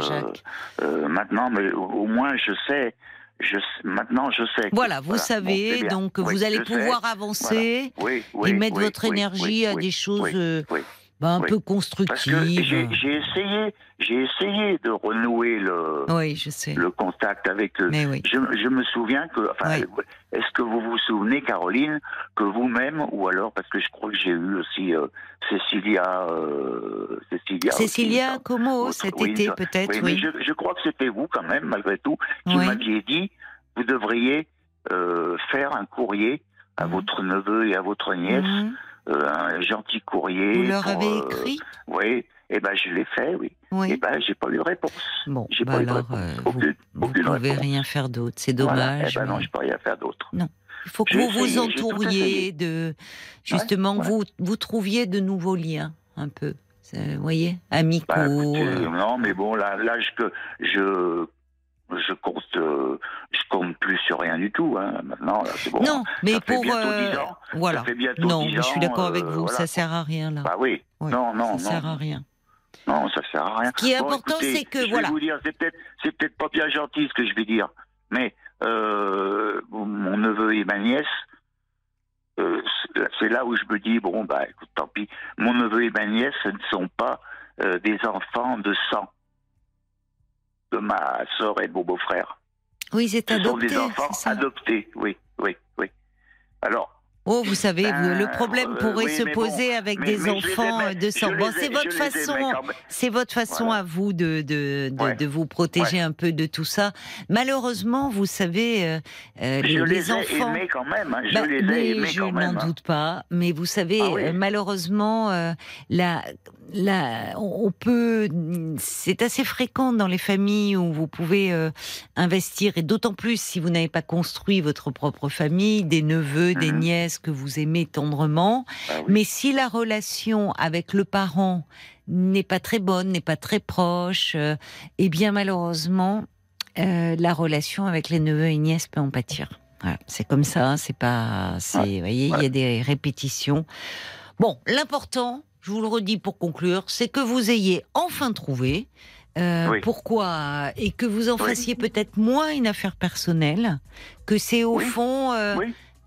euh, maintenant, mais au, au moins, je sais. Je maintenant, je sais. que- Voilà, vous savez, bien. donc Oui, vous allez sais. pouvoir avancer Oui, et mettre votre énergie à des choses oui, euh. Bah, un oui. peu que constructives. j'ai essayé, j'ai essayé de renouer le, Oui, je sais. le contact avec eux. Mais oui. Je, je me souviens que, enfin, est-ce que vous vous souvenez, Caroline, que vous-même, ou alors parce que je crois que j'ai eu aussi euh, Cécilia, euh, Cécilia, Cécilia. Como Votre- cet été peut-être, oui, mais je, je crois que c'était vous quand même, malgré tout, qui m'aviez dit, vous devriez euh, faire un courrier à Mhm. votre neveu et à votre nièce, Mhm. Euh, un gentil courrier. Vous leur pour, avez euh, écrit Oui, et ben je l'ai fait, oui. Et Oui. ben j'ai pas eu de réponse. Bon, J'ai bah pas eu de alors, réponse. euh, Aucune, vous aucune pouvez réponse. rien faire d'autre. C'est Voilà. dommage. Eh ben non, je peux rien faire d'autre. Il faut que vous vous essayé, entouriez de justement ouais. vous vous trouviez de nouveaux liens un peu. Vous voyez, amicaux. Bah, écoutez, euh, Non, mais bon, là, l'âge que je je compte, euh, je compte plus sur rien du tout. Hein. Maintenant, là, c'est bon. non, mais ça fait pour bientôt euh, 10 ans. voilà. Ça fait bientôt Non, 10 mais je suis d'accord avec euh, vous. voilà. Ça sert à rien là. Bah oui. Ouais, non, non, ça non. sert à rien. Non, ça sert à rien. Ce qui est Bon, important, c'est que, je vais voilà. vous dire, c'est peut-être, c'est peut-être pas bien gentil ce que je vais dire, mais euh, mon neveu et ma nièce, euh, c'est- c'est là où je me dis bon bah écoute, tant pis. Mon neveu et ma nièce, ce ne sont pas euh, des enfants de sang de ma sœur et de mon beau-frère. Oui, c'est Ce sont adopté. des enfants adoptés. Oui, oui, oui. Alors. Oh, vous savez, le Ben, problème euh, pourrait oui, se poser bon, avec mais- des mais enfants aimais, de sang. Bon, c'est votre façon, c'est votre façon à vous de de, de, Ouais. de vous protéger un peu de tout ça. Malheureusement, vous savez, euh, euh, Je les, les, les ai enfants. aimés quand même. hein, Je Bah, les ai mais aimés je quand n'en doute pas. Mais vous savez, Ah oui. euh, malheureusement, euh, la, la, on peut. C'est assez fréquent dans les familles où vous pouvez investir, et d'autant plus si vous n'avez pas construit votre propre famille, des neveux, des Mhm. Que vous aimez tendrement. Ah oui. Mais si la relation avec le parent n'est pas très bonne, n'est pas très proche, euh, eh bien malheureusement, euh, la relation avec les neveux et nièces peut en pâtir. Voilà, c'est comme ça, hein, c'est pas, c'est, vous voyez, il y a des répétitions. Bon, l'important, je vous le redis pour conclure, c'est que vous ayez enfin trouvé. euh, Oui. Pourquoi Et que vous en Oui. fassiez peut-être moins une affaire personnelle, que c'est au Oui. fond euh.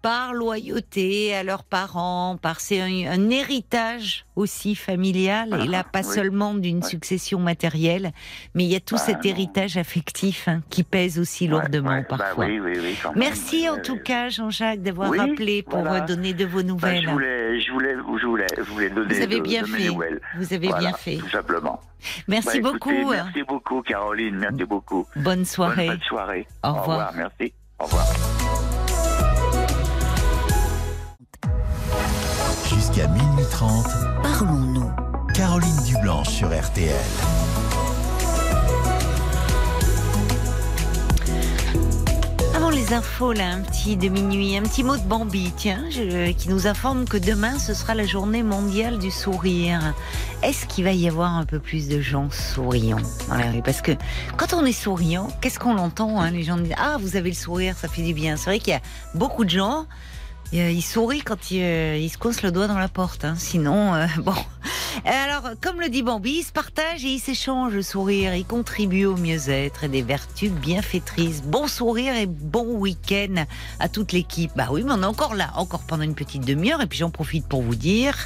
Par loyauté à leurs parents, par c'est un, un héritage aussi familial, et là Ah, pas oui. seulement d'une succession matérielle, mais il y a tout Bah, cet non. héritage affectif hein, qui pèse aussi lourdement ouais, bah parfois. oui, même. Merci en Ouais, tout cas Jean-Jacques d'avoir Oui, rappelé pour voilà. euh, donner de vos Bah, nouvelles. je voulais, je voulais, je voulais, je voulais donner Vous avez de, bien de mes fait. nouvelles. Vous avez Voilà, bien fait. Tout simplement. Merci écoutez, beaucoup. Merci beaucoup, Caroline. Merci beaucoup. Bonne soirée. Bonne soirée. Au revoir. Merci. Au revoir. Jusqu'à minuit 30, Parlons-nous. Caroline Dublanche sur RTL. Avant les infos, là, un petit de minuit, un petit mot de Bambi, tiens, je- qui nous informe que demain, ce sera la journée mondiale du sourire. Est-ce qu'il va y avoir un peu plus de gens souriants dans la rue? Parce que quand on est souriant, qu'est-ce qu'on entend hein? Les gens disent Ah, vous avez le sourire, ça fait du bien. C'est vrai qu'il y a beaucoup de gens. Euh, Ils sourient quand ils, euh, ils se coincent le doigt dans la porte. hein. Sinon, euh, bon. Alors, comme le dit Bambi, ils se partagent et ils s'échangent le sourire. Ils contribuent au mieux-être et des vertus bienfaitrices. Bon sourire et bon week-end à toute l'équipe. Bah oui, mais on est encore là, encore pendant une petite demi-heure. Et puis j'en profite pour vous dire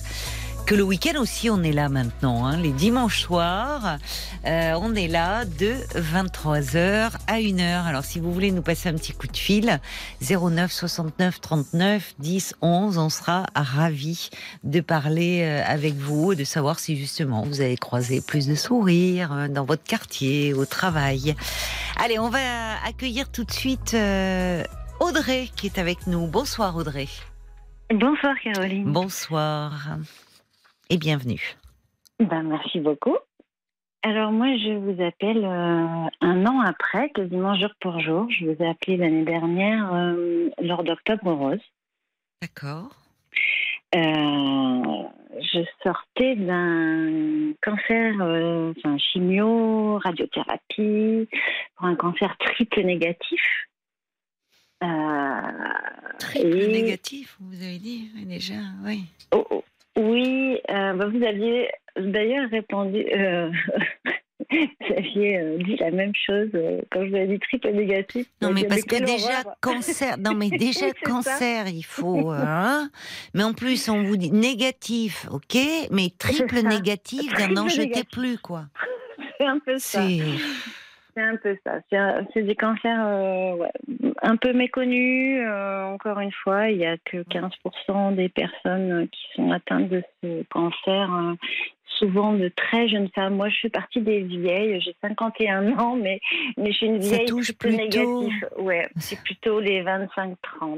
que le week-end aussi, on est là maintenant. Hein. Les dimanches soirs, euh, on est là de 23h à 1h. Alors, si vous voulez nous passer un petit coup de fil, 09 69 39 10 11, on sera ravis de parler euh, avec vous, de savoir si justement vous avez croisé plus de sourires euh, dans votre quartier, au travail. Allez, on va accueillir tout de suite Audrey qui est avec nous. Bonsoir Audrey. Bonsoir Caroline. Bonsoir et bienvenue. Ben, merci beaucoup. Alors moi, je vous appelle euh, un an après, quasiment jour pour jour. Je vous ai appelé l'année dernière euh, lors d'Octobre Rose. D'accord. Euh, je sortais d'un cancer, enfin chimio, radiothérapie, pour un cancer triple négatif. triple négatif, vous avez dit déjà, oui. Oh, oh. Oui, euh, bah, vous aviez d'ailleurs répondu, euh, vous aviez euh, dit la même chose quand je vous ai dit triple négatif. Non, mais parce que déjà, cancer, non, mais déjà, cancer, il faut. Hein mais en plus, on vous dit négatif, ok, mais triple négatif, n'en jetez plus, quoi. C'est un peu ça. C'est un peu ça. C'est des cancers euh, un peu méconnus. Euh, encore une fois, il n'y a que 15% des personnes qui sont atteintes de ce cancer. Souvent de très jeunes femmes. Moi, je suis partie des vieilles. J'ai 51 ans, mais, mais je suis une vieille touche plutôt négative. Ouais, c'est plutôt les 25-30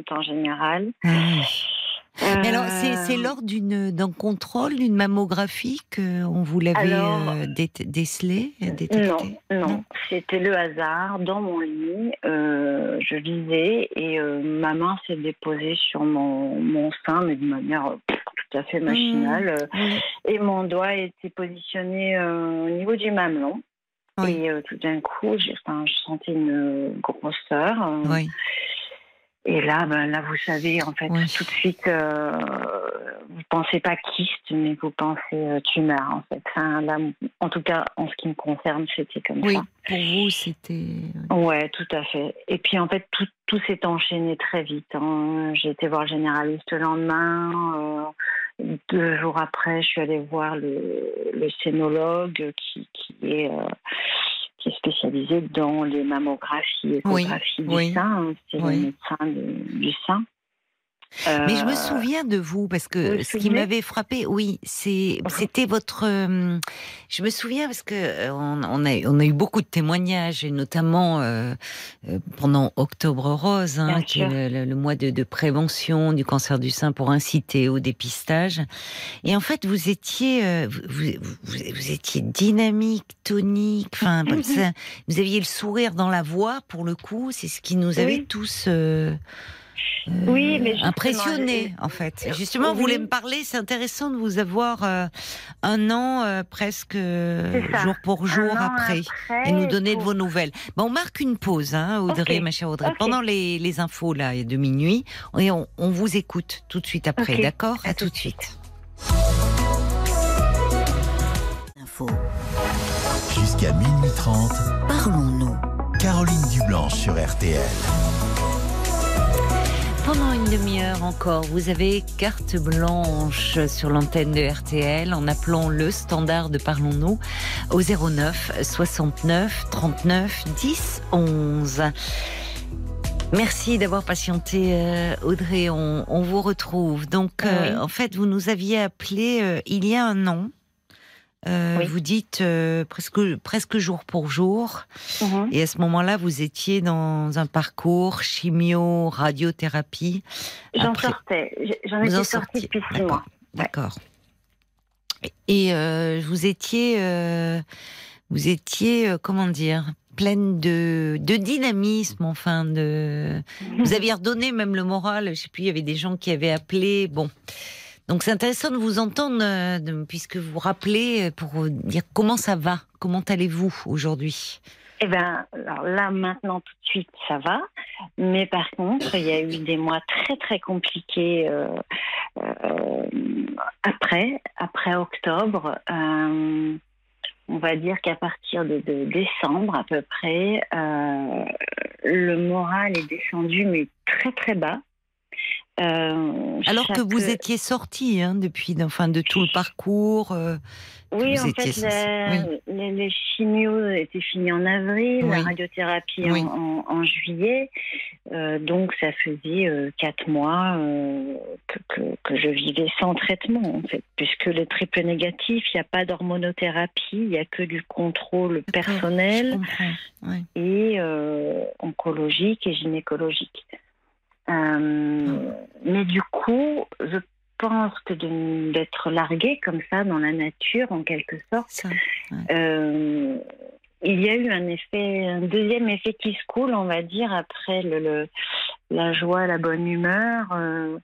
en général. Ah mais alors, c'est euh, lors d'un contrôle, d'une mammographie qu'on vous l'avait euh, décelé, détecté? Non, non. C'était le hasard. Dans mon lit, euh, je lisais et ma main s'est déposée sur mon, mon, sein, mais de manière tout à fait mmh. machinale. Et mon doigt était positionné au niveau du mamelon. Et tout d'un coup, enfin, je sentais une grosseur. Oui. Et là, ben, là, vous savez, en fait, tout de suite, euh, vous pensez pas kyste, mais vous pensez euh, tumeur, en fait. Enfin, là, en tout cas, en ce qui me concerne, c'était comme oui, ça. pour vous, c'était. Ouais, tout à fait. Et puis, en fait, tout, tout s'est enchaîné très vite. Hein. J'ai été voir le généraliste le lendemain. Euh, deux jours après, je suis allée voir le, le scénologue qui, qui est euh, qui est spécialisé dans les mammographies, échographies du sein. Hein, c'est le médecin du sein. Mais je me euh, souviens de vous parce que ce qui m'avait frappé, oui, c'est c'était votre. Euh, je me souviens parce que euh, on, a on a eu beaucoup de témoignages et notamment pendant Octobre Rose, hein, qui est le, mois de, prévention du cancer du sein pour inciter au dépistage. Et en fait, vous étiez vous, vous, étiez dynamique, tonique, enfin vous aviez le sourire dans la voix pour le coup. C'est ce qui nous avait tous oui, mais impressionné en fait. Justement, vous voulez me parler, c'est intéressant de vous avoir euh, un an euh, presque jour pour jour après, et nous donner de vos nouvelles. Bon, on marque une pause, hein, Audrey, ma chère Audrey, pendant les, les, infos là de minuit, et on, on, vous écoute tout de suite après, d'accord? À, tout de suite. Info. Jusqu'à minuit 30, parlons-nous. Caroline Dublanche sur RTL. Pendant une demi-heure encore, vous avez carte blanche sur l'antenne de RTL en appelant le standard de Parlons-nous au 09 69 39 10 11. Merci d'avoir patienté, euh, Audrey. On, vous retrouve. Donc, euh, en fait, vous nous aviez appelé euh, il y a un an euh, vous dites euh, presque, presque jour pour jour. Mhm. Et à ce moment-là, vous étiez dans un parcours chimio, radiothérapie. J'en sortais. J'en étais sortie depuis six mois. D'accord. Et euh, vous étiez, vous étiez, comment dire, pleine de, de dynamisme, enfin de. Vous aviez redonné même le moral. Je sais plus, il y avait des gens qui avaient appelé. Bon. Donc c'est intéressant de vous entendre, euh, puisque vous vous rappelez, euh, pour dire comment ça va, comment allez-vous aujourd'hui? Eh bien, là, maintenant, tout de suite, ça va. Mais par contre, il y a eu des mois très, très compliqués euh, après, après octobre. on va dire qu'à partir de, décembre, à peu près, le moral est descendu, mais très, très bas. Alors que vous étiez sortie hein, depuis, enfin, de tout le parcours. Oui, en fait, les, chimios étaient finis en avril, la radiothérapie en, juillet. Euh, donc, ça faisait euh, quatre mois euh, que, je vivais sans traitement, en fait, puisque le triple négatif, il n'y a pas d'hormonothérapie, il n'y a que du contrôle personnel et oncologique et gynécologique. Mais du coup, je pense que d'être largué comme ça dans la nature, en quelque sorte, euh, il y a eu un effet, un deuxième effet qui se coule, on va dire, après le, la joie, la bonne humeur. Euh,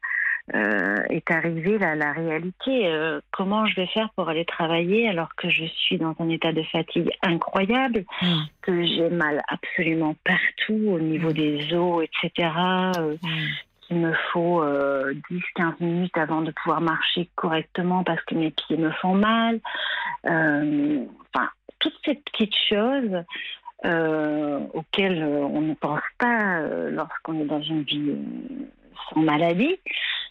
euh, est arrivée la, la réalité. comment je vais faire pour aller travailler alors que je suis dans un état de fatigue incroyable, mm. que j'ai mal absolument partout au niveau mm. des os, etc il me faut 10-15 euh, minutes avant de pouvoir marcher correctement parce que mes pieds me font mal. Euh, enfin, toutes ces petites choses euh, auxquelles on ne pense pas lorsqu'on est dans une vie sans maladie.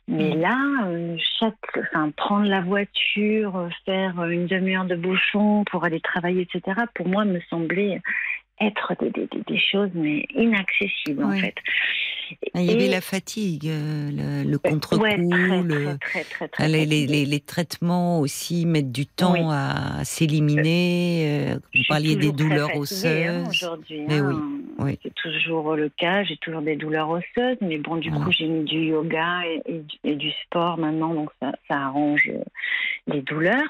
Mais mm. là, chaque, enfin, prendre la voiture, faire une demi-heure de bouchon pour aller travailler, etc., pour moi, me semblait être des, choses mais inaccessibles en fait. Il y avait la fatigue, euh, le, contre-coup, les, les, les, traitements aussi mettent du temps à s'éliminer. Euh, vous parliez des douleurs hein, osseuses. Aujourd'hui, hein. oui, c'est toujours le cas. J'ai toujours des douleurs osseuses, mais bon, du coup, j'ai mis du yoga et, du sport maintenant, donc ça, ça arrange les douleurs.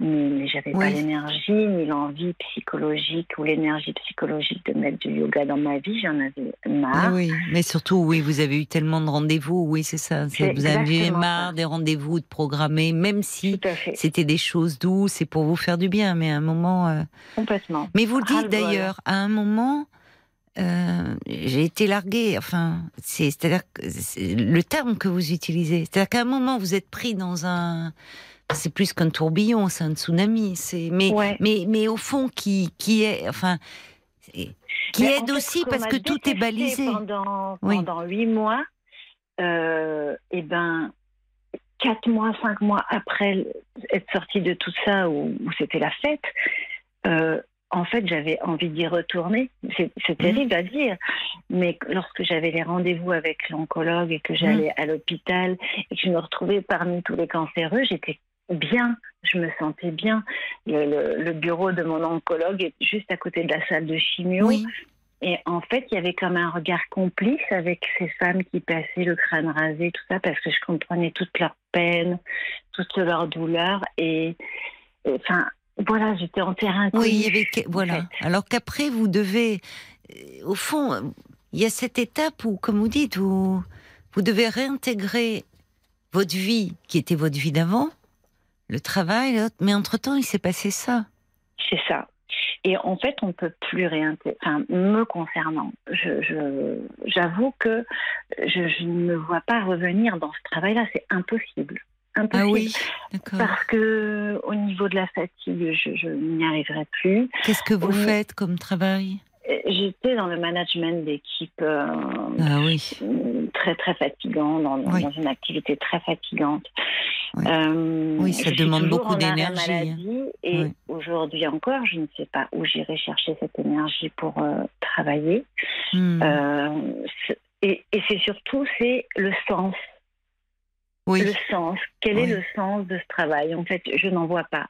Mais, j'avais pas l'énergie ni l'envie psychologique ou l'énergie psychologique de mettre du yoga dans ma vie. J'en avais marre. Oui, mais surtout oui, vous avez eu tellement de rendez-vous, oui, c'est ça. Vous avez marre des rendez-vous de programmer, même si c'était des choses douces, c'est pour vous faire du bien, mais à un moment. Euh, Complètement. Mais vous dites d'ailleurs, à un moment. Euh, j'ai été larguée. Enfin, c'est-à-dire le terme que vous utilisez. C'est-à-dire qu'à un moment, vous êtes pris dans un, c'est plus qu'un tourbillon, c'est un tsunami. C'est mais mais mais au fond qui qui est enfin qui aide aussi parce que tout est balisé. Pendant, pendant huit mois, euh, et ben, quatre mois, cinq mois après être sortie de tout ça, où, c'était la fête, euh, en fait, j'avais envie d'y retourner. C'est mmh. terrible à dire, mais lorsque j'avais les rendez-vous avec l'oncologue et que j'allais mmh. à l'hôpital et que je me retrouvais parmi tous les cancéreux, j'étais bien, je me sentais bien. Le, bureau de mon oncologue est juste à côté de la salle de chimio. Et en fait, il y avait comme un regard complice avec ces femmes qui passaient le crâne rasé, tout ça, parce que je comprenais toute leur peine, toute leur douleur. Et, enfin, voilà, j'étais en terrain. Oui, il y avait voilà. Alors qu'après, vous devez, euh, au fond, il y a cette étape où, comme vous dites, vous, vous devez réintégrer votre vie qui était votre vie d'avant, le travail, mais entre-temps, il s'est passé ça. C'est ça. Et en fait, on ne peut plus réintégrer. Enfin, me concernant, j'avoue que je, ne me vois pas revenir dans ce travail-là. C'est impossible. Impossible. Ah oui, Parce que au niveau de la fatigue, je, n'y arriverai plus. Qu'est-ce que vous faites comme travail? J'étais dans le management d'équipe euh, ah oui. très très fatigant, dans, une activité très fatigante. Euh, oui, ça demande beaucoup d'énergie. Hein. Et aujourd'hui encore, je ne sais pas où j'irai chercher cette énergie pour euh, travailler. Hmm. et, c'est surtout c'est le sens. Le sens. Quel est le sens de ce travail? En fait, je n'en vois pas.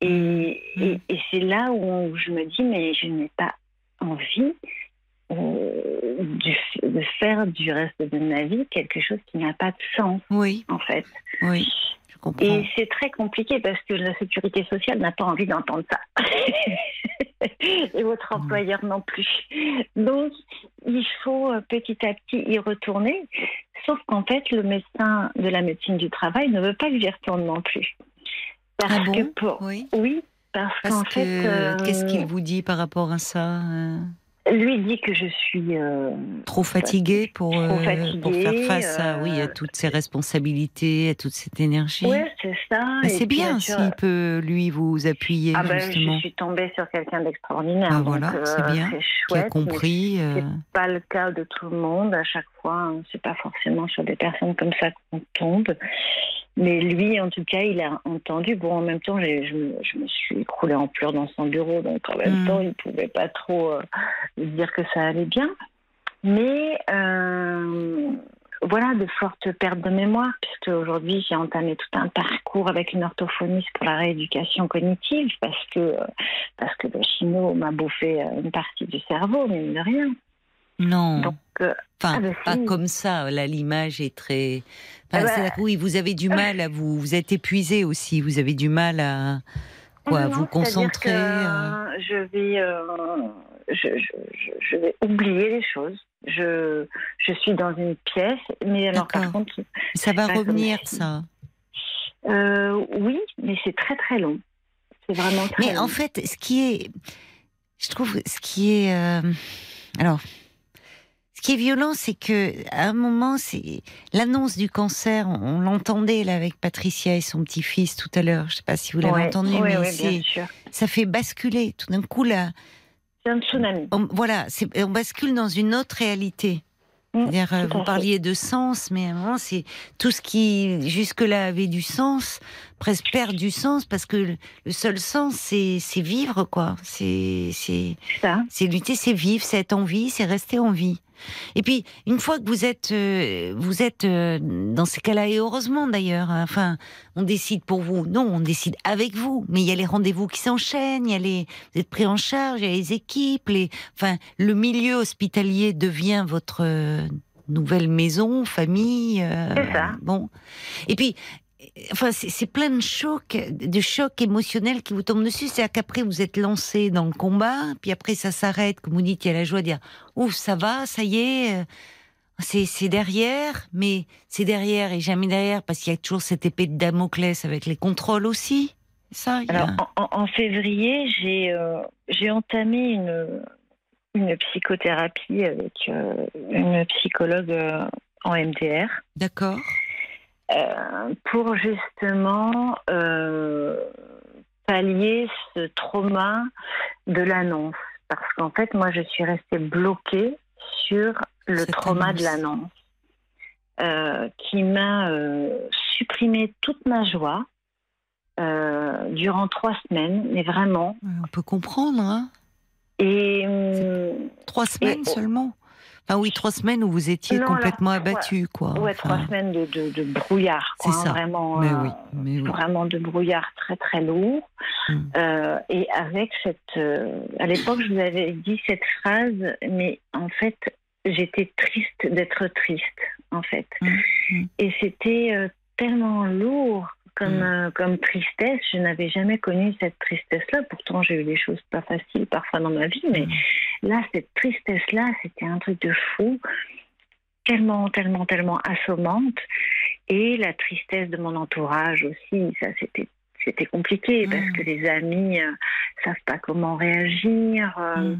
Et, hmm. et c'est là où je me dis, mais je n'ai pas envie euh, de faire du reste de ma vie quelque chose qui n'a pas de sens. Oui. En fait. Oui. Je comprends. Et c'est très compliqué parce que la sécurité sociale n'a pas envie d'entendre ça. Et votre employeur non plus. Donc, il faut euh, petit à petit y retourner. Sauf qu'en fait, le médecin de la médecine du travail ne veut pas que j'y retourne non plus. Parce ah que pour... oui. oui, parce, qu'en fait. Euh, qu'est-ce qu'il vous dit par rapport à ça euh lui dit que je suis euh, trop fatiguée pour, pour faire face à, oui, à toutes ces responsabilités, à toute cette énergie. Oui, c'est ça. c'est bien s'il peut, lui, vous appuyer. Ah ben, justement. je suis tombée sur quelqu'un d'extraordinaire. Ah, voilà, c'est bien. C'est chouette. Qui a compris. C'est pas le cas de tout le monde. À chaque hein. c'est pas forcément sur des personnes comme ça qu'on tombe. Mais lui, en tout cas, il a entendu. Bon, en même temps, je, me- je me suis écroulée en pleurs dans son bureau, donc en même Mm. temps, il pouvait pas trop euh, dire que ça allait bien. Mais euh, voilà, de fortes pertes de mémoire, puisque aujourd'hui, j'ai entamé tout un parcours avec une orthophoniste pour la rééducation cognitive, parce que, euh, parce que le chino m'a bouffé euh, une partie du cerveau, mine de rien. Non. Donc, euh, Enfin, ah ben pas si. comme ça. Là, l'image est très. Enfin, Ah bah- oui, vous avez du mal à vous. Vous êtes épuisé aussi. Vous avez du mal à quoi, Non, vous concentrer. que, euh, Je vais, euh, je, je- je- je vais oublier les choses. Je, je suis dans une pièce, mais alors par contre, Ça va comme revenir, ça. euh, oui, mais c'est très très long. C'est vraiment très Mais long. en fait, ce qui est, je trouve, ce qui est, alors, qui est violent, c'est que à un moment, c'est l'annonce du cancer. On, on l'entendait là avec Patricia et son petit-fils tout à l'heure. Je sais pas si vous l'avez Ouais, entendu, ouais, mais ouais, ça fait basculer tout d'un coup là. C'est un tsunami. On, voilà, on bascule dans une autre réalité. Mm, euh, vous parliez de sens, mais à un moment, c'est tout ce qui jusque-là avait du sens, presque perd du sens parce que le, le seul sens, c'est vivre, quoi. C'est c'est Ça. c'est lutter, c'est vivre, c'est être en vie, c'est rester en vie. Et puis, une fois que vous êtes, euh, vous êtes euh, dans ces cas-là, et heureusement d'ailleurs, hein, enfin, on décide pour vous. Non, on décide avec vous. Mais il y a les rendez-vous qui s'enchaînent, il y a les, vous êtes pris en charge, il y a les équipes, les, enfin, le milieu hospitalier devient votre euh, nouvelle maison, famille. C'est ça. Bon. Et puis, enfin, c'est plein de chocs, de chocs émotionnels qui vous tombent dessus. C'est-à-dire qu'après, vous êtes lancé dans le combat, puis après, ça s'arrête. Comme vous dites, il y a la joie de dire Ouf, ça va, ça y est. euh, C'est derrière, mais c'est derrière et jamais derrière parce qu'il y a toujours cette épée de Damoclès avec les contrôles aussi. Ça, il y a- Alors, en, février, j'ai euh, j'ai entamé une, une psychothérapie avec euh, une psychologue euh, en MDR. D'accord. Euh, pour justement euh, pallier ce trauma de l'annonce. Parce qu'en fait, moi, je suis restée bloquée sur le Cette trauma de annonce. l'annonce, euh, qui m'a supprimé toute ma joie durant trois semaines, mais vraiment. On peut comprendre, hein Et hum, Trois semaines Et- seulement. Enfin oui, trois semaines où vous étiez Non, complètement alors, abattu, quoi. ouais, Enfin, trois semaines de, de, de brouillard, quoi, C'est hein, ça. vraiment. Mais euh, oui, mais oui. vraiment de brouillard très très lourd. Mm. Euh, et avec cette, euh, à l'époque, je vous avais dit cette phrase, mais en fait, j'étais triste d'être triste, en fait. Mm, mm. Et c'était euh, tellement lourd comme Mm. euh, comme tristesse. Je n'avais jamais connu cette tristesse-là. Pourtant, j'ai eu des choses pas faciles parfois dans ma vie, mais Mm. là, cette tristesse-là, c'était un truc de fou, tellement, tellement, tellement assommante. Et la tristesse de mon entourage aussi, ça c'était c'était compliqué parce Mm. que les amis euh, savent pas comment réagir, euh,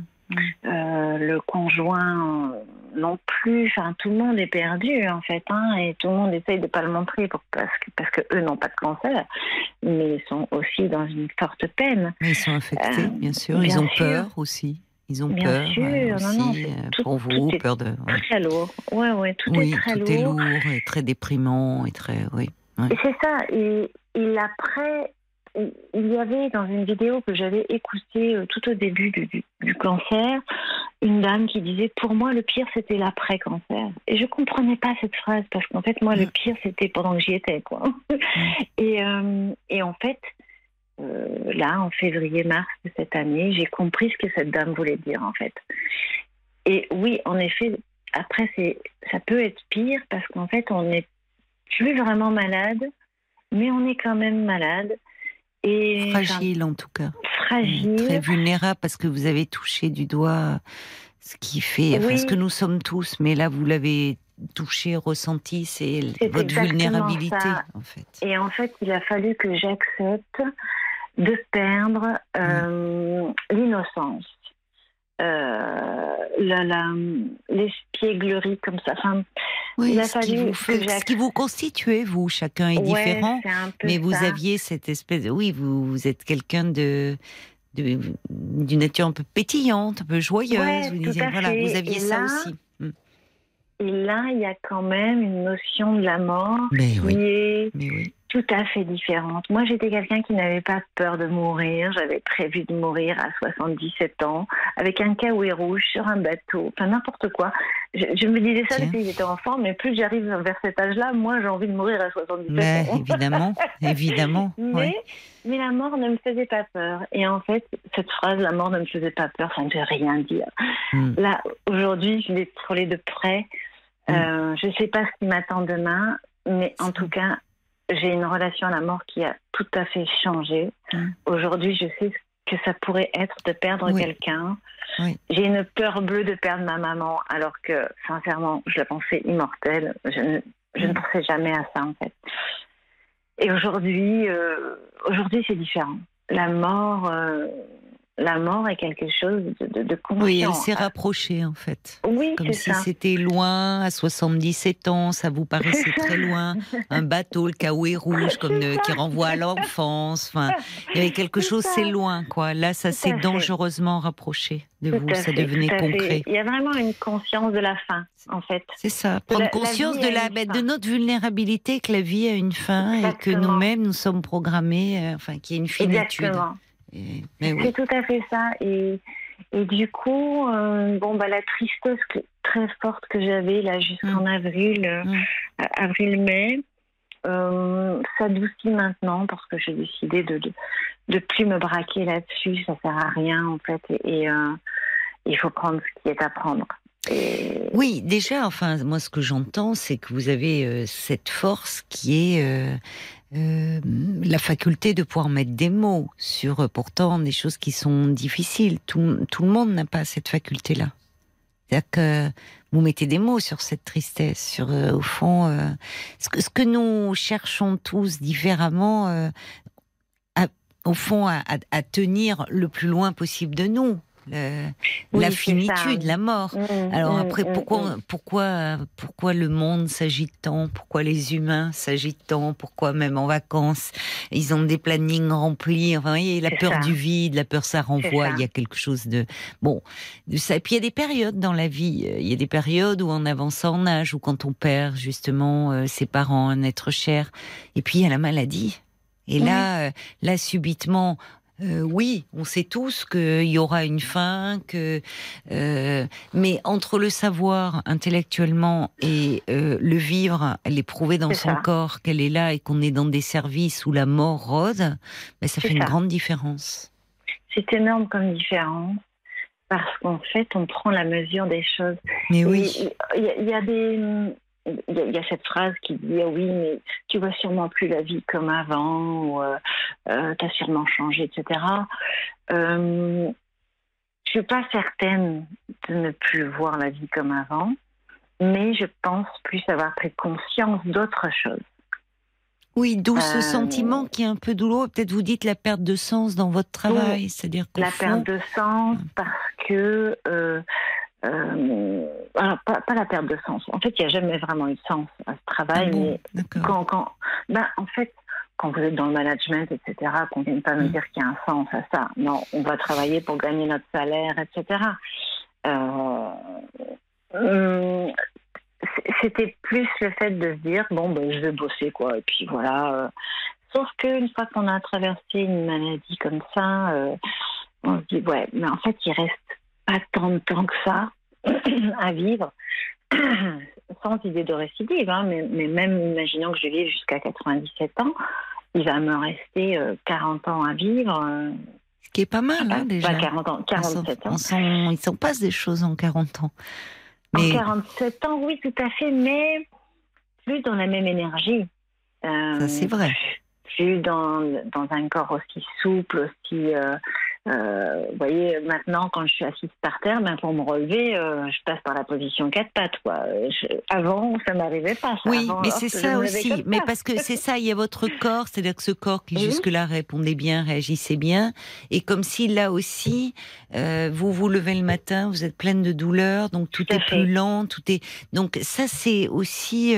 Euh, le conjoint euh, non plus. Enfin, tout le monde est perdu en fait, hein, et tout le monde essaye de pas le montrer pour, parce que parce que eux n'ont pas de cancer, mais ils sont aussi dans une forte peine. Mais ils sont infectés, Euh, bien sûr. bien ils ont sûr. peur aussi. Ils ont Bien peur sûr, euh, non, non, aussi tout- pour tout vous, est peur de. ouais. Très lourd. Ouais, ouais, tout Oui, est très tout lourd. est lourd et très déprimant et très. Oui. ouais. C'est ça. Et, et après, il y avait dans une vidéo que j'avais écoutée euh, tout au début du, du- du cancer, une dame qui disait Pour moi, le pire, c'était l'après-cancer. Et je comprenais pas cette phrase parce qu'en fait, moi, le Mm. pire, c'était pendant que j'y étais. Quoi. et, euh, et en fait, euh, là, en février-mars de cette année, j'ai compris ce que cette dame voulait dire, en fait. Et oui, en effet, après, c'est, ça peut être pire parce qu'en fait, on n'est plus vraiment malade, mais on est quand même malade. Et Fragile en tout cas. fragile. Très vulnérable parce que vous avez touché du doigt ce qui fait, enfin, Oui. ce que nous sommes tous, mais là vous l'avez touché, ressenti, c'est votre vulnérabilité ça. en fait. Et en fait, il a fallu que j'accepte de perdre euh, l'innocence, euh, la, la, l'espièglerie comme ça. Enfin, Oui, ce, qui vous ce qui vous constituez, vous, chacun est différent, mais vous aviez cette espèce de... Oui, vous, vous êtes quelqu'un de d'une nature un peu pétillante, un peu joyeuse. vous, disiez, voilà, vous aviez ça aussi. Hmm. Et là, il y a quand même une notion de la mort mais qui oui. est mais oui tout à fait différente. Moi, j'étais quelqu'un qui n'avait pas peur de mourir. J'avais prévu de mourir à 77 ans, avec un kawaii rouge sur un bateau, enfin n'importe quoi. Je, me disais ça depuis que j'étais enfant, mais plus j'arrive vers cet âge-là, moi j'ai envie de mourir à 77 mais, ans. Évidemment, évidemment. mais, mais la mort ne me faisait pas peur. Et en fait, cette phrase, la mort ne me faisait pas peur, ça ne veut rien dire. Hmm. Là, aujourd'hui, je l'ai trollé de près. Euh, je ne sais pas ce qui m'attend demain, mais en tout cas, j'ai une relation à la mort qui a tout à fait changé. Mm. Aujourd'hui, je sais que ça pourrait être de perdre quelqu'un. J'ai une peur bleue de perdre ma maman, alors que, sincèrement, je la pensais immortelle. Je ne, je ne mm. pensais jamais à ça, en fait. Et aujourd'hui, euh, aujourd'hui, c'est différent. La mort, euh, la mort est quelque chose de, de, Oui, elle s'est rapprochée en fait. Oui, Comme si c'était loin, à 77 ans, ça vous paraissait très loin. Un bateau, le Kaoué rouge, comme qui renvoie à l'enfance. Enfin, il y avait quelque chose, c'est loin, quoi. Là, ça s'est dangereusement rapproché de vous, ça devenait concret. Il y a vraiment une conscience de la fin, en fait. C'est ça, prendre conscience de, la, de notre vulnérabilité, que la vie a une fin et que nous-mêmes, nous sommes programmés, euh, enfin, qu'il y a une finitude. Exactement. C'est tout à fait ça. Et, et du coup, euh, bon, bah, la tristesse très forte que j'avais là jusqu'en mm. avril, euh, mm. avril-mai, euh, s'adoucit maintenant parce que j'ai décidé de, de, plus me braquer là-dessus. Ça sert à rien en fait. Et, il faut prendre ce qui est à prendre. Oui, déjà, enfin, moi, ce que j'entends, c'est que vous avez cette force qui est euh, la faculté de pouvoir mettre des mots sur euh, pourtant des choses qui sont difficiles. Tout, le monde n'a pas cette faculté-là. C'est-à-dire que vous mettez des mots sur cette tristesse, sur euh, au fond ce, que, nous cherchons tous différemment, au fond à, tenir le plus loin possible de nous la finitude, la mort. Mmh, Alors mmh, après, mmh, pourquoi, pourquoi, pourquoi le monde s'agite tant? Pourquoi les humains s'agitent tant? Pourquoi même en vacances, ils ont des plannings remplis? Enfin, voyez, la peur du vide, la peur, ça renvoie. Il y a quelque chose de bon, de ça. Et puis il y a des périodes dans la vie. Il y a des périodes où on avance en âge, ou quand on perd justement euh, ses parents, un être cher. Et puis il y a la maladie. Et là, euh, là subitement, euh, oui, on sait tous qu'il y aura une fin, que euh, mais entre le savoir intellectuellement et euh, le vivre, l'éprouver dans son corps, qu'elle est là et qu'on est dans des services où la mort rôde, ben, ça fait une grande différence. C'est énorme comme différence parce qu'en fait, on prend la mesure des choses. Mais oui, il y, a des il y, a cette phrase qui dit ah oui mais tu vois sûrement plus la vie comme avant ou euh, euh t'as sûrement changé etc euh, je suis pas certaine de ne plus voir la vie comme avant mais je pense plus avoir pris conscience d'autres choses. Oui, d'où ce euh, sentiment qui est un peu douloureux. Peut-être vous dites la perte de sens dans votre travail, c'est-à-dire la perte de sens parce que euh, pas, pas, la perte de sens. En fait, il n'y a jamais vraiment eu de sens à ce travail. Ah mais quand, quand, ben, en fait, quand vous êtes dans le management, etc., qu'on ne vienne pas me mm. dire qu'il y a un sens à ça. Non, on va travailler pour gagner notre salaire, etc. Euh, hum, c'était plus le fait de se dire bon ben je vais bosser quoi et puis voilà euh. sauf qu'une fois qu'on a traversé une maladie comme ça on se dit ouais mais en fait il reste pas tant de temps que ça à vivre, sans idée de récidive, hein, mais, même imaginons que je vive jusqu'à 97 ans, il va me rester 40 euh, ans à vivre. Euh, Ce qui est pas mal, hein, déjà. Pas 40 ans, 47 ans. il s'en passe des choses en 40 ans. Mais... En 47 ans, oui, tout à fait, mais plus dans la même énergie. Ça, c'est vrai. Plus dans, dans un corps aussi souple, aussi euh, vous voyez, maintenant, quand je suis assise par terre, ben, pour me relever, euh, je passe par la position quatre pattes. Quoi. avant, ça m'arrivait pas. Ça. Oui, mais c'est ça aussi. Mais parce que c'est ça, il y a votre corps, c'est-à-dire que ce corps qui jusque-là répondait bien, réagissait bien, et comme si là aussi, euh, vous vous levez le matin, vous êtes pleine de douleur, donc tout, est plus lent, tout est. Donc ça, c'est aussi.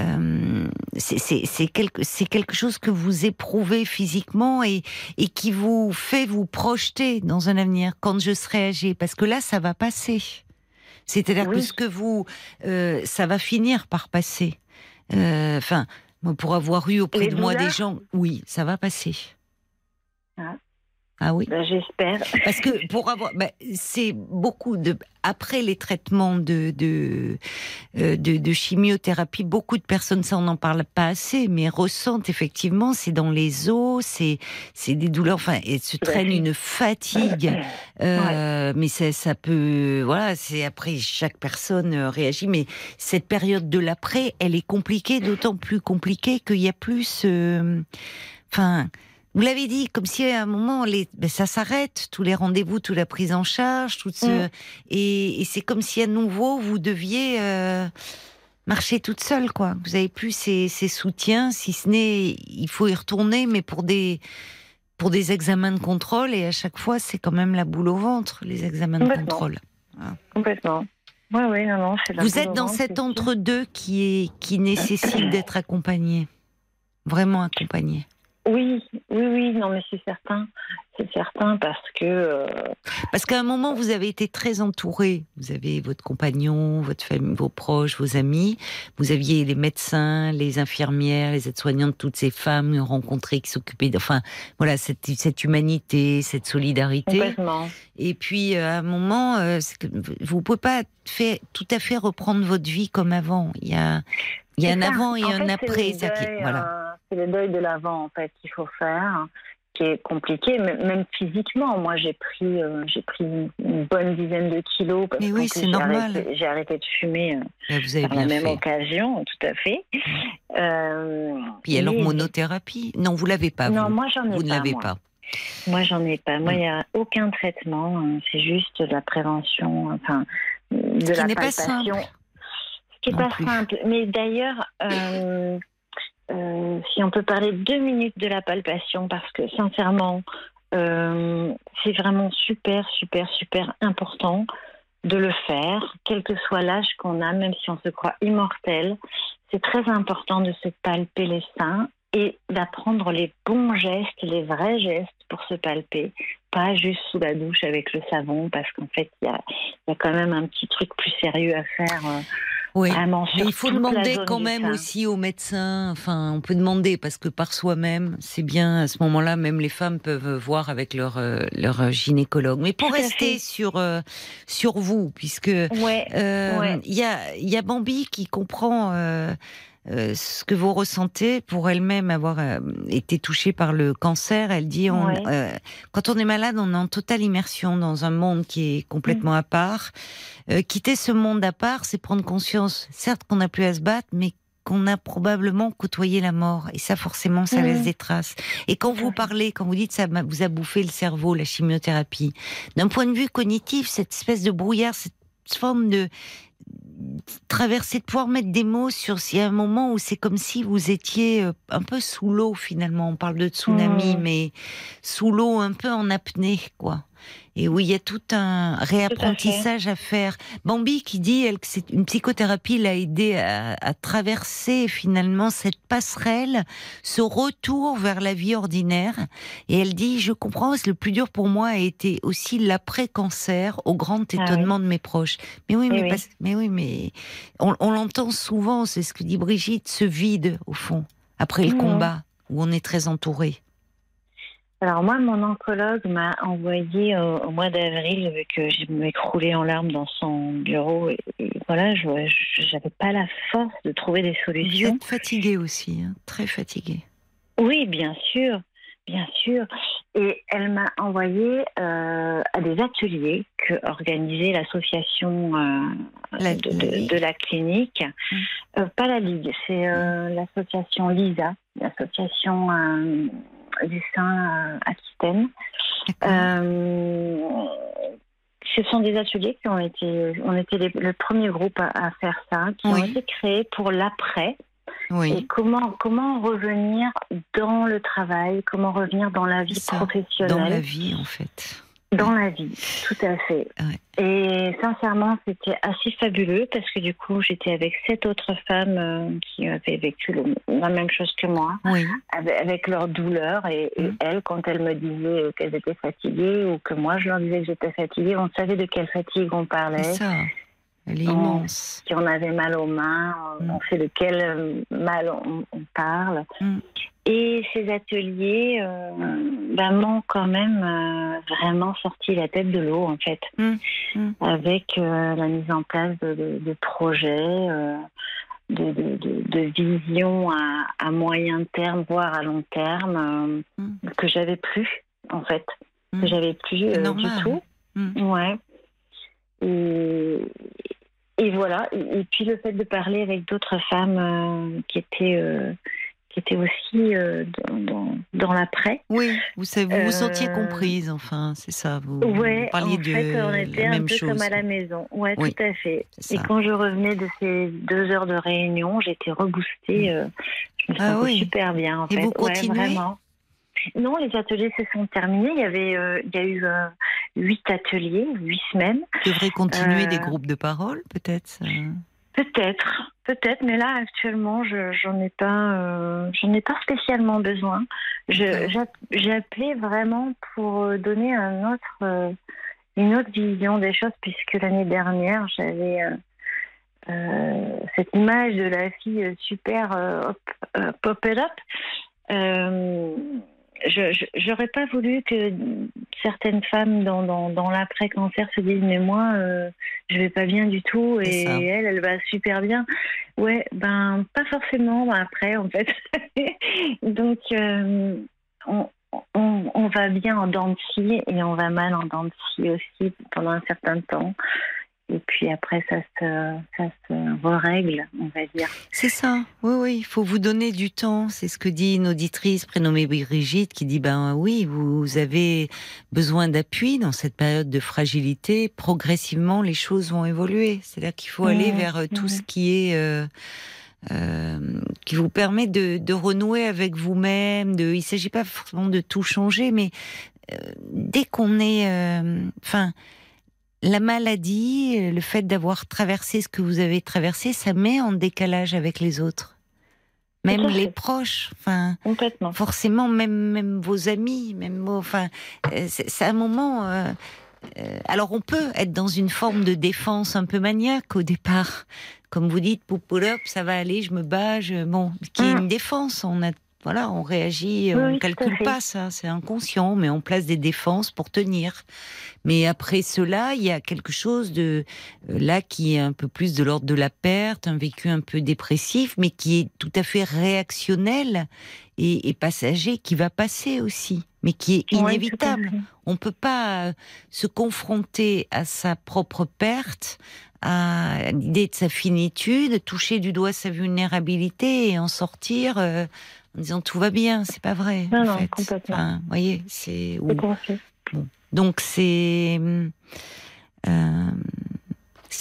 Euh, c'est quelque, quelque chose que vous éprouvez physiquement et, et qui vous fait vous projeter dans un avenir quand je serai âgée, parce que là, ça va passer. C'est-à-dire que ce que vous, euh, ça va finir par passer. Euh, enfin, pour avoir eu auprès de moi des gens, oui, ça va passer. Ah. Ah oui. Ben, j'espère. Parce que pour avoir, ben, c'est beaucoup de après les traitements de de, euh, de, de chimiothérapie, beaucoup de personnes, ça on n'en parle pas assez, mais ressentent effectivement, c'est dans les os, c'est c'est des douleurs, enfin, et se traîne une fatigue. Euh, Mais ça, ça peut, voilà, c'est après chaque personne euh, réagit, mais cette période de l'après, elle est compliquée, d'autant plus compliquée qu'il y a plus, enfin. Vous l'avez dit, comme si à un moment, les, ben, ça s'arrête, tous les rendez-vous, toute la prise en charge, tout ce, mm. et, c'est comme si à nouveau vous deviez euh, marcher toute seule, quoi. Vous avez plus ces, soutiens, si ce n'est, il faut y retourner, mais pour des pour des examens de contrôle, et à chaque fois, c'est quand même la boule au ventre, les examens de contrôle. Complètement. Oui, oui, non, non, Vous êtes dans cet entre-deux qui, est, qui nécessite d'être accompagné. Vraiment accompagné. Oui, oui, oui, non, mais c'est certain. C'est certain parce que. Euh, parce qu'à un moment, vous avez été très entouré. Vous avez votre compagnon, votre famille, vos proches, vos amis. Vous aviez les médecins, les infirmières, les aides-soignantes, toutes ces femmes rencontrées qui s'occupaient. Enfin, voilà, cette, cette humanité, cette solidarité. Complètement. Et puis, euh, à un moment, euh, que vous ne pouvez pas fait, tout à fait reprendre votre vie comme avant. Il y a, il y a un avant et un après. voilà. C'est le deuil de l'avant en fait qu'il faut faire, qui est compliqué, même physiquement. Moi, j'ai pris, euh, j'ai pris une bonne dizaine de kilos parce Mais oui, c'est normal. J'ai arrêté de fumer euh, vous avez la même occasion, tout à fait. Euh, Puis il y a l'hormonothérapie. Non, vous l'avez pas. Non, vous. moi j'en ai vous pas. ne l'avez pas. Moi, j'en ai pas. Moi, il n'y a aucun traitement. Hein. C'est juste de la prévention, enfin, de Ce la palpation. Pas qui n'est pas simple. Mais d'ailleurs, euh, euh, si on peut parler deux minutes de la palpation, parce que sincèrement, euh, c'est vraiment super, super, super important de le faire, quel que soit l'âge qu'on a, même si on se croit immortel. C'est très important de se palper les seins et d'apprendre les bons gestes, les vrais gestes pour se palper, pas juste sous la douche avec le savon, parce qu'en fait, il y a, quand même un petit truc plus sérieux à faire. Euh, oui, mais il faut demander quand même aussi aux médecins. Enfin, on peut demander parce que par soi-même, c'est bien. À ce moment-là, même les femmes peuvent voir avec leur euh, leur gynécologue. Mais pour rester sur euh, sur vous, puisque il ouais, y a il y a Bambi qui comprend euh, ce que vous ressentez pour elle-même avoir euh, été touchée par le cancer. Elle dit, on, euh, quand on est malade, on est en totale immersion dans un monde qui est complètement à part. quitter ce monde à part, c'est prendre conscience, certes qu'on n'a plus à se battre, mais qu'on a probablement côtoyé la mort. Et ça, forcément, ça laisse des traces. Et quand vous parlez, quand vous dites ça vous a bouffé le cerveau, la chimiothérapie, d'un point de vue cognitif, cette espèce de brouillard, cette forme de traverser, de pouvoir mettre des mots sur s'il y a un moment où c'est comme si vous étiez euh, un peu sous l'eau finalement. On parle de tsunami, mmh. mais sous l'eau, un peu en apnée, quoi et où il y a tout un réapprentissage à, faire. Bambi qui dit elle, que c'est une psychothérapie l'a aidé à, à, traverser finalement cette passerelle, ce retour vers la vie ordinaire. Et elle dit je comprends, le plus dur pour moi a été aussi l'après-cancer, au grand ah étonnement de mes proches. Mais oui, mais, mais oui, mais on, on l'entend souvent, c'est ce que dit Brigitte, ce vide au fond après le mmh. combat où on est très entouré. Alors moi, mon oncologue m'a envoyé au, mois d'avril, vu que je m'écroulais en larmes dans son bureau. Et, voilà, je n'avais pas la force de trouver des solutions. Vous êtes fatiguée aussi, hein, très fatiguée. Oui, bien sûr, bien sûr. Et elle m'a envoyé euh, à des ateliers que organisait l'association euh, de, la clinique. Mmh. Euh, pas la Ligue, c'est l'association LISA, l'association du sein Aquitaine. ce sont des ateliers qui ont été, on était le premier groupe à, faire ça, qui ont été créés pour l'après. Oui. Et comment, comment revenir dans le travail, comment revenir dans la vie professionnelle. Dans la vie, en fait. Dans la vie, tout à fait. Et sincèrement, c'était assez fabuleux parce que du coup, j'étais avec sept autres femmes euh, qui avaient vécu la même chose que moi, avec, leurs douleurs. Et, mm. elles, quand elles me disaient qu'elles étaient fatiguées ou que moi, je leur disais que j'étais fatiguée, on savait de quelle fatigue on parlait. Ça. Elle est immense. Si on avait mal aux mains, on mm. sait de quel euh, mal on, parle. Mm. Et ces ateliers euh, ben, m'ont quand même euh, vraiment sorti la tête de l'eau, en fait, mm. avec la mise en place de, projets, de, de, visions à, moyen terme, voire à long terme, que j'avais plus, en fait, que j'avais plus du tout. Ouais. Et, et voilà. Et, puis le fait de parler avec d'autres femmes euh, qui étaient euh, qui étaient aussi euh, dans, dans, l'après. Oui, vous vous vous sentiez comprise, enfin, c'est ça. Vous, ouais, parliez en fait, on était un peu comme à la maison. Ouais, tout à fait. Et quand je revenais de ces deux heures de réunion, j'étais reboostée. Je me ah sentais super bien. En Et fait. vous continuez vraiment. Non, les ateliers se sont terminés. Il y avait, euh, il y a eu euh, huit ateliers, huit semaines. Vous devrez continuer des euh, groupes de parole, peut-être. Peut-être, peut-être, mais là actuellement, je j'en ai pas, j'en ai pas spécialement besoin. j'ai appelé vraiment pour donner un autre, une autre vision des choses, puisque l'année dernière, j'avais cette image de la fille super pop it up je j'aurais pas voulu que certaines femmes dans, dans, dans l'après-cancer se disent mais moi euh, je vais pas bien du tout et elle elle va super bien. Ouais ben pas forcément après en fait. Donc euh, on, on, on, va bien en dents et on va mal en dents aussi pendant un certain temps et puis après ça se, ça se règle, on va dire. C'est ça, oui, oui, il faut vous donner du temps. C'est ce que dit une auditrice prénommée Brigitte qui dit ben oui, vous avez besoin d'appui dans cette période de fragilité. Progressivement, les choses vont évoluer. C'est-à-dire qu'il faut aller vers euh, tout ce qui est. Euh, euh, qui vous permet de, de renouer avec vous-même. De, il s'agit pas forcément de tout changer, mais euh, dès qu'on est, enfin, la maladie, le fait d'avoir traversé ce que vous avez traversé, ça met en décalage avec les autres. Même les proches, enfin, forcément, même même vos amis, même enfin, euh, c'est un moment. Euh, euh, alors on peut être dans une forme de défense un peu maniaque au départ, comme vous dites, pou up, ça va aller, je me bats, je, bon, qui est mm. une défense. On a voilà, on réagit, on ne calcule pas ça, c'est inconscient, mais on place des défenses pour tenir. Mais après cela, il y a quelque chose de euh, là qui est un peu plus de l'ordre de la perte, un vécu un peu dépressif, mais qui est tout à fait réactionnel et, passager, qui va passer aussi, mais qui est inévitable. on peut pas euh, se confronter à sa propre perte à l'idée de sa finitude, toucher du doigt sa vulnérabilité et en sortir euh, en disant tout va bien, c'est pas vrai. Non, non, complètement. vous voyez, c'est. Donc c'est. Euh,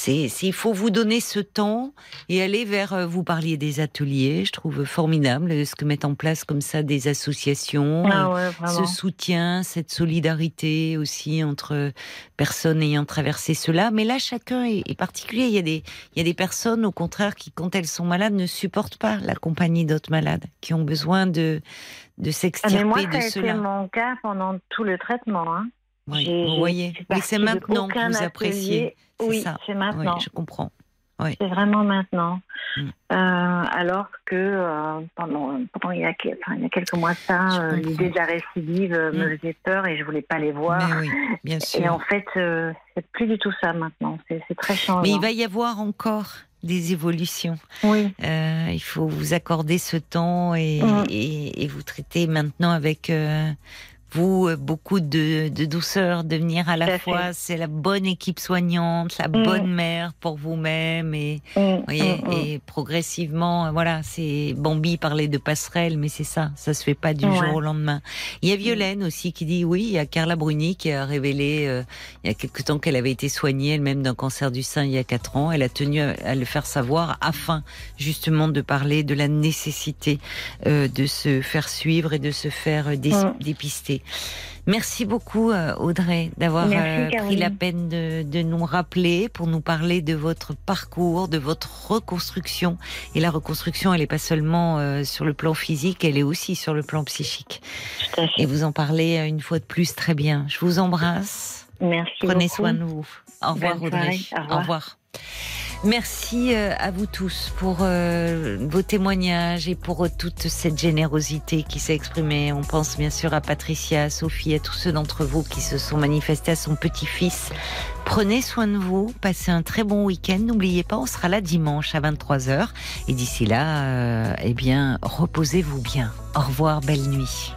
c'est, il faut vous donner ce temps et aller vers. Euh, vous parliez des ateliers, je trouve formidable ce que mettent en place comme ça des associations, ah euh, ce soutien, cette solidarité aussi entre personnes ayant traversé cela. Mais là, chacun est, particulier. Il y a des, il y a des personnes au contraire qui, quand elles sont malades, ne supportent pas la compagnie d'autres malades, qui ont besoin de de ah, s'extirper moi, de cela. C'était mon cas pendant tout le traitement. Hein. Oui, vous voyez. C'est maintenant que vous appréciez. Oui, c'est maintenant. je comprends. C'est vraiment maintenant. Mm. Euh, alors que euh, pendant, pendant il, y a, il, y a, quelques mois ça, euh, l'idée de la récidive me mm. faisait peur et je voulais pas les voir. oui, bien sûr. Et en fait, c'est plus du tout ça maintenant. C'est très changeant. Mais il va y avoir encore des évolutions. Oui. il faut vous accorder ce temps et, mm. et, et vous traiter maintenant avec vous, euh, beaucoup de, douceur, de venir à la fois, c'est la bonne équipe soignante, la mm. bonne mère pour vous-même et, mm, voyez, mm, et progressivement, voilà, c'est Bambi parlait de passerelle, mais c'est ça, ça se fait pas du jour au lendemain. Il y a Violaine aussi qui dit oui, il y a Carla Bruni qui a révélé euh, il y a quelque temps qu'elle avait été soignée elle-même d'un cancer du sein il y a quatre ans. Elle a tenu à le faire savoir afin justement de parler de la nécessité euh, de se faire suivre et de se faire dépister. Merci beaucoup euh, Audrey d'avoir euh, pris la peine de, nous rappeler pour nous parler de votre parcours, de votre reconstruction. Et la reconstruction, elle n'est pas seulement euh, sur le plan physique, elle est aussi sur le plan psychique. Et vous en parlez une fois de plus très bien. Je vous embrasse. Merci. Prenez soin de vous. Au revoir Audrey. Au revoir. Merci euh, à vous tous pour euh, vos témoignages et pour euh, toute cette générosité qui s'est exprimée. On pense bien sûr à Patricia, à Sophie, à tous ceux d'entre vous qui se sont manifestés à son petit-fils. Prenez soin de vous, passez un très bon week-end. N'oubliez pas, on sera là dimanche à 23h. Et d'ici là, eh bien, reposez-vous bien. Au revoir, belle nuit.